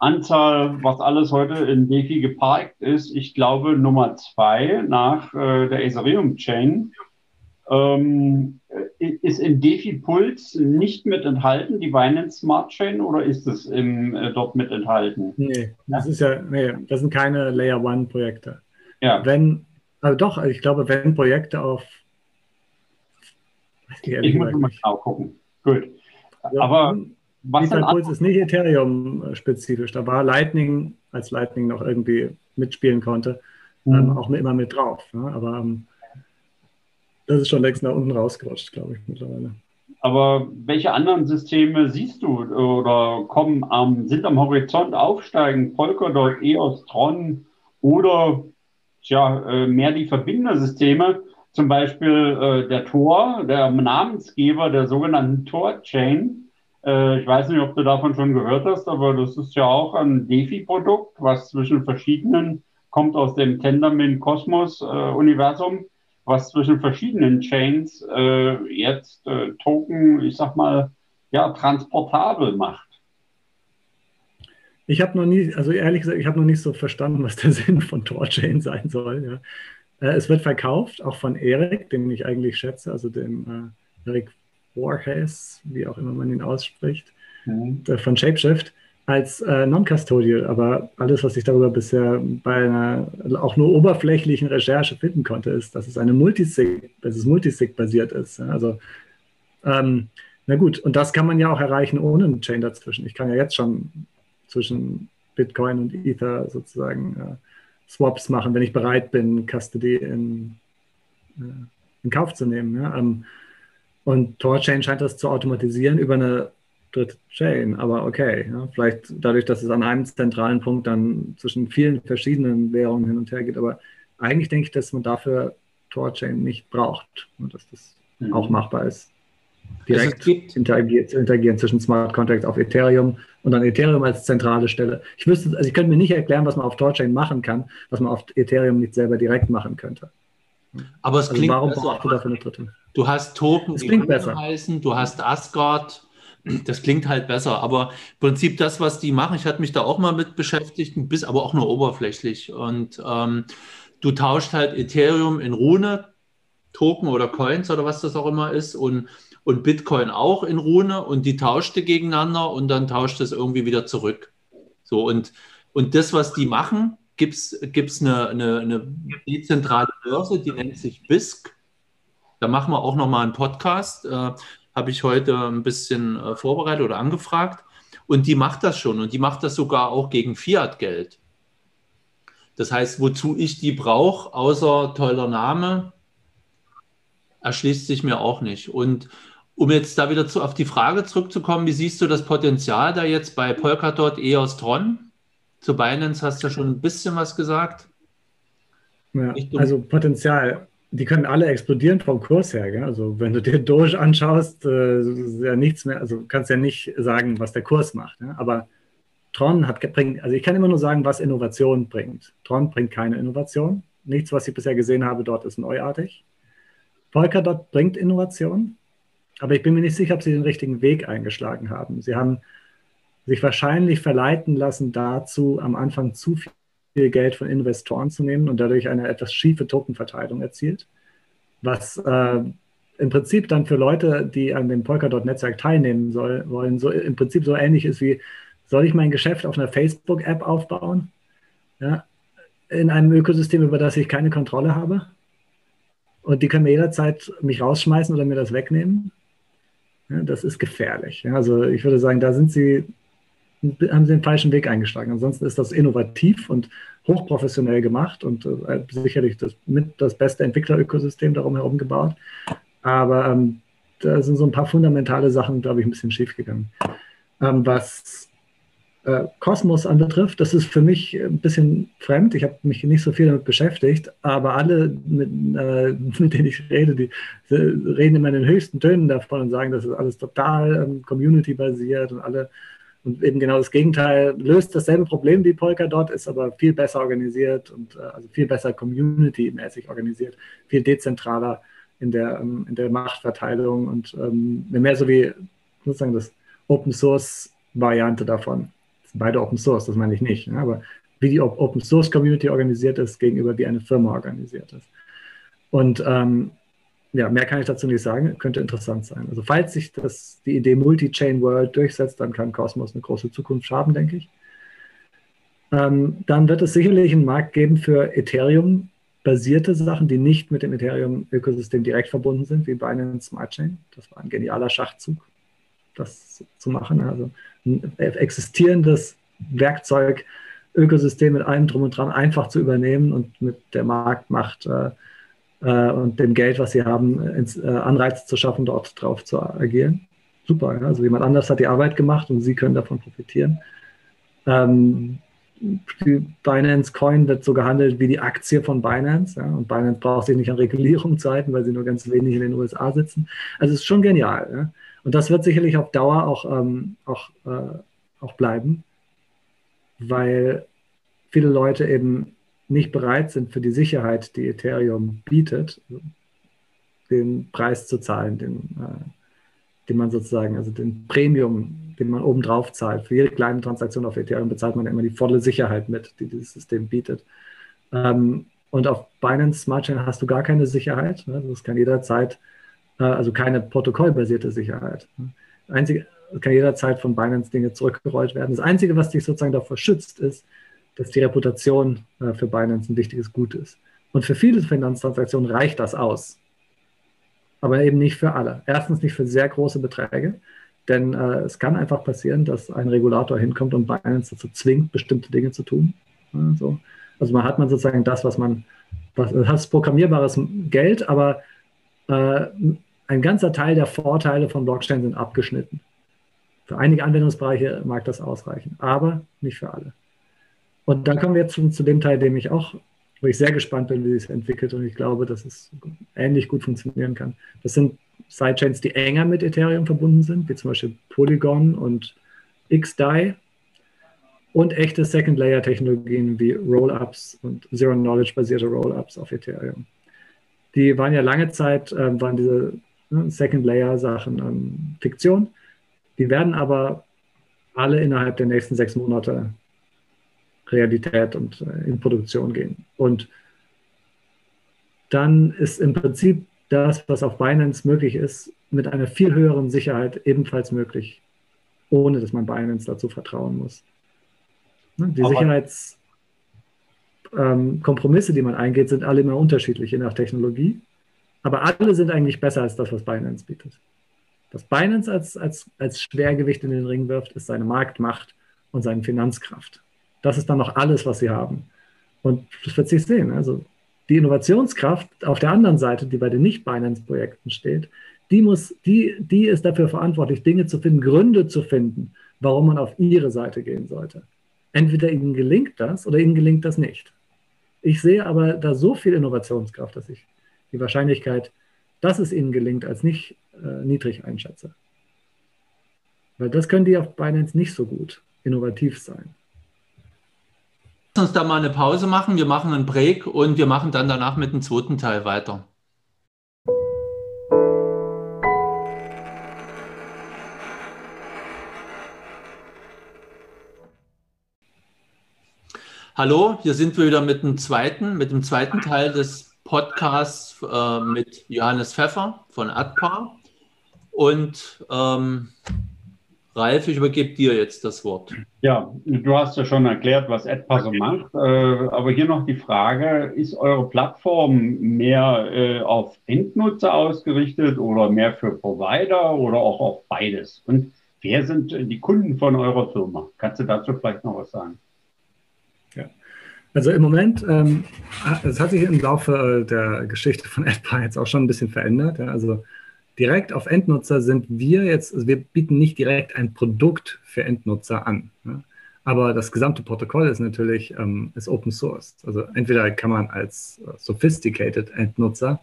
Anzahl, was alles heute in DeFi geparkt ist, ich glaube Nummer zwei nach äh, der Ethereum Chain. Ähm, ist in DeFi Puls nicht mit enthalten, die Binance Smart Chain, oder ist es im, äh, dort mit enthalten? Nee, das ist ja, nee, das sind keine Layer One Projekte. Ja. Wenn, also doch, also ich glaube, wenn Projekte auf. Ich, ich muss mal genau gucken. Gut. Also, Aber was Puls ist nicht Ethereum-spezifisch. Da war Lightning, als Lightning noch irgendwie mitspielen konnte, mhm. ähm, auch immer mit drauf. Ne? Aber ähm, das ist schon längst nach unten rausgerutscht, glaube ich, mittlerweile. Aber welche anderen Systeme siehst du oder kommen am, sind am Horizont aufsteigen? Polkadot, EOS, Tron oder tja, äh, mehr die Verbindersysteme, zum Beispiel äh, der Tor, der Namensgeber der sogenannten Tor-Chain. Äh, ich weiß nicht, ob du davon schon gehört hast, aber das ist ja auch ein DeFi-Produkt, was zwischen verschiedenen, kommt aus dem Tendermint Cosmos Universum, was zwischen verschiedenen Chains jetzt Token, ich sag mal, ja, transportabel macht. Ich habe noch nie, also ehrlich gesagt, ich habe noch nicht so verstanden, was der Sinn von Torchain sein soll. Ja. Äh, es wird verkauft, auch von Erik, den ich eigentlich schätze, also dem äh, Erik Warhes, wie auch immer man ihn ausspricht, mhm. von Shapeshift, als äh, Non-Custodial. Aber alles, was ich darüber bisher bei einer auch nur oberflächlichen Recherche finden konnte, ist, dass es eine Multisig, dass es Multisig-basiert ist. Ja. Also ähm, na gut, und das kann man ja auch erreichen ohne einen Chain dazwischen. Ich kann ja jetzt schon zwischen Bitcoin und Ether sozusagen äh, Swaps machen, wenn ich bereit bin, Custody in, äh, in Kauf zu nehmen. Ja? Ähm, und Torchain scheint das zu automatisieren über eine dritte Chain, aber okay. Ja? Vielleicht dadurch, dass es an einem zentralen Punkt dann zwischen vielen verschiedenen Währungen hin und her geht. Aber eigentlich denke ich, dass man dafür Torchain nicht braucht und dass das mhm. auch machbar ist direkt interagieren, interagieren zwischen Smart Contracts auf Ethereum und dann Ethereum als zentrale Stelle. Ich wüsste, also ich könnte mir nicht erklären, was man auf Torchain machen kann, was man auf Ethereum nicht selber direkt machen könnte. Aber es also klingt warum besser. brauchst du dafür eine dritte? Du hast Token, die klingt besser. heißen, du hast Asgard, das klingt halt besser. Aber im Prinzip das, was die machen, ich hatte mich da auch mal mit beschäftigt, bis aber auch nur oberflächlich. Und ähm, du tauscht halt Ethereum in Rune, Token oder Coins oder was das auch immer ist und und Bitcoin auch in Rune und die tauschte gegeneinander und dann tauscht es irgendwie wieder zurück. So und, und das, was die machen, gibt es eine, eine, eine dezentrale Börse, die nennt sich BISC. Da machen wir auch nochmal einen Podcast. Äh, Habe ich heute ein bisschen äh, vorbereitet oder angefragt. Und die macht das schon und die macht das sogar auch gegen Fiat-Geld. Das heißt, wozu ich die brauche, außer toller Name, erschließt sich mir auch nicht. Und um jetzt da wieder zu, auf die Frage zurückzukommen, wie siehst du das Potenzial da jetzt bei Polkadot, EOS, Tron? Zu Binance hast du ja schon ein bisschen was gesagt. Ja, also Potenzial, die können alle explodieren vom Kurs her. Gell? Also wenn du dir Doge anschaust, äh, ist ja nichts mehr, also kannst ja nicht sagen, was der Kurs macht. Ja? Aber Tron hat bringt, also ich kann immer nur sagen, was Innovation bringt. Tron bringt keine Innovation. Nichts, was ich bisher gesehen habe, dort ist neuartig. Polkadot bringt Innovation. Aber ich bin mir nicht sicher, ob sie den richtigen Weg eingeschlagen haben. Sie haben sich wahrscheinlich verleiten lassen dazu, am Anfang zu viel Geld von Investoren zu nehmen und dadurch eine etwas schiefe Tokenverteilung erzielt, was äh, im Prinzip dann für Leute, die an dem Polkadot-Netzwerk teilnehmen soll, wollen, so im Prinzip so ähnlich ist wie, soll ich mein Geschäft auf einer Facebook-App aufbauen? Ja, in einem Ökosystem, über das ich keine Kontrolle habe? Und die können mir jederzeit mich rausschmeißen oder mir das wegnehmen. Ja, das ist gefährlich. Ja, also ich würde sagen, da sind sie, haben sie den falschen Weg eingeschlagen. Ansonsten ist das innovativ und hochprofessionell gemacht und äh, sicherlich das, mit das beste Entwicklerökosystem darum herum gebaut. Aber ähm, da sind so ein paar fundamentale Sachen, glaube ich, ein bisschen schief gegangen. Ähm, was äh, Kosmos anbetrifft, das ist für mich ein bisschen fremd. Ich habe mich nicht so viel damit beschäftigt, aber alle, mit, äh, mit denen ich rede, die, die, reden immer in den höchsten Tönen davon und sagen, das ist alles total ähm, community-basiert und alle und eben genau das Gegenteil löst dasselbe Problem wie Polkadot, ist aber viel besser organisiert und äh, also viel besser community-mäßig organisiert, viel dezentraler in der, ähm, in der Machtverteilung und ähm, mehr so wie sozusagen das Open Source Variante davon. Beide Open Source, das meine ich nicht, ne? aber wie die Open Source Community organisiert ist gegenüber wie eine Firma organisiert ist. Und ähm, ja, mehr kann ich dazu nicht sagen, könnte interessant sein. Also falls sich das, die Idee Multi-Chain World durchsetzt, dann kann Cosmos eine große Zukunft haben, denke ich. Ähm, dann wird es sicherlich einen Markt geben für Ethereum basierte Sachen, die nicht mit dem Ethereum-Ökosystem direkt verbunden sind, wie Binance Smart Chain. Das war ein genialer Schachzug, das zu machen. Also ein existierendes Werkzeug, Ökosystem mit allem drum und dran einfach zu übernehmen und mit der Marktmacht äh, äh, und dem Geld, was sie haben, ins, äh, Anreize zu schaffen, dort drauf zu agieren. Super, ja? also jemand anders hat die Arbeit gemacht und sie können davon profitieren. Ähm, die Binance Coin wird so gehandelt wie die Aktie von Binance. Ja? Und Binance braucht sich nicht an Regulierung zu halten, weil sie nur ganz wenig in den USA sitzen. Also es ist schon genial. Ja? Und das wird sicherlich auf Dauer auch, ähm, auch, äh, auch bleiben, weil viele Leute eben nicht bereit sind, für die Sicherheit, die Ethereum bietet, den Preis zu zahlen, den, äh, den man sozusagen, also den Premium den man obendrauf zahlt. Für jede kleine Transaktion auf Ethereum bezahlt man immer die volle Sicherheit mit, die dieses System bietet. Ähm, und auf Binance Smart Chain hast du gar keine Sicherheit. Ne? Das kann jederzeit, äh, also keine protokollbasierte Sicherheit. Einzige, kann jederzeit von Binance Dinge zurückgerollt werden. Das Einzige, was dich sozusagen davor schützt, ist, dass die Reputation äh, für Binance ein wichtiges Gut ist. Und für viele Finanztransaktionen reicht das aus. Aber eben nicht für alle. Erstens nicht für sehr große Beträge. Denn äh, es kann einfach passieren, dass ein Regulator hinkommt und Binance dazu zwingt, bestimmte Dinge zu tun. Also, also man hat man sozusagen das, was man, was, das programmierbares Geld, aber äh, ein ganzer Teil der Vorteile von Blockchain sind abgeschnitten. Für einige Anwendungsbereiche mag das ausreichen, aber nicht für alle. Und dann kommen wir jetzt zu, zu dem Teil, dem ich auch, wo ich sehr gespannt bin, wie es entwickelt und ich glaube, dass es ähnlich gut funktionieren kann. Das sind Sidechains, die enger mit Ethereum verbunden sind, wie zum Beispiel Polygon und XDAI und echte Second-Layer-Technologien wie Rollups und Zero-Knowledge-basierte Rollups auf Ethereum. Die waren ja lange Zeit, äh, waren diese ne, Second-Layer-Sachen ähm, Fiktion. Die werden aber alle innerhalb der nächsten sechs Monate Realität und äh, in Produktion gehen. Und dann ist im Prinzip das, was auf Binance möglich ist, mit einer viel höheren Sicherheit ebenfalls möglich, ohne dass man Binance dazu vertrauen muss. Ne, die Sicherheitskompromisse, ähm, die man eingeht, sind alle immer unterschiedlich, je nach Technologie. Aber alle sind eigentlich besser als das, was Binance bietet. Was Binance als, als, als Schwergewicht in den Ring wirft, ist seine Marktmacht und seine Finanzkraft. Das ist dann noch alles, was sie haben. Und das wird sich sehen. Also die Innovationskraft auf der anderen Seite, die bei den Nicht-Binance-Projekten steht, die, muss, die, die ist dafür verantwortlich, Dinge zu finden, Gründe zu finden, warum man auf ihre Seite gehen sollte. Entweder ihnen gelingt das oder ihnen gelingt das nicht. Ich sehe aber da so viel Innovationskraft, dass ich die Wahrscheinlichkeit, dass es ihnen gelingt, als nicht äh, niedrig einschätze. Weil das können die auf Binance nicht so gut innovativ sein uns da mal eine Pause machen. Wir machen einen Break und wir machen dann danach mit dem zweiten Teil weiter. Hallo, hier sind wir wieder mit dem zweiten, mit dem zweiten Teil des Podcasts äh, mit Johannes Pfeffer von ADPA. Und ähm, Ralf, ich übergebe dir jetzt das Wort. Ja, du hast ja schon erklärt, was AdPa so macht. Äh, aber hier noch die Frage, ist eure Plattform mehr äh, auf Endnutzer ausgerichtet oder mehr für Provider oder auch auf beides? Und wer sind die Kunden von eurer Firma? Kannst du dazu vielleicht noch was sagen? Also im Moment, ähm, es hat sich im Laufe der Geschichte von AdPy jetzt auch schon ein bisschen verändert. Ja? Also direkt auf Endnutzer sind wir jetzt, also wir bieten nicht direkt ein Produkt für Endnutzer an. Ja? Aber das gesamte Protokoll ist natürlich ähm, ist Open Source. Also entweder kann man als äh, sophisticated Endnutzer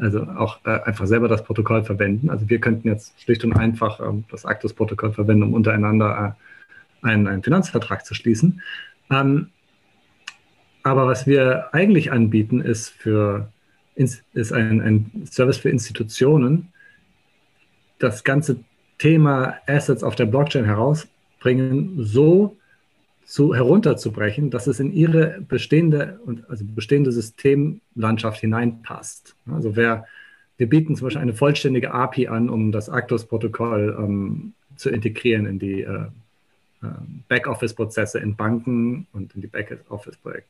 also auch äh, einfach selber das Protokoll verwenden. Also wir könnten jetzt schlicht und einfach ähm, das Actus-Protokoll verwenden, um untereinander äh, einen, einen, Finanzvertrag zu schließen. Ähm, aber was wir eigentlich anbieten, ist, für, ist ein, ein Service für Institutionen, das ganze Thema Assets auf der Blockchain herausbringen, so zu, herunterzubrechen, dass es in ihre bestehende, also bestehende Systemlandschaft hineinpasst. Also wer, wir bieten zum Beispiel eine vollständige API an, um das Actus-Protokoll ähm, zu integrieren in die äh, Backoffice-Prozesse in Banken und in die Backoffice-Prozesse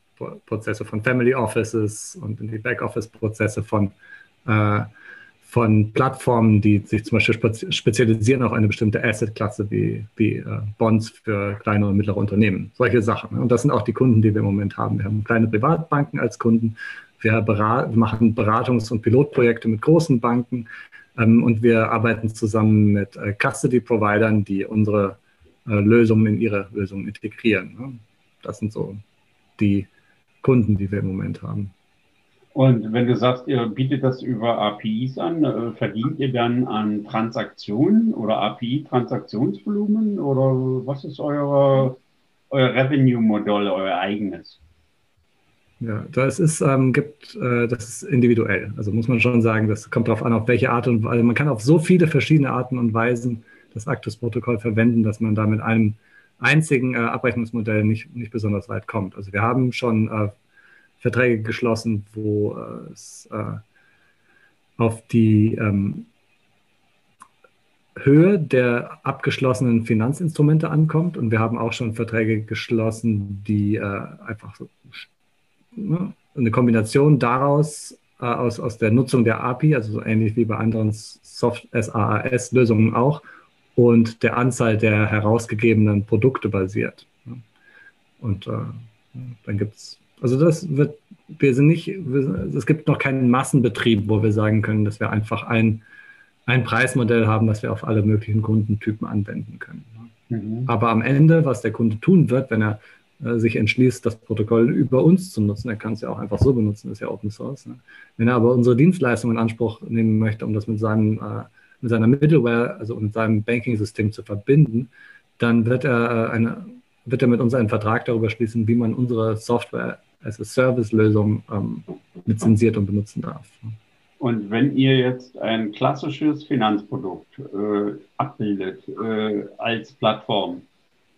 Prozesse von Family Offices und in die Backoffice-Prozesse von, äh, von Plattformen, die sich zum Beispiel spezialisieren auf eine bestimmte Asset-Klasse wie, wie äh, Bonds für kleine und mittlere Unternehmen. Solche Sachen. Und das sind auch die Kunden, die wir im Moment haben. Wir haben kleine Privatbanken als Kunden. Wir, berat machen Beratungs- und Pilotprojekte mit großen Banken. Ähm, und wir arbeiten zusammen mit äh, Custody-Providern, die unsere Lösungen in ihre Lösungen integrieren. Ne? Das sind so die Kunden, die wir im Moment haben. Und wenn du sagst, ihr bietet das über APIs an, äh, verdient ihr dann an Transaktionen oder API-Transaktionsvolumen oder was ist eure, euer Revenue-Modell, euer eigenes? Ja, das ist, ähm, gibt, äh, das ist individuell. Also muss man schon sagen, das kommt darauf an, auf welche Art und Weise. Man kann auf so viele verschiedene Arten und Weisen das Actus-Protokoll verwenden, dass man da mit einem einzigen äh, Abrechnungsmodell nicht, nicht besonders weit kommt. Also wir haben schon äh, Verträge geschlossen, wo äh, es äh, auf die ähm, Höhe der abgeschlossenen Finanzinstrumente ankommt. Und wir haben auch schon Verträge geschlossen, die äh, einfach so, ne, eine Kombination daraus äh, aus, aus der Nutzung der API, also so ähnlich wie bei anderen Soft SaaS-Lösungen auch, und der Anzahl der herausgegebenen Produkte basiert. Und äh, dann gibt es, also das wird, wir sind nicht, es gibt noch keinen Massenbetrieb, wo wir sagen können, dass wir einfach ein, ein Preismodell haben, das wir auf alle möglichen Kundentypen anwenden können. Mhm. Aber am Ende, was der Kunde tun wird, wenn er äh, sich entschließt, das Protokoll über uns zu nutzen, er kann es ja auch einfach so benutzen, ist ja Open Source. Ne? Wenn er aber unsere Dienstleistung in Anspruch nehmen möchte, um das mit seinem äh, mit seiner Middleware, also mit seinem Banking-System zu verbinden, dann wird er, äh, eine, wird er mit uns einen Vertrag darüber schließen, wie man unsere Software als Service-Lösung ähm, lizenziert und benutzen darf. Und wenn ihr jetzt ein klassisches Finanzprodukt äh, abbildet äh, als Plattform,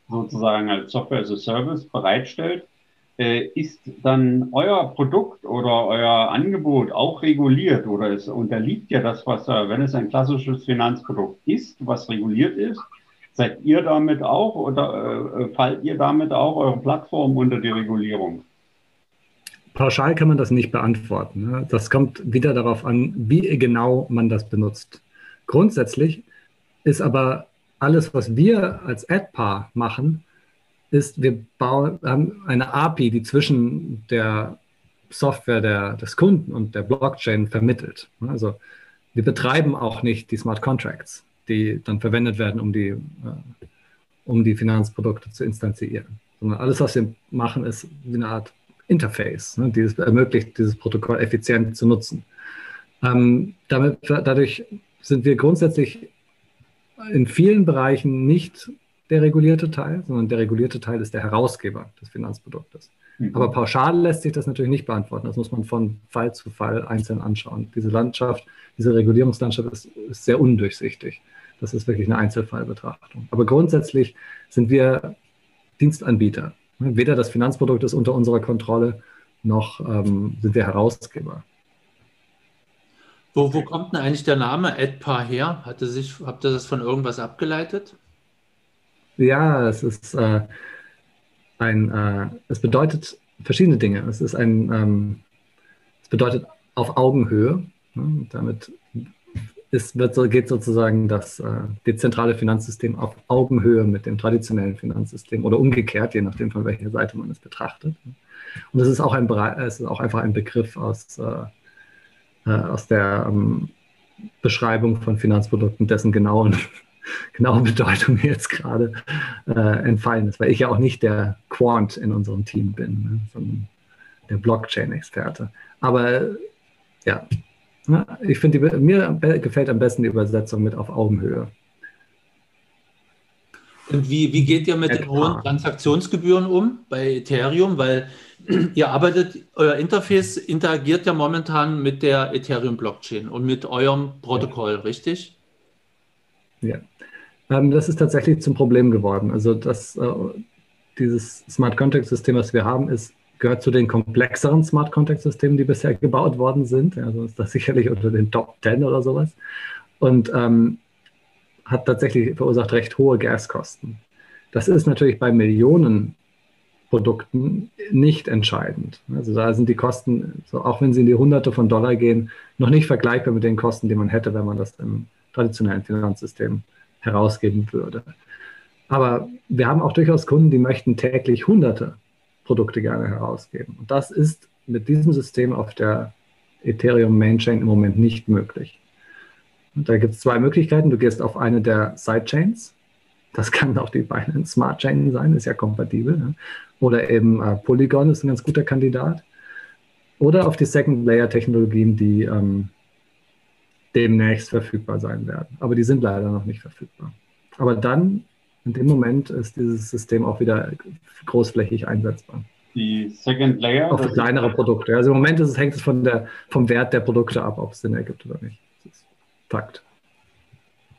sozusagen als Software as a Service bereitstellt, ist dann euer Produkt oder euer Angebot auch reguliert oder es unterliegt ja das, was, wenn es ein klassisches Finanzprodukt ist, was reguliert ist, seid ihr damit auch oder äh, fallt ihr damit auch eure Plattform unter die Regulierung? Pauschal kann man das nicht beantworten. Ne? Das kommt wieder darauf an, wie genau man das benutzt. Grundsätzlich ist aber alles, was wir als AdPar machen, ist, wir bauen, haben eine API, die zwischen der Software der, des Kunden und der Blockchain vermittelt. Also wir betreiben auch nicht die Smart Contracts, die dann verwendet werden, um die, äh, um die Finanzprodukte zu instanzieren. Sondern alles, was wir machen, ist wie eine Art Interface, ne, die es ermöglicht, dieses Protokoll effizient zu nutzen. Ähm, damit, dadurch sind wir grundsätzlich in vielen Bereichen nicht der regulierte Teil, sondern der regulierte Teil ist der Herausgeber des Finanzproduktes. Mhm. Aber pauschal lässt sich das natürlich nicht beantworten. Das muss man von Fall zu Fall einzeln anschauen. Diese Landschaft, diese Regulierungslandschaft ist, ist sehr undurchsichtig. Das ist wirklich eine Einzelfallbetrachtung. Aber grundsätzlich sind wir Dienstanbieter Weder das Finanzprodukt ist unter unserer Kontrolle, noch ähm, sind wir Herausgeber. Wo, wo kommt denn eigentlich der Name Edpa her? Hatte sich, habt ihr das von irgendwas abgeleitet? Ja, es ist äh, ein, äh, es bedeutet verschiedene Dinge. Es ist ein, ähm, es bedeutet auf Augenhöhe. Ne? Damit ist, wird, geht sozusagen das äh, dezentrale Finanzsystem auf Augenhöhe mit dem traditionellen Finanzsystem oder umgekehrt, je nachdem von welcher Seite man es betrachtet. Und es ist auch ein, es ist auch einfach ein Begriff aus äh, äh, aus der ähm, Beschreibung von Finanzprodukten, dessen genauen, genaue Bedeutung jetzt gerade äh, entfallen ist, weil ich ja auch nicht der Quant in unserem Team bin, ne, sondern der Blockchain-Experte. Aber ja, ich finde, mir gefällt am besten die Übersetzung mit auf Augenhöhe. Und wie, wie geht ihr mit den hohen Transaktionsgebühren um bei Ethereum? Weil ihr arbeitet, euer Interface interagiert ja momentan mit der Ethereum-Blockchain und mit eurem Protokoll, richtig? Ja, ähm, das ist tatsächlich zum Problem geworden. Also das, äh, dieses Smart Contract System, was wir haben, ist, gehört zu den komplexeren Smart Contract Systemen, die bisher gebaut worden sind. Also ist das sicherlich unter den Top 10 oder sowas. Und ähm, hat tatsächlich verursacht recht hohe Gaskosten. Das ist natürlich bei Millionen Produkten nicht entscheidend. Also da sind die Kosten, so auch wenn sie in die Hunderte von Dollar gehen, noch nicht vergleichbar mit den Kosten, die man hätte, wenn man das im traditionellen Finanzsystem herausgeben würde. Aber wir haben auch durchaus Kunden, die möchten täglich hunderte Produkte gerne herausgeben. Und das ist mit diesem System auf der Ethereum Mainchain im Moment nicht möglich. Und da gibt es zwei Möglichkeiten. Du gehst auf eine der Sidechains. Das kann auch die Binance Smart Chain sein, ist ja kompatibel. Ne? Oder eben äh, Polygon ist ein ganz guter Kandidat. Oder auf die Second-Layer-Technologien, die ähm, demnächst verfügbar sein werden. Aber die sind leider noch nicht verfügbar. Aber dann, in dem Moment, ist dieses System auch wieder großflächig einsetzbar. Die Second Layer? Auf kleinere Produkte. Also im Moment es, hängt es von der, vom Wert der Produkte ab, ob es Sinn ergibt oder nicht. Das ist Fakt.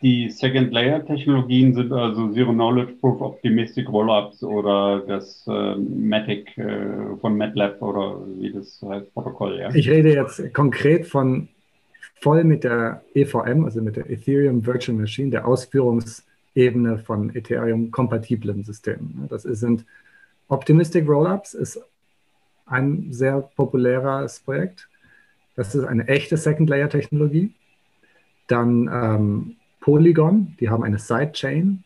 Die Second-Layer-Technologien sind also Zero Knowledge Proof Optimistic Rollups oder das äh, Matic äh, von MATLAB oder wie das heißt, Protokoll. Ja? Ich rede jetzt konkret von voll mit der EVM, also mit der Ethereum Virtual Machine, der Ausführungsebene von Ethereum-kompatiblen Systemen. Das sind Optimistic Rollups, ist ein sehr populäres Projekt. Das ist eine echte Second-Layer-Technologie. Dann ähm, Polygon, die haben eine Sidechain,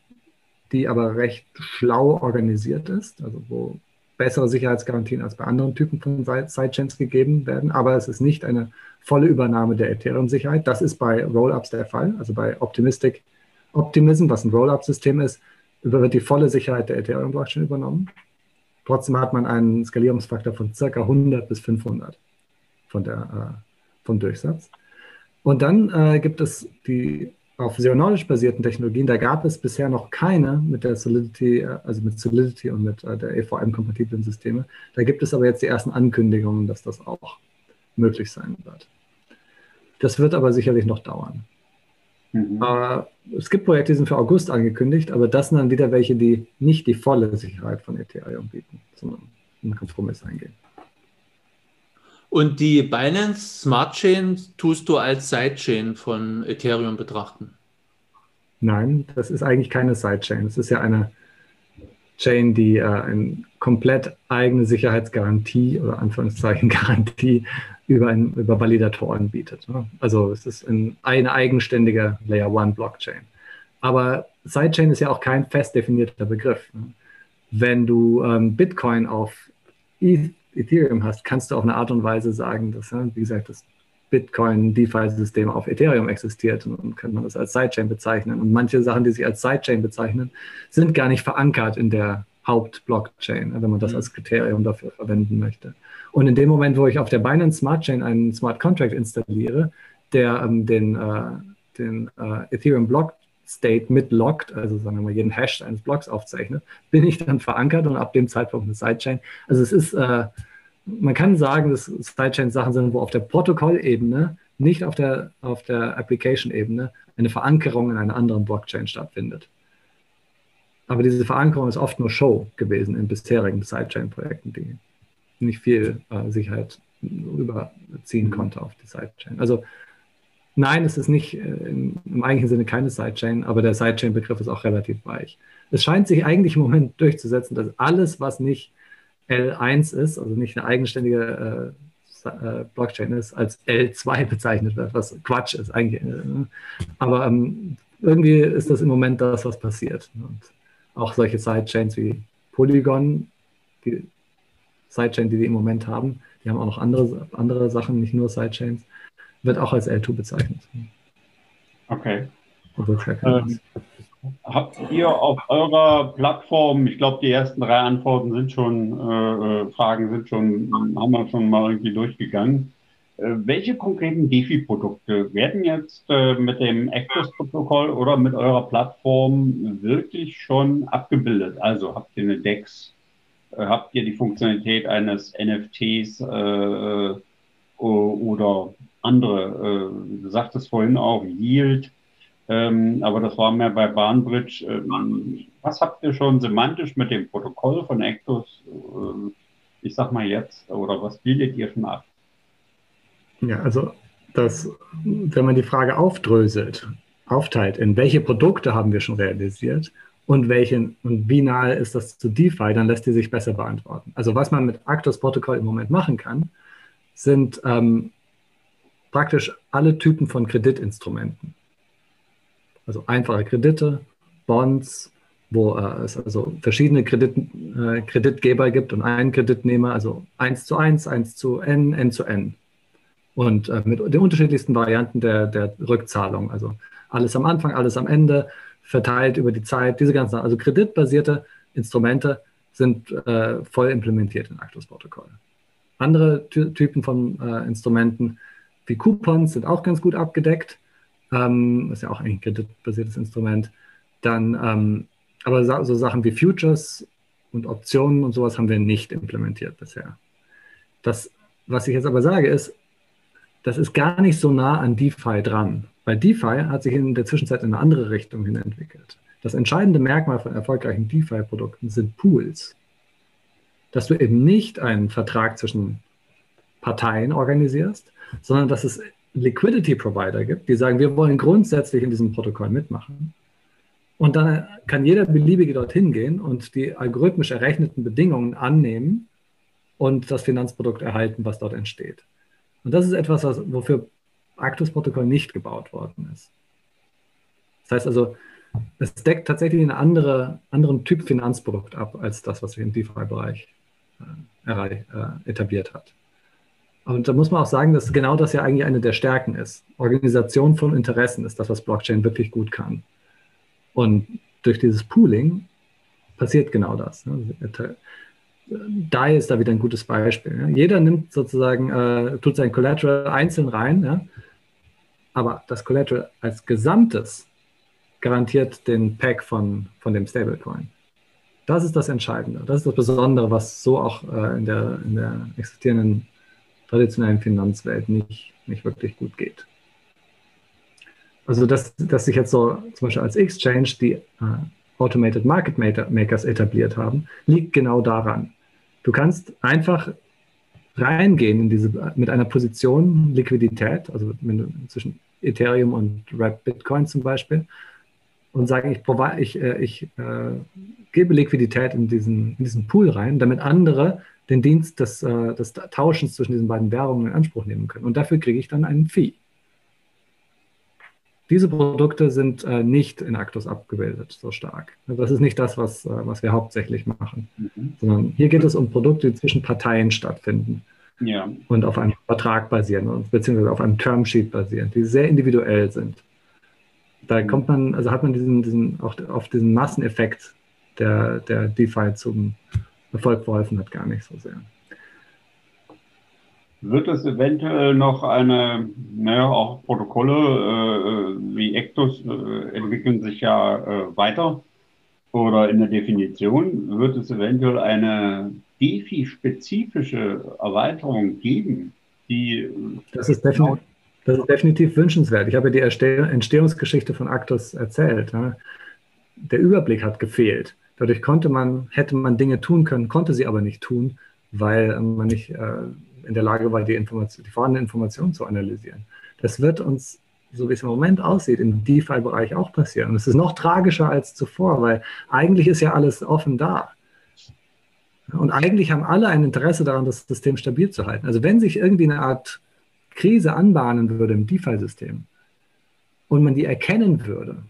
die aber recht schlau organisiert ist, also wo bessere Sicherheitsgarantien als bei anderen Typen von Sidechains gegeben werden, aber es ist nicht eine volle Übernahme der Ethereum-Sicherheit. Das ist bei Rollups der Fall, also bei Optimistic Optimism, was ein Rollup-System ist, wird die volle Sicherheit der Ethereum-Blockchain übernommen. Trotzdem hat man einen Skalierungsfaktor von ca. 100 bis 500 von der, äh, vom Durchsatz. Und dann äh, gibt es die auf Zero-Knowledge basierten Technologien, da gab es bisher noch keine mit der Solidity, äh, also mit Solidity und mit äh, der EVM-kompatiblen Systeme. Da gibt es aber jetzt die ersten Ankündigungen, dass das auch möglich sein wird. Das wird aber sicherlich noch dauern. Mhm. Es gibt Projekte, die sind für August angekündigt, aber das sind dann wieder welche, die nicht die volle Sicherheit von Ethereum bieten, sondern einen Kompromiss eingehen. Und die Binance Smart Chain tust du als Sidechain von Ethereum betrachten? Nein, das ist eigentlich keine Sidechain. Es ist ja eine Chain, die äh, eine komplett eigene Sicherheitsgarantie oder Anführungszeichen Garantie über, ein, über Validatoren bietet. Ne? Also es ist ein, eine eigenständige Layer One Blockchain. Aber Sidechain ist ja auch kein fest definierter Begriff. Ne? Wenn du ähm, Bitcoin auf ETH Ethereum hast, kannst du auf eine Art und Weise sagen, dass, wie gesagt, das Bitcoin-DeFi-System auf Ethereum existiert und kann man das als Sidechain bezeichnen. Und manche Sachen, die sich als Sidechain bezeichnen, sind gar nicht verankert in der Hauptblockchain, wenn man das mhm. als Kriterium dafür verwenden möchte. Und in dem Moment, wo ich auf der Binance Smart Chain einen Smart Contract installiere, der ähm, den, äh, den äh, Ethereum Block State mitloggt, also sagen wir mal jeden Hash eines Blocks aufzeichnet, bin ich dann verankert und ab dem Zeitpunkt eine Sidechain. Also es ist, äh, man kann sagen, dass Sidechains Sachen sind, wo auf der Protokollebene, nicht auf der, auf der Application-Ebene, eine Verankerung in einer anderen Blockchain stattfindet. aber diese Verankerung ist oft nur Show gewesen in bisherigen Sidechain-Projekten, die nicht viel äh, Sicherheit rüberziehen mhm. konnte auf die Sidechain. Also nein, es ist nicht äh, im, im eigentlichen Sinne keine Sidechain, aber der Sidechain-Begriff ist auch relativ weich. Es scheint sich eigentlich im Moment durchzusetzen, dass alles, was nicht L1 ist, also nicht eine eigenständige äh, äh Blockchain ist, als L2 bezeichnet wird, was Quatsch ist eigentlich. Äh, aber ähm, irgendwie ist das im Moment das, was passiert. Und auch solche Sidechains wie Polygon, die Sidechain, die wir im Moment haben, die haben auch noch andere, andere Sachen, nicht nur Sidechains, wird auch als L2 bezeichnet. Okay. Ähm, habt ihr auf eurer Plattform, ich glaube, die ersten drei Antworten sind schon, äh, äh, Fragen sind schon, haben wir schon mal irgendwie durchgegangen. Äh, welche konkreten DeFi-Produkte werden jetzt äh, mit dem Actus-Protokoll oder mit eurer Plattform wirklich schon abgebildet? Also habt ihr eine DEX, äh, habt ihr die Funktionalität eines NFTs äh, oder andere? du sagtest vorhin auch Yield, ähm, aber das war mehr bei Bahnbridge. Ähm, was habt ihr schon semantisch mit dem Protokoll von Actus, ich sag mal jetzt, oder was bildet ihr schon ab? Ja, also das, wenn man die Frage aufdröselt, aufteilt, in welche Produkte haben wir schon realisiert und welchen und wie nahe ist das zu DeFi, dann lässt die sich besser beantworten. Also was man mit Actors-Protokoll im Moment machen kann, sind ähm, praktisch alle Typen von Kreditinstrumenten. Also einfache Kredite, Bonds, wo äh, es also verschiedene Kredit, äh, Kreditgeber gibt und einen Kreditnehmer, also 1 zu 1, 1 zu n, n zu n. Und äh, mit den unterschiedlichsten Varianten der, der Rückzahlung. Also alles am Anfang, alles am Ende, verteilt über die Zeit. Diese ganzen, also kreditbasierte Instrumente sind äh, voll implementiert in Actus-Protokoll. Andere Ty Typen von äh, Instrumenten wie Coupons sind auch ganz gut abgedeckt. Ähm, ist ja auch ein kreditbasiertes Instrument. Dann, ähm, aber so Sachen wie Futures und Optionen und sowas haben wir nicht implementiert bisher. Das, was ich jetzt aber sage, ist, das ist gar nicht so nah an DeFi dran, weil DeFi hat sich in der Zwischenzeit in eine andere Richtung hin entwickelt. Das entscheidende Merkmal von erfolgreichen DeFi-Produkten sind Pools. Dass du eben nicht einen Vertrag zwischen Parteien organisierst, sondern dass es Liquidity Provider gibt, die sagen, wir wollen grundsätzlich in diesem Protokoll mitmachen. Und dann kann jeder beliebige dorthin gehen und die algorithmisch errechneten Bedingungen annehmen und das Finanzprodukt erhalten, was dort entsteht. Und das ist etwas, was, wofür Actus-Protokoll nicht gebaut worden ist. Das heißt also, es deckt tatsächlich einen andere, anderen Typ Finanzprodukt ab, als das, was sich im DeFi-Bereich äh, äh, etabliert hat. Und da muss man auch sagen, dass genau das ja eigentlich eine der Stärken ist. Organisation von Interessen ist das, was Blockchain wirklich gut kann. Und durch dieses Pooling passiert genau das. Ne? DAI ist da wieder ein gutes Beispiel. Ja. Jeder nimmt sozusagen, äh, tut sein Collateral einzeln rein, ja. aber das Collateral als Gesamtes garantiert den Pack von, von dem Stablecoin. Das ist das Entscheidende. Das ist das Besondere, was so auch äh, in, der, in der existierenden traditionellen Finanzwelt nicht, nicht wirklich gut geht. Also, dass, dass sich jetzt so zum Beispiel als Exchange die äh, Automated Market Makers etabliert haben, liegt genau daran. Du kannst einfach reingehen in diese, mit einer Position Liquidität, also zwischen Ethereum und Rap Bitcoin zum Beispiel, und sagen, ich, ich, äh, ich äh, gebe Liquidität in diesen, in diesen Pool rein, damit andere den Dienst des, äh, des Tauschens zwischen diesen beiden Währungen in Anspruch nehmen können. Und dafür kriege ich dann einen Fee. Diese Produkte sind äh, nicht in Actus abgebildet, so stark. Das ist nicht das, was, äh, was wir hauptsächlich machen, mhm. sondern hier geht es um Produkte, die zwischen Parteien stattfinden ja. und auf einem Vertrag basieren, beziehungsweise auf einem Termsheet basieren, die sehr individuell sind. Da mhm. kommt man, also hat man diesen, diesen, auch auf diesen Masseneffekt, der, der DeFi zum Erfolg verholfen hat, gar nicht so sehr. Wird es eventuell noch eine, naja, auch Protokolle äh, wie Ectus äh, entwickeln sich ja äh, weiter oder in der Definition, wird es eventuell eine DeFi-spezifische Erweiterung geben, die. Das ist, definitiv, das ist definitiv wünschenswert. Ich habe die Entstehungsgeschichte von Actus erzählt. Der Überblick hat gefehlt. Dadurch konnte man, hätte man Dinge tun können, konnte sie aber nicht tun, weil man nicht äh, in der Lage war, die, Information, die vorhandenen Informationen zu analysieren. Das wird uns, so wie es im Moment aussieht, im DeFi-Bereich auch passieren. Und es ist noch tragischer als zuvor, weil eigentlich ist ja alles offen da. Und eigentlich haben alle ein Interesse daran, das System stabil zu halten. Also wenn sich irgendwie eine Art Krise anbahnen würde im DeFi-System und man die erkennen würde,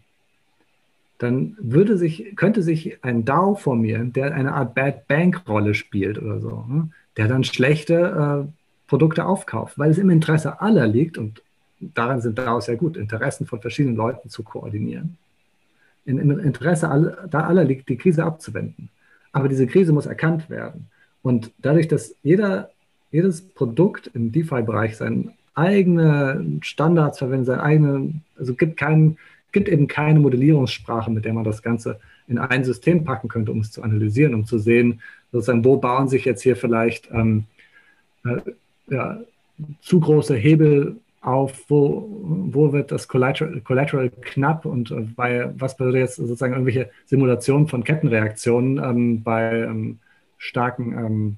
dann würde sich, könnte sich ein DAO formieren, der eine Art Bad Bank-Rolle spielt oder so, ne? der dann schlechte äh, Produkte aufkauft, weil es im Interesse aller liegt und daran sind DAOs sehr gut, Interessen von verschiedenen Leuten zu koordinieren. Im Interesse aller, aller liegt, die Krise abzuwenden. Aber diese Krise muss erkannt werden. Und dadurch, dass jeder, jedes Produkt im DeFi-Bereich seine eigene Standards verwendet, seine eigene, also gibt keinen, gibt eben keine Modellierungssprache, mit der man das Ganze in ein System packen könnte, um es zu analysieren, um zu sehen, sozusagen, wo bauen sich jetzt hier vielleicht ähm, äh, ja, zu große Hebel auf, wo, wo wird das Collateral, Collateral knapp und äh, bei was bedeutet jetzt sozusagen irgendwelche Simulationen von Kettenreaktionen ähm, bei ähm, starken ähm,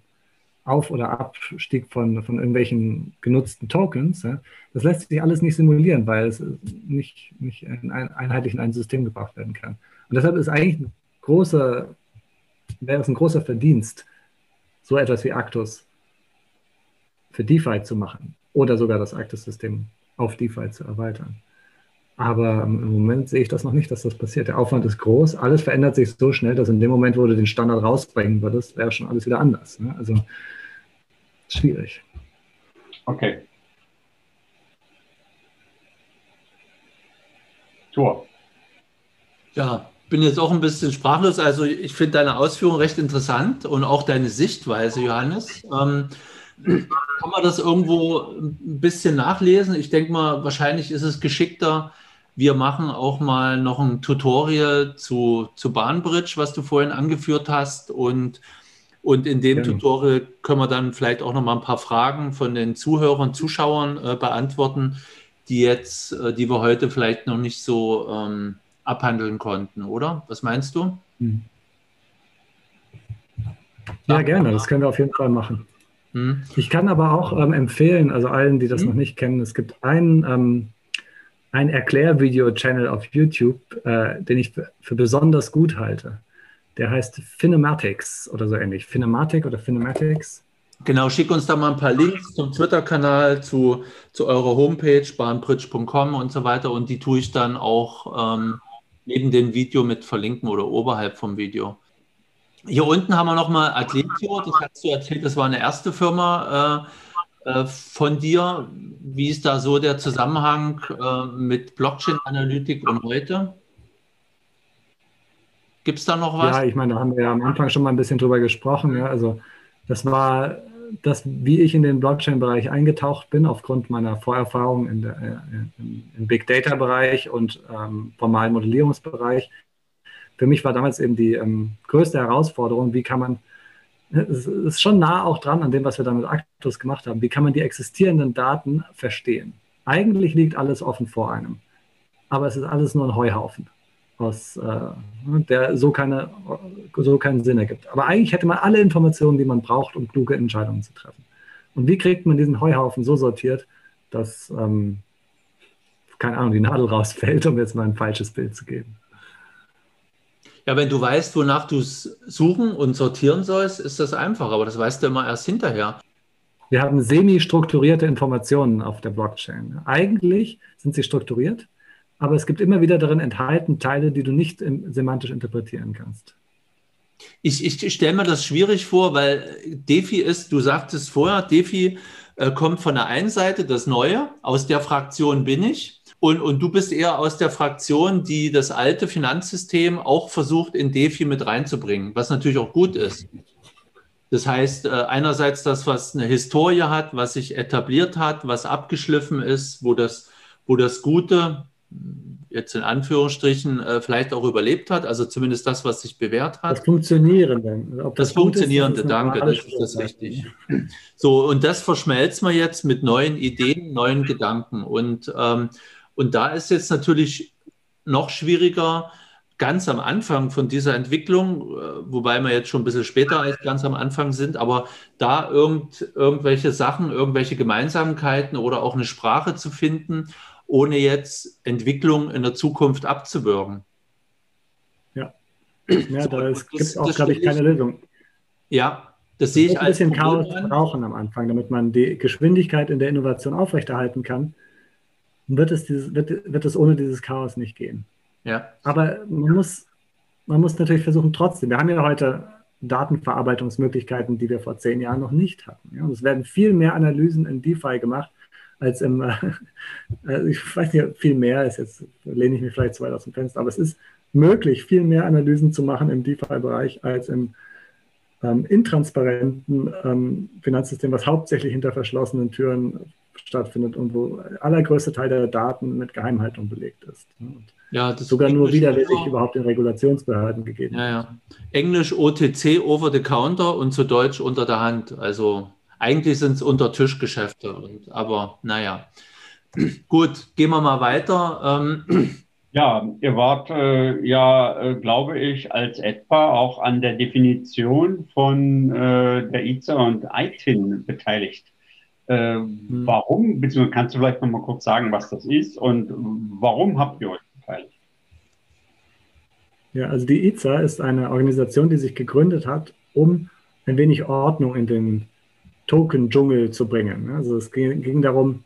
Auf- oder Abstieg von, von irgendwelchen genutzten Tokens. Ja? Das lässt sich alles nicht simulieren, weil es nicht, nicht ein, einheitlich in ein System gebracht werden kann. Und deshalb ist eigentlich ein großer, wäre es ein großer Verdienst, so etwas wie Actus für DeFi zu machen oder sogar das Actus-System auf DeFi zu erweitern. Aber im Moment sehe ich das noch nicht, dass das passiert. Der Aufwand ist groß, alles verändert sich so schnell, dass in dem Moment, wo du den Standard rausbringen würdest, wäre schon alles wieder anders. Ne? Also schwierig. Okay. Tor. Ja, bin jetzt auch ein bisschen sprachlos. Also ich finde deine Ausführung recht interessant und auch deine Sichtweise, Johannes. Ähm, kann man das irgendwo ein bisschen nachlesen? Ich denke mal, wahrscheinlich ist es geschickter. Wir machen auch mal noch ein Tutorial zu, zu Bahnbridge, was du vorhin angeführt hast. Und, und in dem ja. Tutorial können wir dann vielleicht auch noch mal ein paar Fragen von den Zuhörern, Zuschauern äh, beantworten, die jetzt, äh, die wir heute vielleicht noch nicht so ähm, abhandeln konnten, oder? Was meinst du? Hm. Ja, gerne. Das können wir auf jeden Fall machen. Hm. Ich kann aber auch ähm, empfehlen, also allen, die das hm. noch nicht kennen, es gibt einen, ähm, ein Erklärvideo-Channel auf YouTube, äh, den ich für, besonders gut halte. Der heißt Finematics oder so ähnlich. Finematic oder Finematics. Genau, schick uns da mal ein paar Links zum Twitter-Kanal, zu, zu eurer Homepage, bahnbridge.com und so weiter. Und die tue ich dann auch ähm, neben dem Video mit verlinken oder oberhalb vom Video. Hier unten haben wir nochmal Athletio, das hast du erzählt, das war eine erste Firma äh, äh, von dir. Wie ist da so der Zusammenhang äh, mit Blockchain-Analytik und heute? Gibt es da noch was? Ja, ich meine, da haben wir ja am Anfang schon mal ein bisschen drüber gesprochen. Ja. Also das war das, wie ich in den Blockchain-Bereich eingetaucht bin, aufgrund meiner Vorerfahrung in der, äh, im, Big Data-Bereich und ähm, formalen Modellierungsbereich für mich war damals eben die ähm, größte Herausforderung, wie kann man, es ist schon nah auch dran an dem, was wir dann mit Actus gemacht haben, wie kann man die existierenden Daten verstehen? Eigentlich liegt alles offen vor einem, aber es ist alles nur ein Heuhaufen, aus, äh, der so, keine, so keinen Sinn ergibt. Aber eigentlich hätte man alle Informationen, die man braucht, um kluge Entscheidungen zu treffen. Und wie kriegt man diesen Heuhaufen so sortiert, dass, ähm, keine Ahnung, die Nadel rausfällt, um jetzt mal ein falsches Bild zu geben? Ja, wenn du weißt, wonach du es suchen und sortieren sollst, ist das einfach, aber das weißt du immer erst hinterher. Wir haben semi-strukturierte Informationen auf der Blockchain. Eigentlich sind sie strukturiert, aber es gibt immer wieder darin enthalten Teile, die du nicht semantisch interpretieren kannst. Ich, ich stelle mir das schwierig vor, weil DeFi ist, du sagtest vorher, DeFi äh, kommt von der einen Seite, das Neue, aus der Fraktion bin ich. Und, und du bist eher aus der Fraktion, die das alte Finanzsystem auch versucht, in DeFi mit reinzubringen, was natürlich auch gut ist. Das heißt, äh, einerseits das, was eine Historie hat, was sich etabliert hat, was abgeschliffen ist, wo das, wo das Gute, jetzt in Anführungsstrichen, äh, vielleicht auch überlebt hat, also zumindest das, was sich bewährt hat. Das Funktionierende. Das, das, Funktionierende, ist, das danke, das ist das richtig. So, und das verschmelzen wir jetzt mit neuen Ideen, neuen Gedanken. Und ähm, und da ist jetzt natürlich noch schwieriger, ganz am Anfang von dieser Entwicklung, äh, wobei wir jetzt schon ein bisschen später als ganz am Anfang sind, aber da irgend, irgendwelche Sachen, irgendwelche Gemeinsamkeiten oder auch eine Sprache zu finden, ohne jetzt Entwicklung in der Zukunft abzuwürgen. Ja, ja so, da gibt es auch, glaube ich, keine Lösung. Ja, das sehe ich als ein bisschen Chaos brauchen am Anfang, damit man die Geschwindigkeit in der Innovation aufrechterhalten kann. Wird es, dieses, wird, wird es ohne dieses Chaos nicht gehen. Ja. Aber man muss, man muss natürlich versuchen, trotzdem, wir haben ja heute Datenverarbeitungsmöglichkeiten, die wir vor zehn Jahren noch nicht hatten. Ja, und es werden viel mehr Analysen in DeFi gemacht, als im, äh, ich weiß nicht, viel mehr ist jetzt, lehne ich mich vielleicht zu weit aus dem Fenster, aber es ist möglich, viel mehr Analysen zu machen im DeFi-Bereich als im ähm, intransparenten ähm, Finanzsystem, was hauptsächlich hinter verschlossenen Türen stattfindet und wo allergrößte Teil der Daten mit Geheimhaltung belegt ist. Und ja, das sogar nur widerwillig überhaupt in Regulationsbehörden gegeben. Ja, ja. Englisch OTC over the counter und zu Deutsch unter der Hand. Also eigentlich sind es unter Tischgeschäfte. Und, aber naja. Gut, gehen wir mal weiter. Ähm, ja, ihr wart äh, ja, äh, glaube ich, als etwa auch an der Definition von äh, der IZA und ITIN beteiligt. Äh, hm. Warum, beziehungsweise kannst du vielleicht noch mal kurz sagen, was das ist und warum habt ihr euch beteiligt? Ja, also die IZA ist eine Organisation, die sich gegründet hat, um ein wenig Ordnung in den Token-Dschungel zu bringen. Also es ging, darum,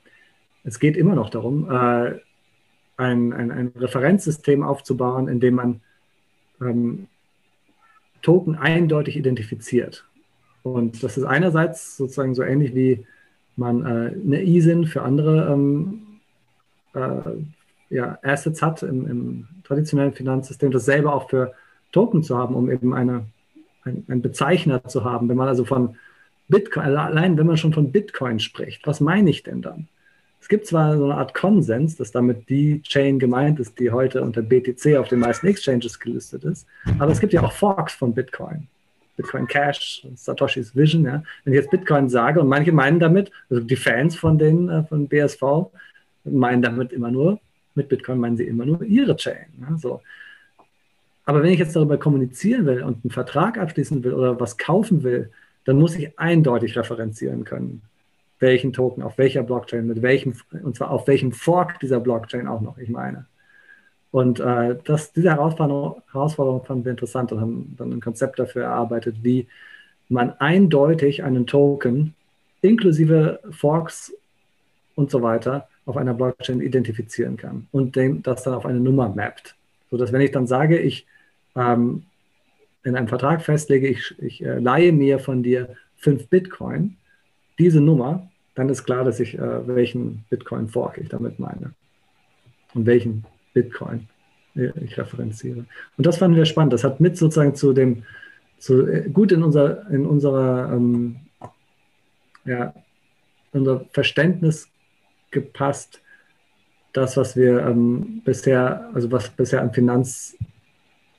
es geht immer noch darum, äh, ein, ein, ein, Referenzsystem aufzubauen, in dem man ähm, Token eindeutig identifiziert. Und das ist einerseits sozusagen so ähnlich wie man äh, eine ISIN für andere ähm, äh, ja, Assets hat im, im, traditionellen Finanzsystem, dasselbe auch für Token zu haben, um eben eine, ein, einen Bezeichner zu haben. Wenn man also von Bitcoin, allein wenn man schon von Bitcoin spricht, was meine ich denn dann? Es gibt zwar so eine Art Konsens, dass damit die Chain gemeint ist, die heute unter BTC auf den meisten Exchanges gelistet ist, aber es gibt ja auch Forks von Bitcoin. Bitcoin Cash, Satoshis Vision. Ja. Wenn ich jetzt Bitcoin sage und manche meinen damit, also die Fans von den äh, von BSV meinen damit immer nur, mit Bitcoin meinen sie immer nur ihre Chain. Ja, so. Aber wenn ich jetzt darüber kommunizieren will und einen Vertrag abschließen will oder was kaufen will, dann muss ich eindeutig referenzieren können, welchen Token, auf welcher Blockchain, mit welchem, und zwar auf welchem Fork dieser Blockchain auch noch, ich meine. Und äh, das, diese Herausforderung, Herausforderung fanden wir interessant und haben dann ein Konzept dafür erarbeitet, wie man eindeutig einen Token inklusive Forks und so weiter auf einer Blockchain identifizieren kann und dem, das dann auf eine Nummer mappt. Sodass wenn ich dann sage, ich ähm, in einem Vertrag festlege, ich, ich äh, leihe mir von dir fünf Bitcoin, diese Nummer, dann ist klar, dass ich äh, welchen Bitcoin-Fork ich damit meine und welchen Bitcoin ich referenziere. Und das fanden wir spannend. Das hat mit sozusagen zu dem, zu, äh, gut in, unser, in unserer, ähm, ja, unser Verständnis gepasst, das, was wir ähm, bisher, also was bisher am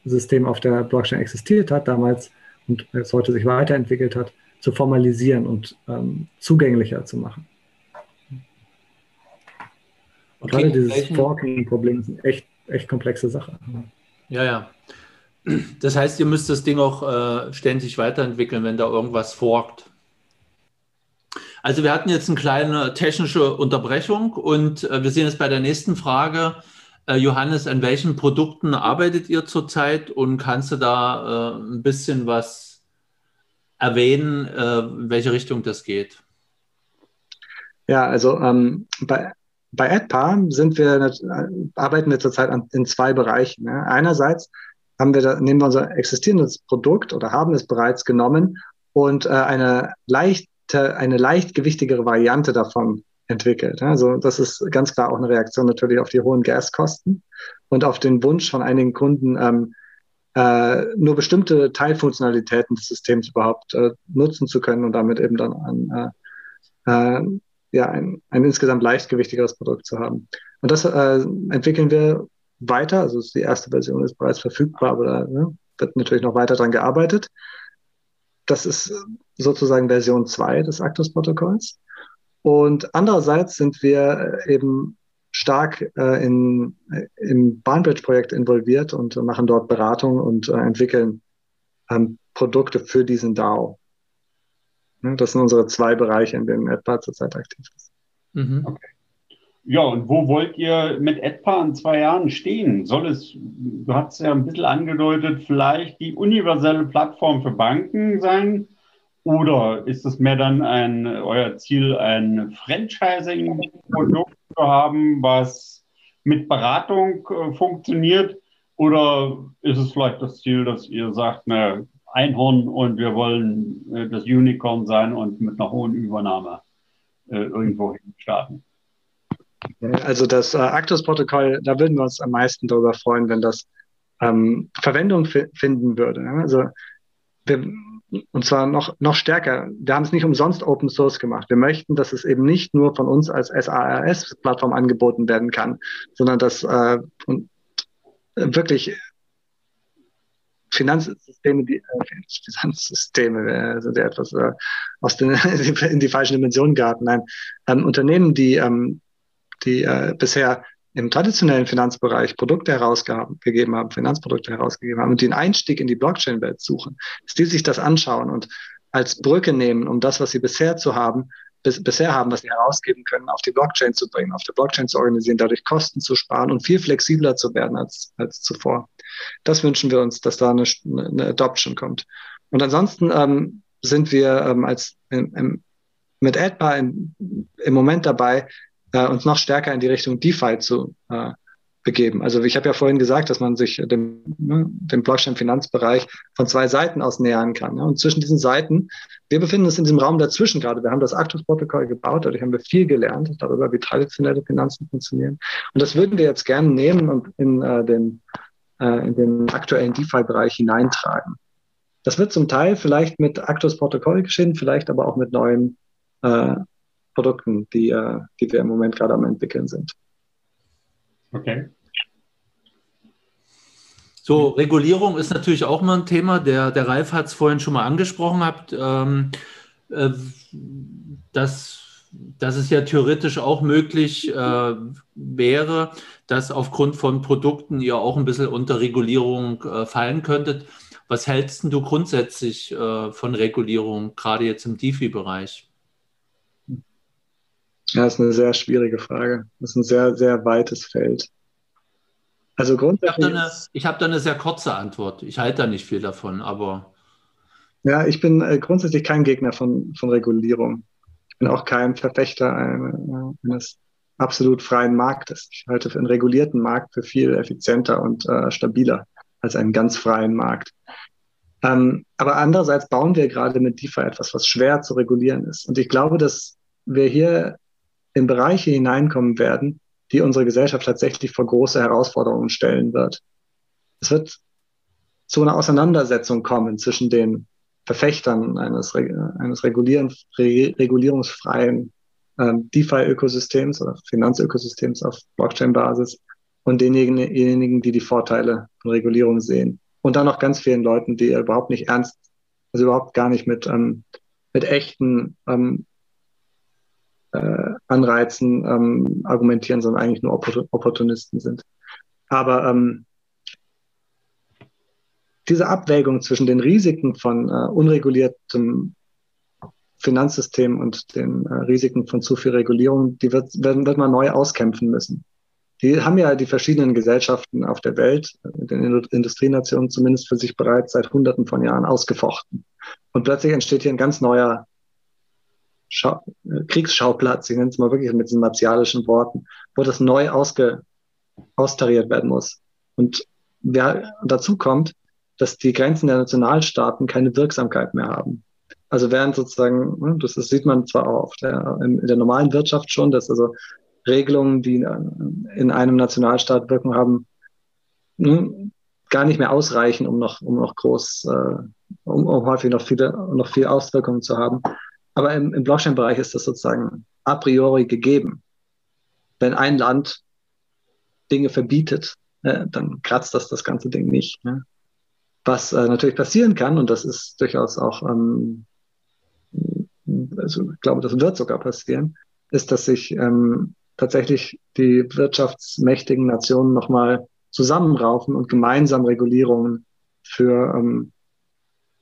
Finanzsystem auf der Blockchain existiert hat damals und es heute sich weiterentwickelt hat, zu formalisieren und ähm, zugänglicher zu machen. Okay, Gerade dieses Forking-Problem ist eine echt, echt komplexe Sache. Ja, ja. Das heißt, ihr müsst das Ding auch äh, ständig weiterentwickeln, wenn da irgendwas forkt. Also wir hatten jetzt eine kleine technische Unterbrechung und äh, wir sehen jetzt bei der nächsten Frage. Äh, Johannes, an welchen Produkten arbeitet ihr zurzeit und kannst du da äh, ein bisschen was erwähnen, äh, in welche Richtung das geht? Ja, also ähm, bei bei AdPar sind wir, arbeiten wir zurzeit in zwei Bereichen. Ne? Einerseits haben wir da, nehmen wir unser existierendes Produkt oder haben es bereits genommen und äh, eine leichte, eine leichtgewichtigere Variante davon entwickelt. Also das ist ganz klar auch eine Reaktion natürlich auf die hohen Gaskosten und auf den Wunsch von einigen Kunden, ähm, äh, nur bestimmte Teilfunktionalitäten des Systems überhaupt äh, nutzen zu können und damit eben dann an äh, äh ja, ein, ein insgesamt leichtgewichtigeres Produkt zu haben. Und das äh, entwickeln wir weiter. Also die erste Version ist bereits verfügbar, aber da ne, wird natürlich noch weiter dran gearbeitet. Das ist sozusagen Version 2 des Actus-Protokolls. Und andererseits sind wir eben stark äh, in, äh, im Bahnbridge-Projekt involviert und machen dort Beratung und äh, entwickeln ähm, Produkte für diesen DAO. Das sind unsere zwei Bereiche, in denen Edpa zurzeit aktiv ist. Mhm. Okay. Ja, und wo wollt ihr mit Edpa in zwei Jahren stehen? Soll es, du hast ja ein bisschen angedeutet, vielleicht die universelle Plattform für Banken sein? Oder ist es mehr dann ein, euer Ziel, ein Franchising-Produkt zu haben, was mit Beratung äh, funktioniert? Oder ist es vielleicht das Ziel, dass ihr sagt, ne, Einhorn und wir wollen äh, das Unicorn sein und mit einer hohen Übernahme äh, irgendwo starten? Also das äh, Actus-Protokoll, da würden wir uns am meisten darüber freuen, wenn das ähm, Verwendung finden würde. Also wir, und zwar noch, noch stärker. Wir haben es nicht umsonst Open Source gemacht. Wir möchten, dass es eben nicht nur von uns als SARS-Plattform angeboten werden kann, sondern dass äh, wirklich Finanzsysteme, die äh, Finanzsysteme, also der etwas äh, aus den, in die falschen Dimensionen geraten. Nein, ähm, Unternehmen, die ähm, die äh, bisher im traditionellen Finanzbereich Produkte herausgegeben haben, Finanzprodukte herausgegeben haben und den Einstieg in die Blockchain-Welt suchen, dass die sich das anschauen und als Brücke nehmen, um das, was sie bisher zu haben, bis, bisher haben, was sie herausgeben können, auf die Blockchain zu bringen, auf der Blockchain zu organisieren, dadurch Kosten zu sparen und viel flexibler zu werden als, als zuvor. Das wünschen wir uns, dass da eine, eine Adoption kommt. Und ansonsten ähm, sind wir ähm, als im, im, mit AdBar im, im Moment dabei, äh, uns noch stärker in die Richtung DeFi zu äh, begeben. Also ich habe ja vorhin gesagt, dass man sich dem, ne, dem Blockchain-Finanzbereich von zwei Seiten aus nähern kann. Ne? Und zwischen diesen Seiten, wir befinden uns in diesem Raum dazwischen gerade. Wir haben das Actus-Protokoll gebaut, dadurch haben wir viel gelernt darüber, wie traditionelle Finanzen funktionieren. Und das würden wir jetzt gerne nehmen und in, äh, den, äh, in den aktuellen DeFi-Bereich hineintragen. Das wird zum Teil vielleicht mit Actus-Protokoll geschehen, vielleicht aber auch mit neuen äh, Produkten, die, äh, die wir im Moment gerade am entwickeln sind. Okay. So, Regulierung ist natürlich auch mal ein Thema. Der, der Ralf hat es vorhin schon mal angesprochen habt, ähm, äh, dass, dass es ja theoretisch auch möglich äh, wäre, dass aufgrund von Produkten ihr auch ein bisschen unter Regulierung äh, fallen könntet. Was hältst du grundsätzlich äh, von Regulierung, gerade jetzt im DeFi-Bereich? Ja, das ist eine sehr schwierige Frage. Das ist ein sehr, sehr weites Feld. Also grundsätzlich. Ich habe da, hab da eine sehr kurze Antwort. Ich halte da nicht viel davon, aber. Ja, ich bin äh, grundsätzlich kein Gegner von, von Regulierung. Ich bin auch kein Verfechter eines absolut freien Marktes. Ich halte einen regulierten Markt für viel effizienter und äh, stabiler als einen ganz freien Markt. Ähm, aber andererseits bauen wir gerade mit DeFi etwas, was schwer zu regulieren ist. Und ich glaube, dass wir hier in Bereiche hineinkommen werden, die unsere Gesellschaft tatsächlich vor große Herausforderungen stellen wird. Es wird zu einer Auseinandersetzung kommen zwischen den Verfechtern eines, eines regulierungsfreien ähm, DeFi-Ökosystems oder Finanzökosystems auf Blockchain-Basis und denjenigen, die die Vorteile von Regulierung sehen. Und dann noch ganz vielen Leuten, die überhaupt nicht ernst, also überhaupt gar nicht mit, ähm, mit echten ähm, äh, Anreizen ähm, argumentieren, sondern eigentlich nur Opportunisten sind. Aber ähm, diese Abwägung zwischen den Risiken von äh, unreguliertem Finanzsystem und den äh, Risiken von zu viel Regulierung, die wird, werden, wird man neu auskämpfen müssen. Die haben ja die verschiedenen Gesellschaften auf der Welt, den Industrienationen zumindest für sich bereits seit Hunderten von Jahren ausgefochten. Und plötzlich entsteht hier ein ganz neuer Schau Kriegsschauplatz, ich nenne es mal wirklich mit diesen martialischen Worten, wo das neu ausge austariert werden muss. Und wer, dazu kommt, dass die Grenzen der Nationalstaaten keine Wirksamkeit mehr haben. Also während sozusagen, ne, das, das sieht man zwar auch der, in, in der normalen Wirtschaft schon, dass also Regelungen, die in einem Nationalstaat Wirkung haben, ne, gar nicht mehr ausreichen, um noch, um noch groß, äh, um, um häufig noch viele, noch viel Auswirkungen zu haben. Aber im, im Blockchain-Bereich ist das sozusagen a priori gegeben. Wenn ein Land Dinge verbietet, äh, dann kratzt das das ganze Ding nicht. Ne? Was äh, natürlich passieren kann, und das ist durchaus auch, ähm, also ich glaube, das wird sogar passieren, ist, dass sich ähm, tatsächlich die wirtschaftsmächtigen Nationen nochmal zusammenraufen und gemeinsam Regulierungen für, ähm,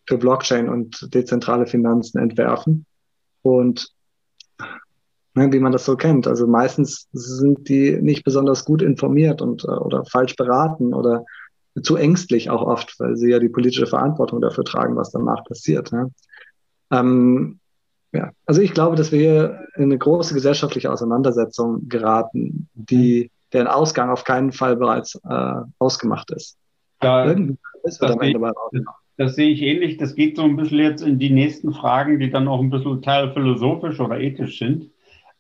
für Blockchain und dezentrale Finanzen entwerfen. Und ne, wie man das so kennt, also meistens sind die nicht besonders gut informiert und äh, oder falsch beraten oder zu ängstlich auch oft, weil sie ja die politische Verantwortung dafür tragen, was danach passiert. Ne? Ähm, ja, also ich glaube, dass wir hier in eine große gesellschaftliche Auseinandersetzung geraten, die deren Ausgang auf keinen Fall bereits äh, ausgemacht ist. Da, ist das, sehe, das sehe ich ähnlich. Das geht so ein bisschen jetzt in die nächsten Fragen, die dann auch ein bisschen teilphilosophisch oder ethisch sind.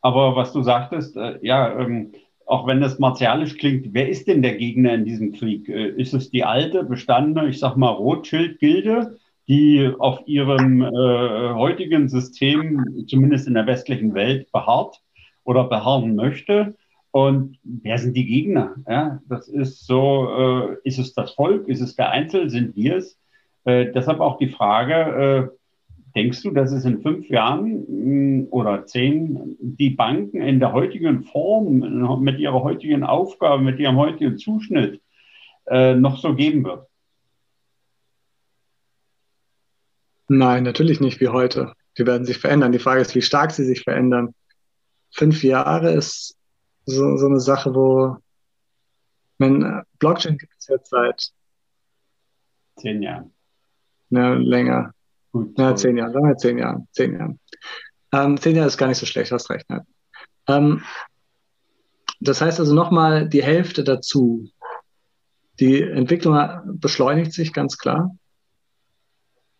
Aber was du sagtest, äh, ja, ähm, auch wenn das martialisch klingt, wer ist denn der Gegner in diesem Krieg? Äh, ist es die alte, bestandene, ich sag mal, Rothschild-Gilde, die auf ihrem äh, heutigen System, zumindest in der westlichen Welt, beharrt oder beharren möchte? Und wer sind die Gegner? Ja, das ist so, äh, ist es das Volk, ist es der Einzel, sind wir es? Äh, deshalb auch die Frage, äh, Denkst du, dass es in fünf Jahren mm, oder zehn die Banken in der heutigen Form, mit ihrer heutigen Aufgabe, mit ihrem heutigen Zuschnitt äh, noch so geben wird? Nein, natürlich nicht wie heute. Die werden sich verändern. Die Frage ist, wie stark sie sich verändern. Fünf Jahre ist so, so eine Sache, wo wenn äh, Blockchain gibt es jetzt seit zehn Jahren. Ja, länger. Gut, ja, zehn Jahre, sagen wir zehn Jahre. Zehn Jahre. Ähm, zehn Jahre ist gar nicht so schlecht, hast recht. Ne? Ähm, das heißt also nochmal die Hälfte dazu. Die Entwicklung beschleunigt sich ganz klar.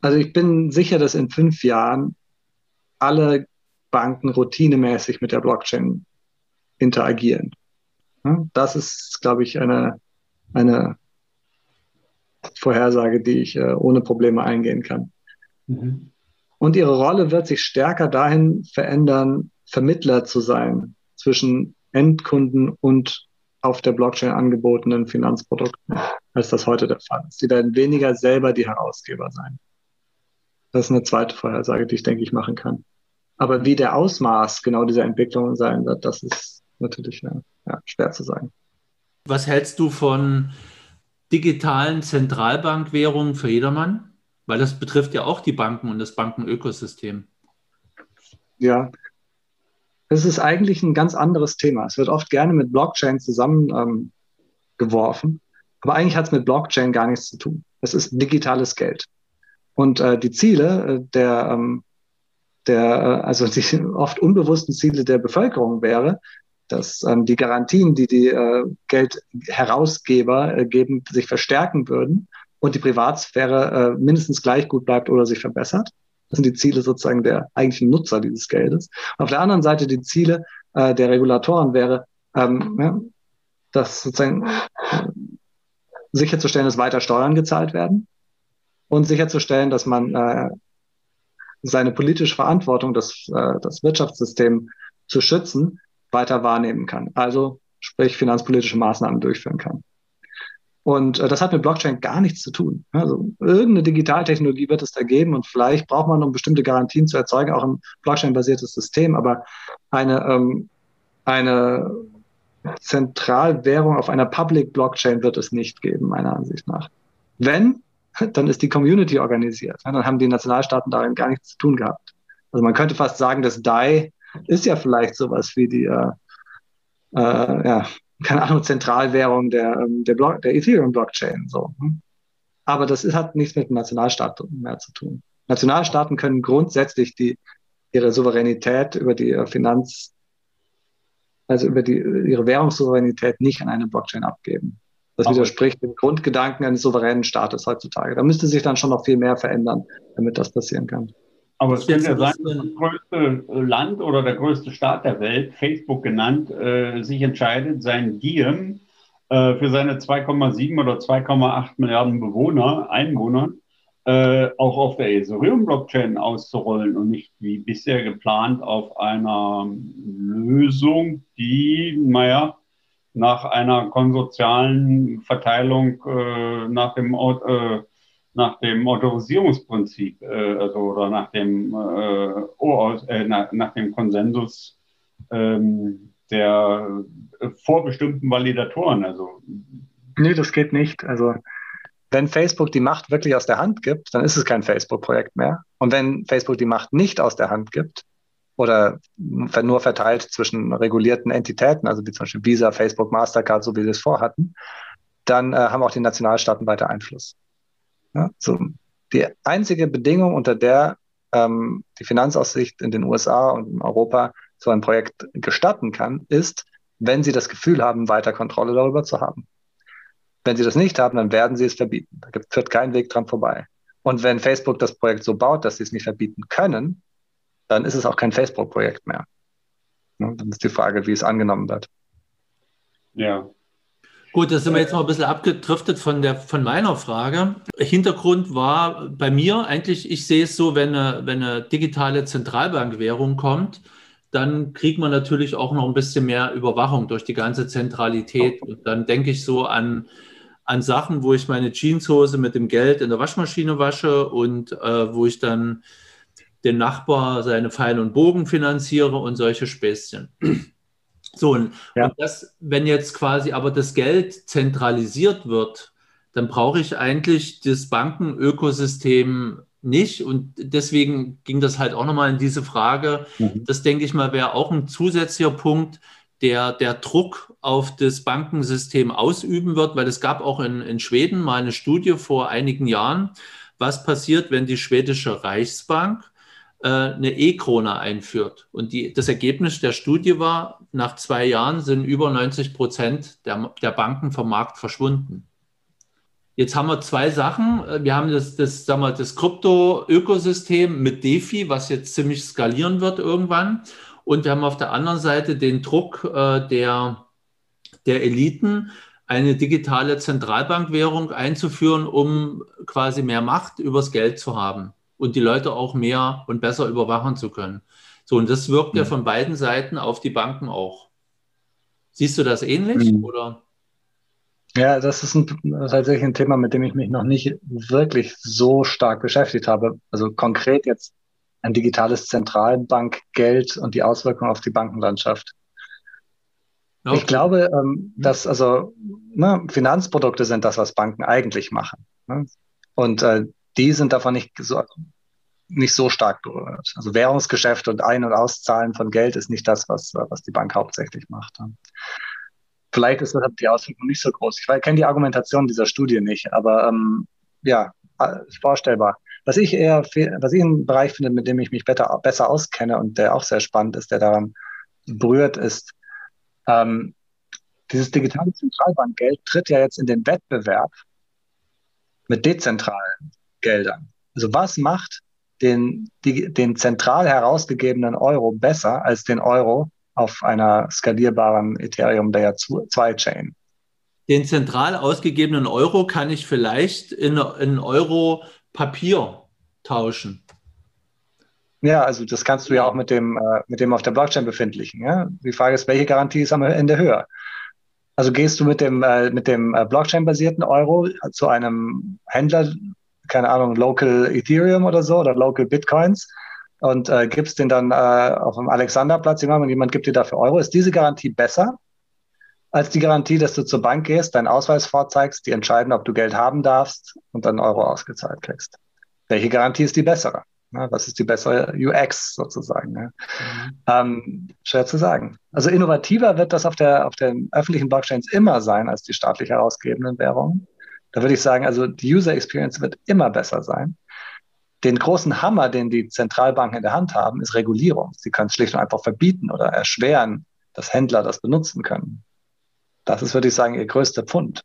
Also ich bin sicher, dass in fünf Jahren alle Banken routinemäßig mit der Blockchain interagieren. Das ist, glaube ich, eine, eine Vorhersage, die ich äh, ohne Probleme eingehen kann. Mhm. Und ihre Rolle wird sich stärker dahin verändern, Vermittler zu sein zwischen Endkunden und auf der Blockchain angebotenen Finanzprodukten, als das heute der Fall ist. Sie werden weniger selber die Herausgeber sein. Das ist eine zweite Vorhersage, die ich denke ich machen kann. Aber wie der Ausmaß genau dieser Entwicklung sein wird, das ist natürlich ja, ja, schwer zu sagen. Was hältst du von digitalen Zentralbankwährungen für jedermann? Weil das betrifft ja auch die Banken und das Bankenökosystem. Ja, es ist eigentlich ein ganz anderes Thema. Es wird oft gerne mit Blockchain zusammengeworfen, ähm, aber eigentlich hat es mit Blockchain gar nichts zu tun. Es ist digitales Geld. Und äh, die Ziele äh, der, ähm, der, äh, also die oft unbewussten Ziele der Bevölkerung wäre, dass ähm, die Garantien, die die äh, Geldherausgeber äh, geben, sich verstärken würden und die Privatsphäre äh, mindestens gleich gut bleibt oder sich verbessert. Das sind die Ziele sozusagen der eigentlichen Nutzer dieses Geldes. auf der anderen Seite die Ziele äh, der Regulatoren wäre, ähm, ja, dass sozusagen äh, sicherzustellen, dass weiter Steuern gezahlt werden und sicherzustellen, dass man äh, seine politische Verantwortung, das, äh, das Wirtschaftssystem zu schützen, weiter wahrnehmen kann. Also sprich finanzpolitische Maßnahmen durchführen kann. Und äh, das hat mit Blockchain gar nichts zu tun. Also irgendeine Digitaltechnologie wird es da geben und vielleicht braucht man, um bestimmte Garantien zu erzeugen, auch ein Blockchain-basiertes System. Aber eine, ähm, eine Zentralwährung auf einer Public Blockchain wird es nicht geben, meiner Ansicht nach. Wenn, dann ist die Community organisiert. Dann haben die Nationalstaaten darin gar nichts zu tun gehabt. Also man könnte fast sagen, das DAI ist ja vielleicht sowas wie die äh, äh, ja, keine Ahnung, Zentralwährung der, ähm, der, Block, der Ethereum-Blockchain. So. Hm? Aber das ist, hat nichts mit Nationalstaaten mehr zu tun. Nationalstaaten können grundsätzlich die, ihre Souveränität über die äh, Finanz, also über die, ihre Währungssouveränität nicht an eine Blockchain abgeben. Das widerspricht dem Grundgedanken eines souveränen Staates heutzutage. Da müsste sich dann schon noch viel mehr verändern, damit das passieren kann. Aber es könnte ja sein, dass das größte Land oder der größte Staat der Welt, Facebook genannt, äh, sich entscheidet, sein Diem äh, für seine 2,7 oder 2,8 Milliarden Bewohner, Einwohner, äh, auch auf der Ethereum-Blockchain auszurollen und nicht wie bisher geplant auf einer Lösung, die, naja, nach einer konsortialen Verteilung äh, nach dem äh, nach dem Autorisierungsprinzip, äh, also oder nach dem, äh, äh, nach, nach, dem Konsensus ähm, der äh, vorbestimmten Validatoren. Also. Nee, das geht nicht. Also wenn Facebook die Macht wirklich aus der Hand gibt, dann ist es kein Facebook-Projekt mehr. Und wenn Facebook die Macht nicht aus der Hand gibt oder nur verteilt zwischen regulierten Entitäten, also wie zum Beispiel Visa, Facebook, Mastercard, so wie sie es vorhatten, dann äh, haben auch die Nationalstaaten weiter Einfluss. Ja, so. Die einzige Bedingung, unter der ähm, die Finanzaussicht in den USA und in Europa so ein Projekt gestatten kann, ist, wenn sie das Gefühl haben, weiter Kontrolle darüber zu haben. Wenn sie das nicht haben, dann werden sie es verbieten. Da führt kein Weg dran vorbei. Und wenn Facebook das Projekt so baut, dass sie es nicht verbieten können, dann ist es auch kein Facebook-Projekt mehr. Dann ist die Frage, wie es angenommen wird. Ja. Gut, da sind wir jetzt noch ein bisschen abgedriftet von, der, von meiner Frage. Hintergrund war bei mir eigentlich, ich sehe es so, wenn eine, wenn eine digitale Zentralbankwährung kommt, dann kriegt man natürlich auch noch ein bisschen mehr Überwachung durch die ganze Zentralität. Und dann denke ich so an an Sachen, wo ich meine Jeanshose mit dem Geld in der Waschmaschine wasche und äh, wo ich dann den Nachbar seine Pfeil und Bogen finanziere und solche Späßchen. So, und, ja. und das, wenn jetzt quasi aber das Geld zentralisiert wird, dann brauche ich eigentlich das Bankenökosystem nicht. Und deswegen ging das halt auch nochmal in diese Frage. Mhm. Das denke ich mal, wäre auch ein zusätzlicher Punkt, der, der Druck auf das Bankensystem ausüben wird, weil es gab auch in, in Schweden mal eine Studie vor einigen Jahren, was passiert, wenn die schwedische Reichsbank eine E-Krone einführt. Und die, das Ergebnis der Studie war, nach zwei Jahren sind über 90 Prozent der, der Banken vom Markt verschwunden. Jetzt haben wir zwei Sachen. Wir haben das, das, das Krypto-Ökosystem mit DeFi, was jetzt ziemlich skalieren wird irgendwann. Und wir haben auf der anderen Seite den Druck äh, der, der Eliten, eine digitale Zentralbankwährung einzuführen, um quasi mehr Macht übers Geld zu haben und die Leute auch mehr und besser überwachen zu können. So, und das wirkt mhm. ja von beiden Seiten auf die Banken auch. Siehst du das ähnlich mhm. oder? Ja, das ist ein, tatsächlich ein Thema, mit dem ich mich noch nicht wirklich so stark beschäftigt habe. Also konkret jetzt ein digitales Zentralbankgeld und die Auswirkungen auf die Bankenlandschaft. Okay. Ich glaube, ähm, mhm. dass also ne, Finanzprodukte sind das, was Banken eigentlich machen. Ne? Und äh, die sind davon nicht so, nicht so stark berührt. Also Währungsgeschäft und Ein- und Auszahlen von Geld ist nicht das, was, was die Bank hauptsächlich macht. Vielleicht ist die Auswirkung nicht so groß. Ich kenne die Argumentation dieser Studie nicht, aber ähm, ja, äh, vorstellbar. Was ich eher, was ich einen Bereich finde, mit dem ich mich better, besser auskenne und der auch sehr spannend ist, der daran berührt ist, ähm, dieses digitale Zentralbankgeld tritt ja jetzt in den Wettbewerb mit dezentralen Geldern. Also was macht den, die, den zentral herausgegebenen Euro besser als den Euro auf einer skalierbaren Ethereum Layer 2 Chain? Den zentral ausgegebenen Euro kann ich vielleicht in, in Euro Papier tauschen. Ja, also das kannst du ja auch mit dem, äh, mit dem auf der Blockchain befindlichen. Ja? Die Frage ist, welche Garantie ist am Ende höher? Also gehst du mit dem, äh, mit dem äh, Blockchain-basierten Euro zu einem Händler, keine Ahnung, Local Ethereum oder so oder Local Bitcoins und äh, gibst den dann äh, auf dem Alexanderplatz und jemand gibt dir dafür Euro. Ist diese Garantie besser als die Garantie, dass du zur Bank gehst, deinen Ausweis vorzeigst, die entscheiden, ob du Geld haben darfst und dann Euro ausgezahlt kriegst? welche Garantie ist die bessere? Ne? Was ist die bessere UX sozusagen? Ne? Mhm. Ähm, schwer zu sagen. Also innovativer wird das auf, der, auf den öffentlichen Blockchains immer sein als die staatlich herausgebenden Währungen. Da würde ich sagen, also die User Experience wird immer besser sein. Den großen Hammer, den die Zentralbanken in der Hand haben, ist Regulierung. Sie können es schlicht und einfach verbieten oder erschweren, dass Händler das benutzen können. Das ist, würde ich sagen, ihr größter Pfund.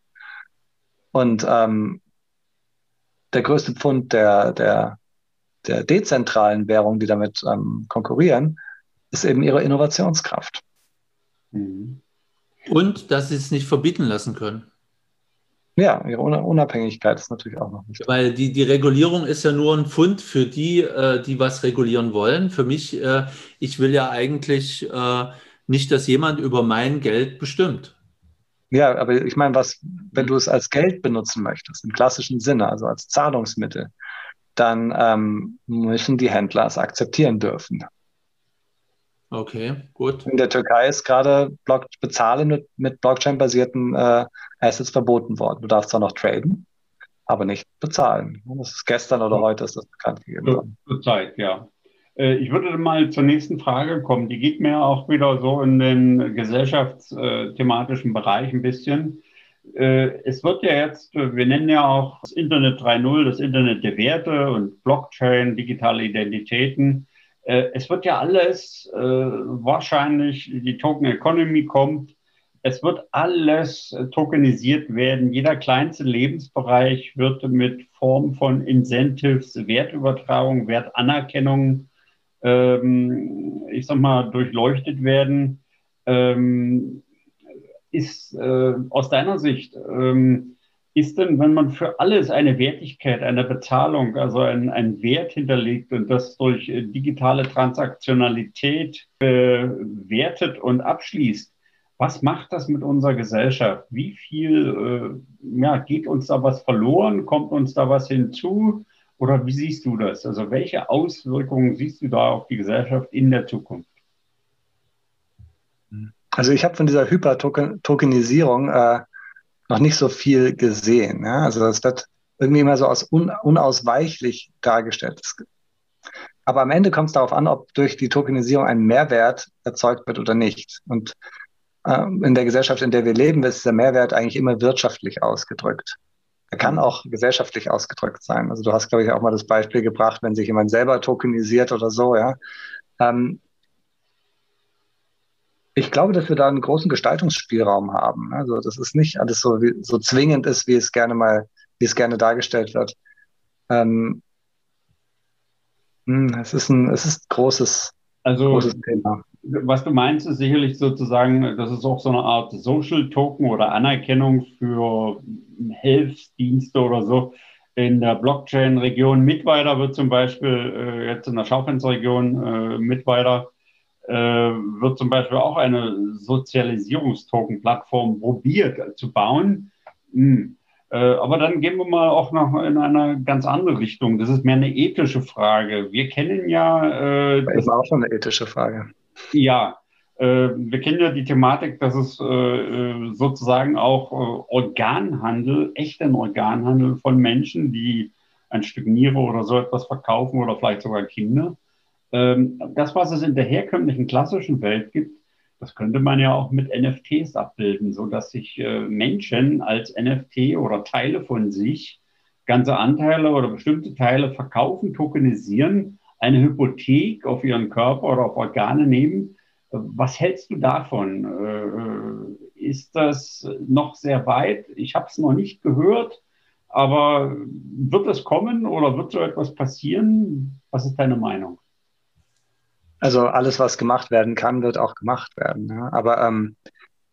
Und ähm, der größte Pfund der, der, der dezentralen Währungen, die damit ähm, konkurrieren, ist eben ihre Innovationskraft. Und dass sie es nicht verbieten lassen können. Ja, ihre Unabhängigkeit ist natürlich auch noch nicht. Weil die, die Regulierung ist ja nur ein Pfund für die, äh, die was regulieren wollen. Für mich, äh, ich will ja eigentlich äh, nicht, dass jemand über mein Geld bestimmt. Ja, aber ich meine, was, wenn du es als Geld benutzen möchtest, im klassischen Sinne, also als Zahlungsmittel, dann ähm, müssen die Händler es akzeptieren dürfen. Okay, gut. In der Türkei ist gerade Block Bezahlen mit, mit Blockchain-basierten äh, Assets verboten worden. Du darfst zwar noch traden, aber nicht bezahlen. Das ist gestern oder heute ist das bekannt gegeben worden. Zur Zeit, ja. Äh, ich würde mal zur nächsten Frage kommen. Die geht mir auch wieder so in den gesellschaftsthematischen Bereich ein bisschen. Äh, es wird ja jetzt, wir nennen ja auch das Internet 3.0, das Internet der Werte und Blockchain, digitale Identitäten. Äh, es wird ja alles wahrscheinlich, die Token Economy kommt, es wird alles tokenisiert werden. Jeder kleinste Lebensbereich wird mit Form von Incentives, Wertübertragung, Wertanerkennung ähm, ich sag mal, durchleuchtet werden. Ähm, ist äh, aus deiner Sicht, ähm, ist denn, wenn man für alles eine Wertigkeit, eine Bezahlung, also ein, ein Wert hinterlegt und das durch äh, digitale Transaktionalität bewertet äh, und abschließt, was macht das mit unserer Gesellschaft? Wie viel äh, ja, geht uns da was verloren? Kommt uns da was hinzu? Oder wie siehst du das? Also welche Auswirkungen siehst du da auf die Gesellschaft in der Zukunft? Also ich habe von dieser Hypertokenisierung äh, noch nicht so viel gesehen. Ja? Also das wird irgendwie immer so als un unausweichlich dargestellt. Aber am Ende kommt es darauf an, ob durch die Tokenisierung ein Mehrwert erzeugt wird oder nicht. Und äh, in der Gesellschaft, in der wir leben, ist der Mehrwert eigentlich immer wirtschaftlich ausgedrückt. Er kann auch gesellschaftlich ausgedrückt sein. Also du hast, glaube ich, auch mal das Beispiel gebracht, wenn sich jemand selber tokenisiert oder so, ja. Ähm, ich glaube, dass wir da einen großen Gestaltungsspielraum haben. Also das ist nicht alles so, wie, so zwingend ist, wie es gerne mal, wie es gerne dargestellt wird. Ähm, hm, es ist ein, es ist großes, also, großes Thema was du meinst, ist sicherlich sozusagen, das ist auch so eine Art Social Token oder Anerkennung für Hilfsdienste oder so. In der Blockchain-Region Mittweida wird zum Beispiel, äh, jetzt in der Schaufensterregion äh, Mittweida, äh, wird zum Beispiel auch eine Sozialisierungstoken-Plattform probiert zu bauen. Hm. Äh, aber dann gehen wir mal auch noch in eine ganz andere Richtung. Das ist mehr eine ethische Frage. Wir kennen ja. Äh, das ist auch schon eine ethische Frage. Ja, äh, wir kennen ja die Thematik, dass es äh, äh sozusagen auch äh, Organhandel, echten Organhandel von Menschen, die ein Stück Niere oder so etwas verkaufen oder vielleicht sogar Kinder. Ähm, das, was es in der herkömmlichen klassischen Welt gibt, das könnte man ja auch mit NFTs abbilden, sodass sich äh, Menschen als NFT oder Teile von sich ganze Anteile oder bestimmte Teile verkaufen, tokenisieren eine Hypothek auf ihren Körper oder auf Organe nehmen. Was hältst du davon? Äh, ist das noch sehr weit? Ich habe es noch nicht gehört, aber wird es kommen oder wird so etwas passieren? Was ist deine Meinung? Also alles, was gemacht werden kann, wird auch gemacht werden. Ja? Aber ähm,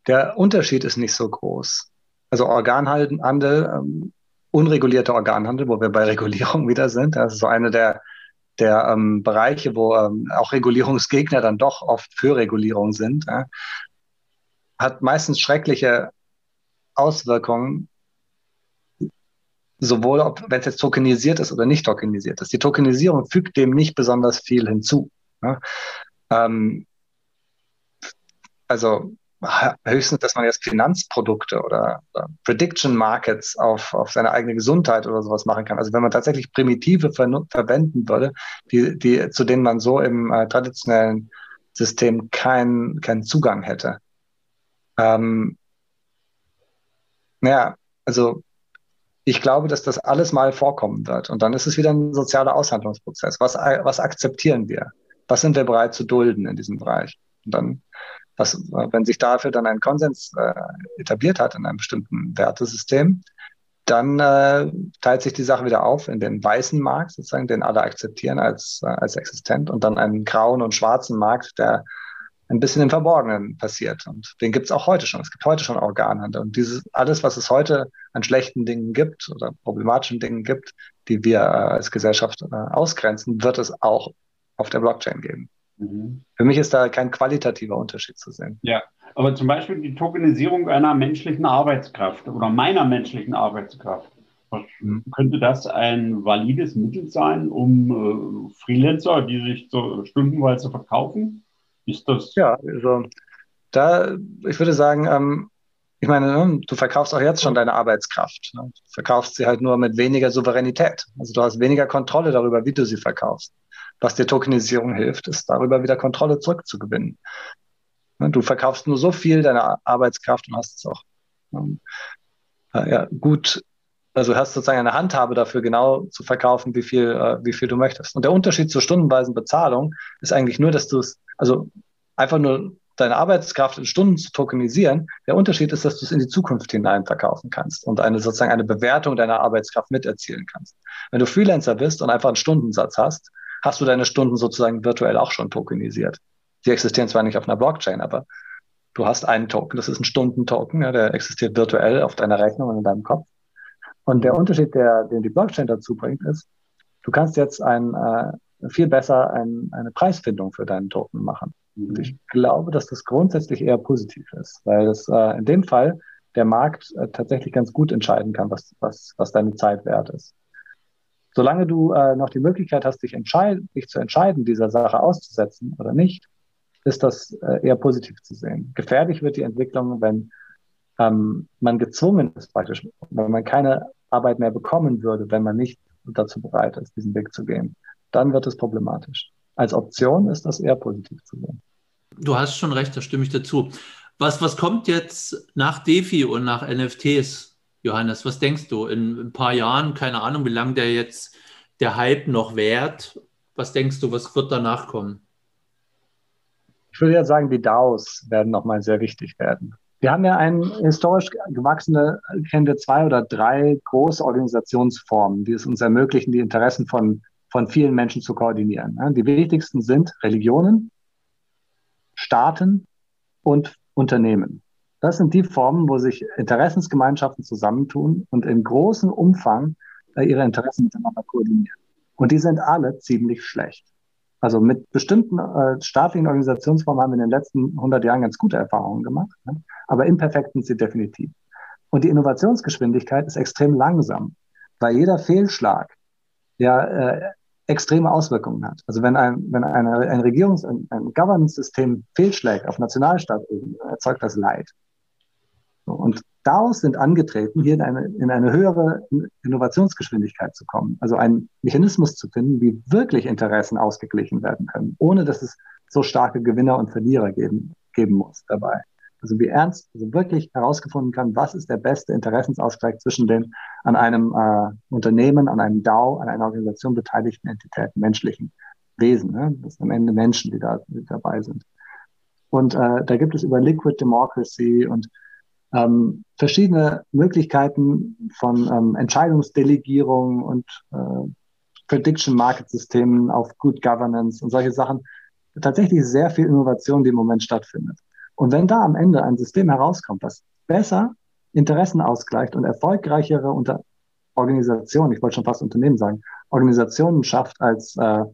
der Unterschied ist nicht so groß. Also Organhandel, ähm, unregulierter Organhandel, wo wir bei Regulierung wieder sind, das ist so eine der der ähm, Bereiche, wo ähm, auch Regulierungsgegner dann doch oft für Regulierung sind, ja, hat meistens schreckliche Auswirkungen, sowohl wenn es jetzt tokenisiert ist oder nicht tokenisiert ist. Die Tokenisierung fügt dem nicht besonders viel hinzu. Ja. Ähm, also höchstens, dass man jetzt Finanzprodukte oder, oder Prediction Markets auf, auf seine eigene Gesundheit oder sowas machen kann. Also wenn man tatsächlich Primitive ver verwenden würde, die, die, zu denen man so im äh, traditionellen System keinen keinen Zugang hätte. Ähm, naja, also ich glaube, dass das alles mal vorkommen wird. Und dann ist es wieder ein sozialer Aushandlungsprozess. Was, was akzeptieren wir? Was sind wir bereit zu dulden in diesem Bereich? Und dann was, wenn sich dafür dann ein Konsens äh, etabliert hat in einem bestimmten Wertesystem, dann äh, teilt sich die Sache wieder auf in den weißen Markt, sozusagen, den alle akzeptieren als, äh, als existent, und dann einen grauen und schwarzen Markt, der ein bisschen im Verborgenen passiert. Und den gibt es auch heute schon. Es gibt heute schon Organhandel. Und dieses, alles, was es heute an schlechten Dingen gibt oder problematischen Dingen gibt, die wir äh, als Gesellschaft äh, ausgrenzen, wird es auch auf der Blockchain geben. Mhm. Für mich ist da kein qualitativer Unterschied zu sehen. Ja, aber zum Beispiel die Tokenisierung einer menschlichen Arbeitskraft oder meiner menschlichen Arbeitskraft. Mhm. Könnte das ein valides Mittel sein, um äh, Freelancer, die sich so stundenweise verkaufen, Ist das? Ja, also da, ich würde sagen, ähm, ich meine, ne, du verkaufst auch jetzt schon deine Arbeitskraft. Ne? Du verkaufst sie halt nur mit weniger Souveränität. Also du hast weniger Kontrolle darüber, wie du sie verkaufst. Was dir Tokenisierung hilft, ist darüber wieder Kontrolle zurückzugewinnen. Ne, du verkaufst nur so viel deiner Arbeitskraft und hast es auch ähm, ja, gut, also hast sozusagen eine Handhabe dafür, genau zu verkaufen, wie viel, äh, wie viel du möchtest. Und der Unterschied zur stundenweisen Bezahlung ist eigentlich nur, dass du es, also einfach nur deine Arbeitskraft in Stunden zu tokenisieren. Der Unterschied ist, dass du es in die Zukunft hinein verkaufen kannst und eine sozusagen eine Bewertung deiner Arbeitskraft miterzielen kannst. Wenn du Freelancer bist und einfach einen Stundensatz hast, hast du deine Stunden sozusagen virtuell auch schon tokenisiert. Die existieren zwar nicht auf einer Blockchain, aber du hast einen Token, das ist ein Stundentoken, ja, der existiert virtuell auf deiner Rechnung und in deinem Kopf. Und der Unterschied, der, den die Blockchain dazu bringt, ist, du kannst jetzt ein, äh, viel besser ein, eine Preisfindung für deinen Token machen. Und ich glaube, dass das grundsätzlich eher positiv ist, weil es äh, in dem Fall der Markt äh, tatsächlich ganz gut entscheiden kann, was, was, was deine Zeit wert ist. Solange du äh, noch die Möglichkeit hast, dich, dich zu entscheiden, dieser Sache auszusetzen oder nicht, ist das äh, eher positiv zu sehen. Gefährlich wird die Entwicklung, wenn ähm, man gezwungen ist, praktisch, wenn man keine Arbeit mehr bekommen würde, wenn man nicht dazu bereit ist, diesen Weg zu gehen. Dann wird es problematisch. Als Option ist das eher positiv zu sehen. Du hast schon recht, da stimme ich dazu. Was, was kommt jetzt nach DeFi und nach NFTs, Johannes? Was denkst du in ein paar Jahren? Keine Ahnung, wie lange der jetzt der Hype noch währt. Was denkst du, was wird danach kommen? Ich würde ja sagen, die DAOs werden nochmal sehr wichtig werden. Wir haben ja eine historisch gewachsene, wir zwei oder drei große Organisationsformen, die es uns ermöglichen, die Interessen von, von vielen Menschen zu koordinieren. Die wichtigsten sind Religionen, Staaten und Unternehmen. Das sind die Formen, wo sich Interessensgemeinschaften zusammentun und in großem Umfang äh, ihre Interessen miteinander koordinieren. Und die sind alle ziemlich schlecht. Also mit bestimmten äh, staatlichen Organisationsformen haben wir in den letzten 100 Jahren ganz gute Erfahrungen gemacht, ne? aber imperfekt sind sie definitiv. Und die Innovationsgeschwindigkeit ist extrem langsam, weil jeder Fehlschlag ja äh, extreme Auswirkungen hat. Also wenn ein, wenn eine, ein Regierungs-, ein, ein Governance-System fehlschlägt auf Nationalstaatebene, erzeugt das Leid. Und daraus sind angetreten, hier in eine, in eine höhere Innovationsgeschwindigkeit zu kommen. Also einen Mechanismus zu finden, wie wirklich Interessen ausgeglichen werden können, ohne dass es so starke Gewinner und Verlierer geben, geben muss dabei. Also wie ernst, also wirklich herausgefunden kann, was ist der beste Interessensausgleich zwischen den an einem äh, Unternehmen, an einem DAO, an einer Organisation beteiligten Entitäten, menschlichen Wesen. Ne? Das sind am Ende Menschen, die da die dabei sind. Und äh, da gibt es über Liquid Democracy und ähm, verschiedene Möglichkeiten von ähm, Entscheidungsdelegierung und äh, Prediction Market Systemen auf Good Governance und solche Sachen. Tatsächlich sehr viel Innovation, die im Moment stattfindet. Und wenn da am Ende ein System herauskommt, das besser Interessen ausgleicht und erfolgreichere Unter Organisationen, ich wollte schon fast Unternehmen sagen, Organisationen schafft, als äh,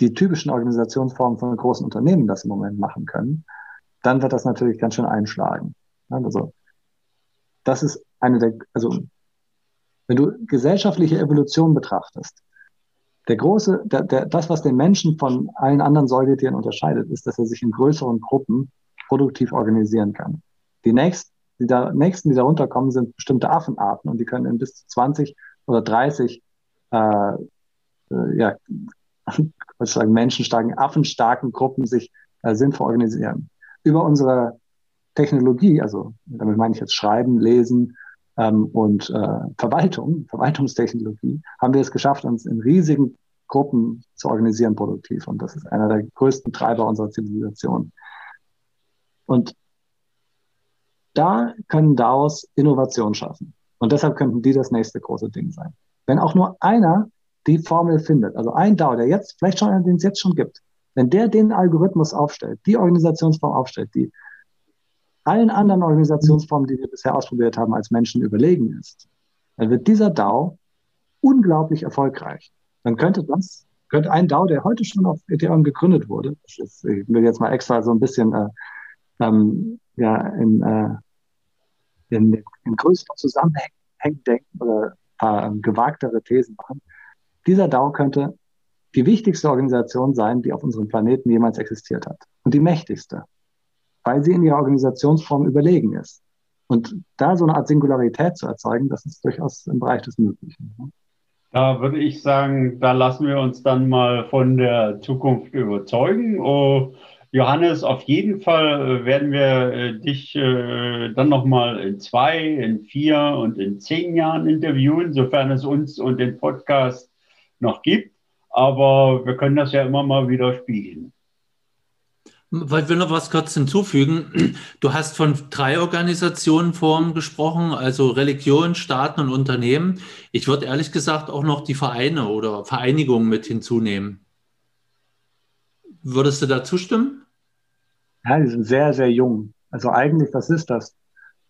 die typischen Organisationsformen von großen Unternehmen das im Moment machen können, dann wird das natürlich ganz schön einschlagen. Also das ist eine der, also wenn du gesellschaftliche Evolution betrachtest, der große, der, der, das, was den Menschen von allen anderen Säugetieren unterscheidet, ist, dass er sich in größeren Gruppen produktiv organisieren kann. Die nächsten, die, da, nächsten, die darunter kommen, sind bestimmte Affenarten und die können in bis zu 20 oder 30 äh, äh, ja, was sagen, menschenstarken, affenstarken Gruppen sich äh, sinnvoll organisieren. Über unsere Technologie, also damit meine ich jetzt Schreiben, Lesen ähm, und äh, Verwaltung, Verwaltungstechnologie, haben wir es geschafft, uns in riesigen Gruppen zu organisieren produktiv. Und das ist einer der größten Treiber unserer Zivilisation. Und da können DAOs Innovation schaffen. Und deshalb könnten die das nächste große Ding sein. Wenn auch nur einer die Formel findet, also ein DAO, der jetzt, vielleicht schon, den es jetzt schon gibt, wenn der den Algorithmus aufstellt, die Organisationsform aufstellt, die allen anderen Organisationsformen, die wir bisher ausprobiert haben, als Menschen überlegen ist, dann wird dieser DAO unglaublich erfolgreich. Dann könnte das, könnte ein DAO, der heute schon auf Ethereum gegründet wurde, ich will jetzt mal extra so ein bisschen äh, ähm, ja, in, äh, in, in größeren Zusammenhängen denken oder paar ähm, gewagtere Thesen machen. Dieser DAO könnte die wichtigste Organisation sein, die auf unserem Planeten jemals existiert hat. und die mächtigste, weil sie in ihrer Organisationsform überlegen ist. Und da so eine Art Singularität zu erzeugen, das ist durchaus im Bereich des Möglichen. Da würde ich sagen, da lassen wir uns dann mal von der Zukunft überzeugen. Oh, Johannes, auf jeden Fall äh, werden wir äh, dich äh, dann nochmal in zwei, in vier und in zehn Jahren interviewen, sofern es uns und den Podcast noch gibt. Aber wir können das ja immer mal wieder spielen. Ich will noch was kurz hinzufügen. Du hast von drei Organisationen vorhin gesprochen, also Religion, Staaten und Unternehmen. Ich würde ehrlich gesagt auch noch die Vereine oder Vereinigungen mit hinzunehmen. Würdest du da zustimmen? Ja, die sind sehr, sehr jung. Also eigentlich, was ist das?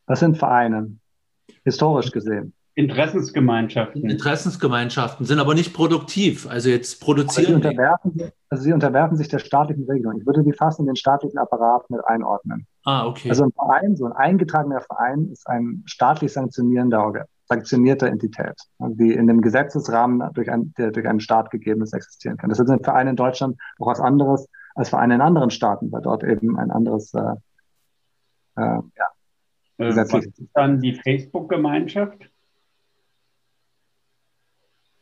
Was sind Vereine? Historisch gesehen. Interessensgemeinschaften. Interessensgemeinschaften sind aber nicht produktiv. Also jetzt produzieren. Sie unterwerfen, also sie unterwerfen sich der staatlichen Regelung. Ich würde die fast in den staatlichen Apparat mit einordnen. Ah, okay. Also ein Verein, so ein eingetragener Verein ist ein staatlich sanktionierender, sanktionierte Entität, die in dem Gesetzesrahmen durch, ein, der durch einen Staat gegebenes existieren kann. Das ist ein Verein in Deutschland auch was anderes als Vereine in anderen Staaten, weil dort eben ein anderes äh, äh, ja, äh, was ist dann die Facebook-Gemeinschaft?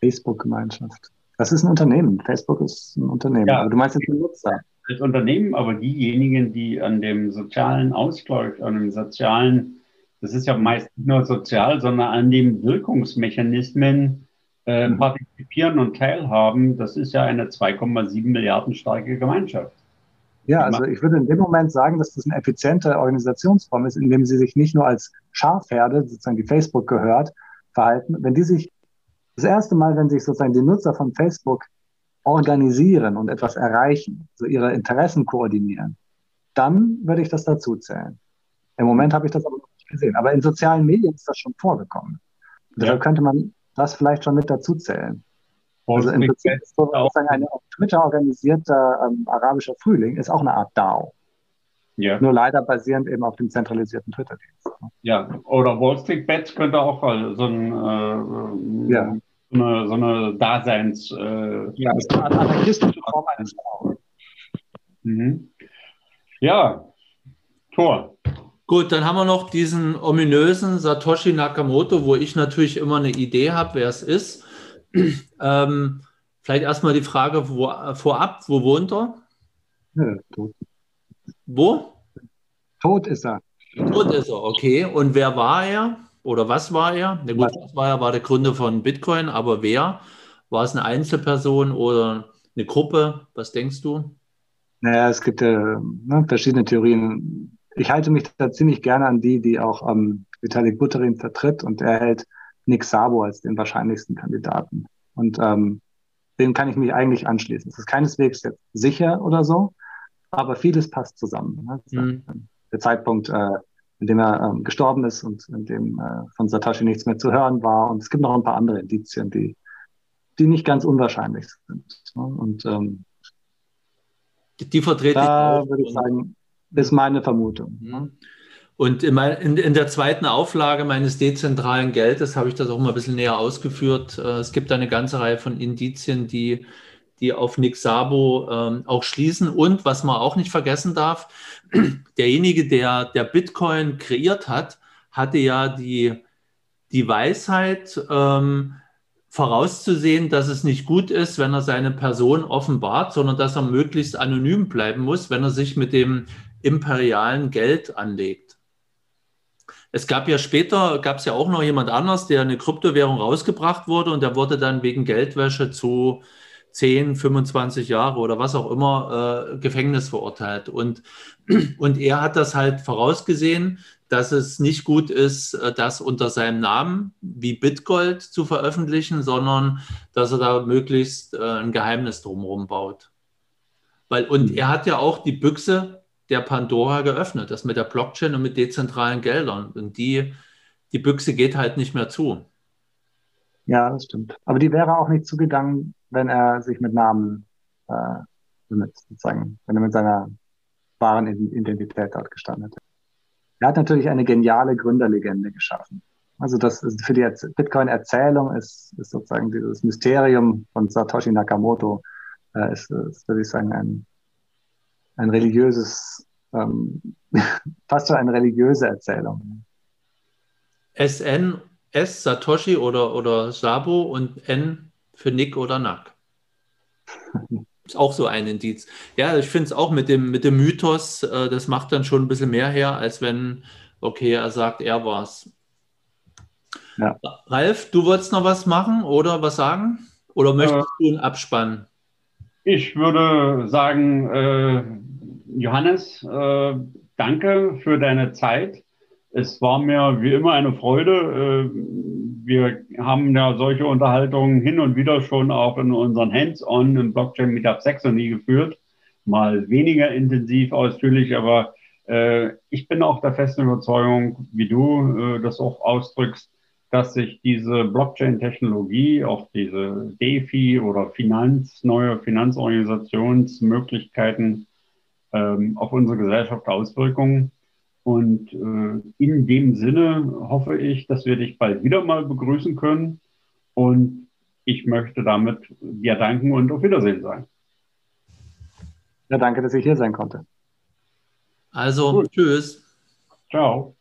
Facebook-Gemeinschaft. Das ist ein Unternehmen. Facebook ist ein Unternehmen. Ja, du meinst jetzt den Nutzer. Das Unternehmen, aber diejenigen, die an dem sozialen Ausgleich, an dem sozialen, das ist ja meist nicht nur sozial, sondern an den Wirkungsmechanismen äh, mhm. partizipieren und teilhaben, das ist ja eine 2,7 Milliarden starke Gemeinschaft. Ja, also ich würde in dem Moment sagen, dass das eine effiziente Organisationsform ist, indem sie sich nicht nur als Schafherde, sozusagen die Facebook gehört, verhalten. Wenn die sich das erste Mal, wenn sich sozusagen die Nutzer von Facebook organisieren und etwas erreichen, so ihre Interessen koordinieren, dann würde ich das dazu zählen. Im Moment habe ich das aber noch nicht gesehen. Aber in sozialen Medien ist das schon vorgekommen. Ja. Deshalb könnte man das vielleicht schon mit dazu zählen. Also im Prinzip ist sozusagen ein auf Twitter organisierter ähm, arabischer Frühling ist auch eine Art DAO. Ja. Nur leider basierend eben auf dem zentralisierten Twitter-Dienst. Ja, oder Wall Street Bets könnte auch so ein äh, ja so eine, so eine Daseins. Äh, ja, ist eine anarchistische Form eines mhm. Ja, Tor. Gut, dann haben wir noch diesen ominösen Satoshi Nakamoto, wo ich natürlich immer eine Idee habe, wer es ist. ähm, vielleicht erstmal die Frage wo, vorab, wo wohnt er? Ja, tot. Wo? Tot ist er. Tot ist er, okay. Und wer war er? Oder was war er? Na gut, was war er? War der Gründer von Bitcoin, aber wer? War es eine Einzelperson oder eine Gruppe? Was denkst du? Naja, es gibt äh, ne, verschiedene Theorien. Ich halte mich da ziemlich gerne an die, die auch ähm, Vitalik Buterin vertritt und er hält Nick Sabo als den wahrscheinlichsten Kandidaten. Und ähm, dem kann ich mich eigentlich anschließen. Es ist keineswegs jetzt sicher oder so, aber vieles passt zusammen. Ne? Mhm. Der Zeitpunkt, äh, in dem er ähm, gestorben ist und in dem äh, von Satoshi nichts mehr zu hören war. Und es gibt noch ein paar andere Indizien, die, die nicht ganz unwahrscheinlich sind. Ne? Und ähm, die vertrete da ich würde ich sagen, ist meine Vermutung. Mhm. Ne? Und in, mein, in, in, der zweiten Auflage meines dezentralen Geldes habe ich das auch mal ein bisschen näher ausgeführt. Äh, es gibt eine ganze Reihe von Indizien, die die auf Nick Sabo ähm, auch schließen. Und was man auch nicht vergessen darf, derjenige, der, der Bitcoin kreiert hat, hatte ja die, die Weisheit, ähm, vorauszusehen, dass es nicht gut ist, wenn er seine Person offenbart, sondern dass er möglichst anonym bleiben muss, wenn er sich mit dem imperialen Geld anlegt. Es gab ja später, gab es ja auch noch jemand anders, der eine Kryptowährung rausgebracht wurde und der wurde dann wegen Geldwäsche zu 10, 25 Jahre oder was auch immer äh, Gefängnis verurteilt. Und, und er hat das halt vorausgesehen, dass es nicht gut ist, äh, das unter seinem Namen wie Bitgold zu veröffentlichen, sondern dass er da möglichst äh, ein Geheimnis drumherum baut. Weil, und mhm. er hat ja auch die Büchse der Pandora geöffnet, das mit der Blockchain und mit dezentralen Geldern. Und die, die Büchse geht halt nicht mehr zu. Ja, das stimmt. Aber die wäre auch nicht zugegangen, wenn er sich mit Namen, äh, mit, sozusagen, wenn er mit seiner wahren Identität dort gestanden hätte. Er hat natürlich eine geniale Gründerlegende geschaffen. Also das ist für die Bitcoin-Erzählung ist, ist sozusagen dieses Mysterium von Satoshi Nakamoto äh, ist, ist, würde ich sagen, ein, ein religiöses, ähm, fast so eine religiöse Erzählung. SN, S, Satoshi oder, oder Sabo und N für Nick oder Nack. Ist auch so ein Indiz. Ja, ich finde es auch mit dem, mit dem Mythos, äh, das macht dann schon ein bisschen mehr her, als wenn, okay, er sagt, er war's. Ja. Ralf, du wolltest noch was machen oder was sagen? Oder möchtest äh, du einen Abspann? Ich würde sagen, äh, Johannes, äh, danke für deine Zeit. Es war mir wie immer eine Freude. Äh, wir haben ja solche Unterhaltungen hin und wieder schon auch in unseren Hands-on im Blockchain Meetup Saxony geführt. Mal weniger intensiv, ausführlich, aber äh, ich bin auch der festen Überzeugung, wie du äh, das auch ausdrückst, dass sich diese Blockchain-Technologie, auch diese DeFi oder Finanz, neue Finanzorganisationsmöglichkeiten ähm, auf unsere Gesellschaft Auswirkungen. Und äh, in dem Sinne hoffe ich, dass wir dich bald wieder mal begrüßen können. Und ich möchte damit dir danken und auf Wiedersehen sagen. Ja, danke, dass ich hier sein konnte. Also, Gut. tschüss. Ciao.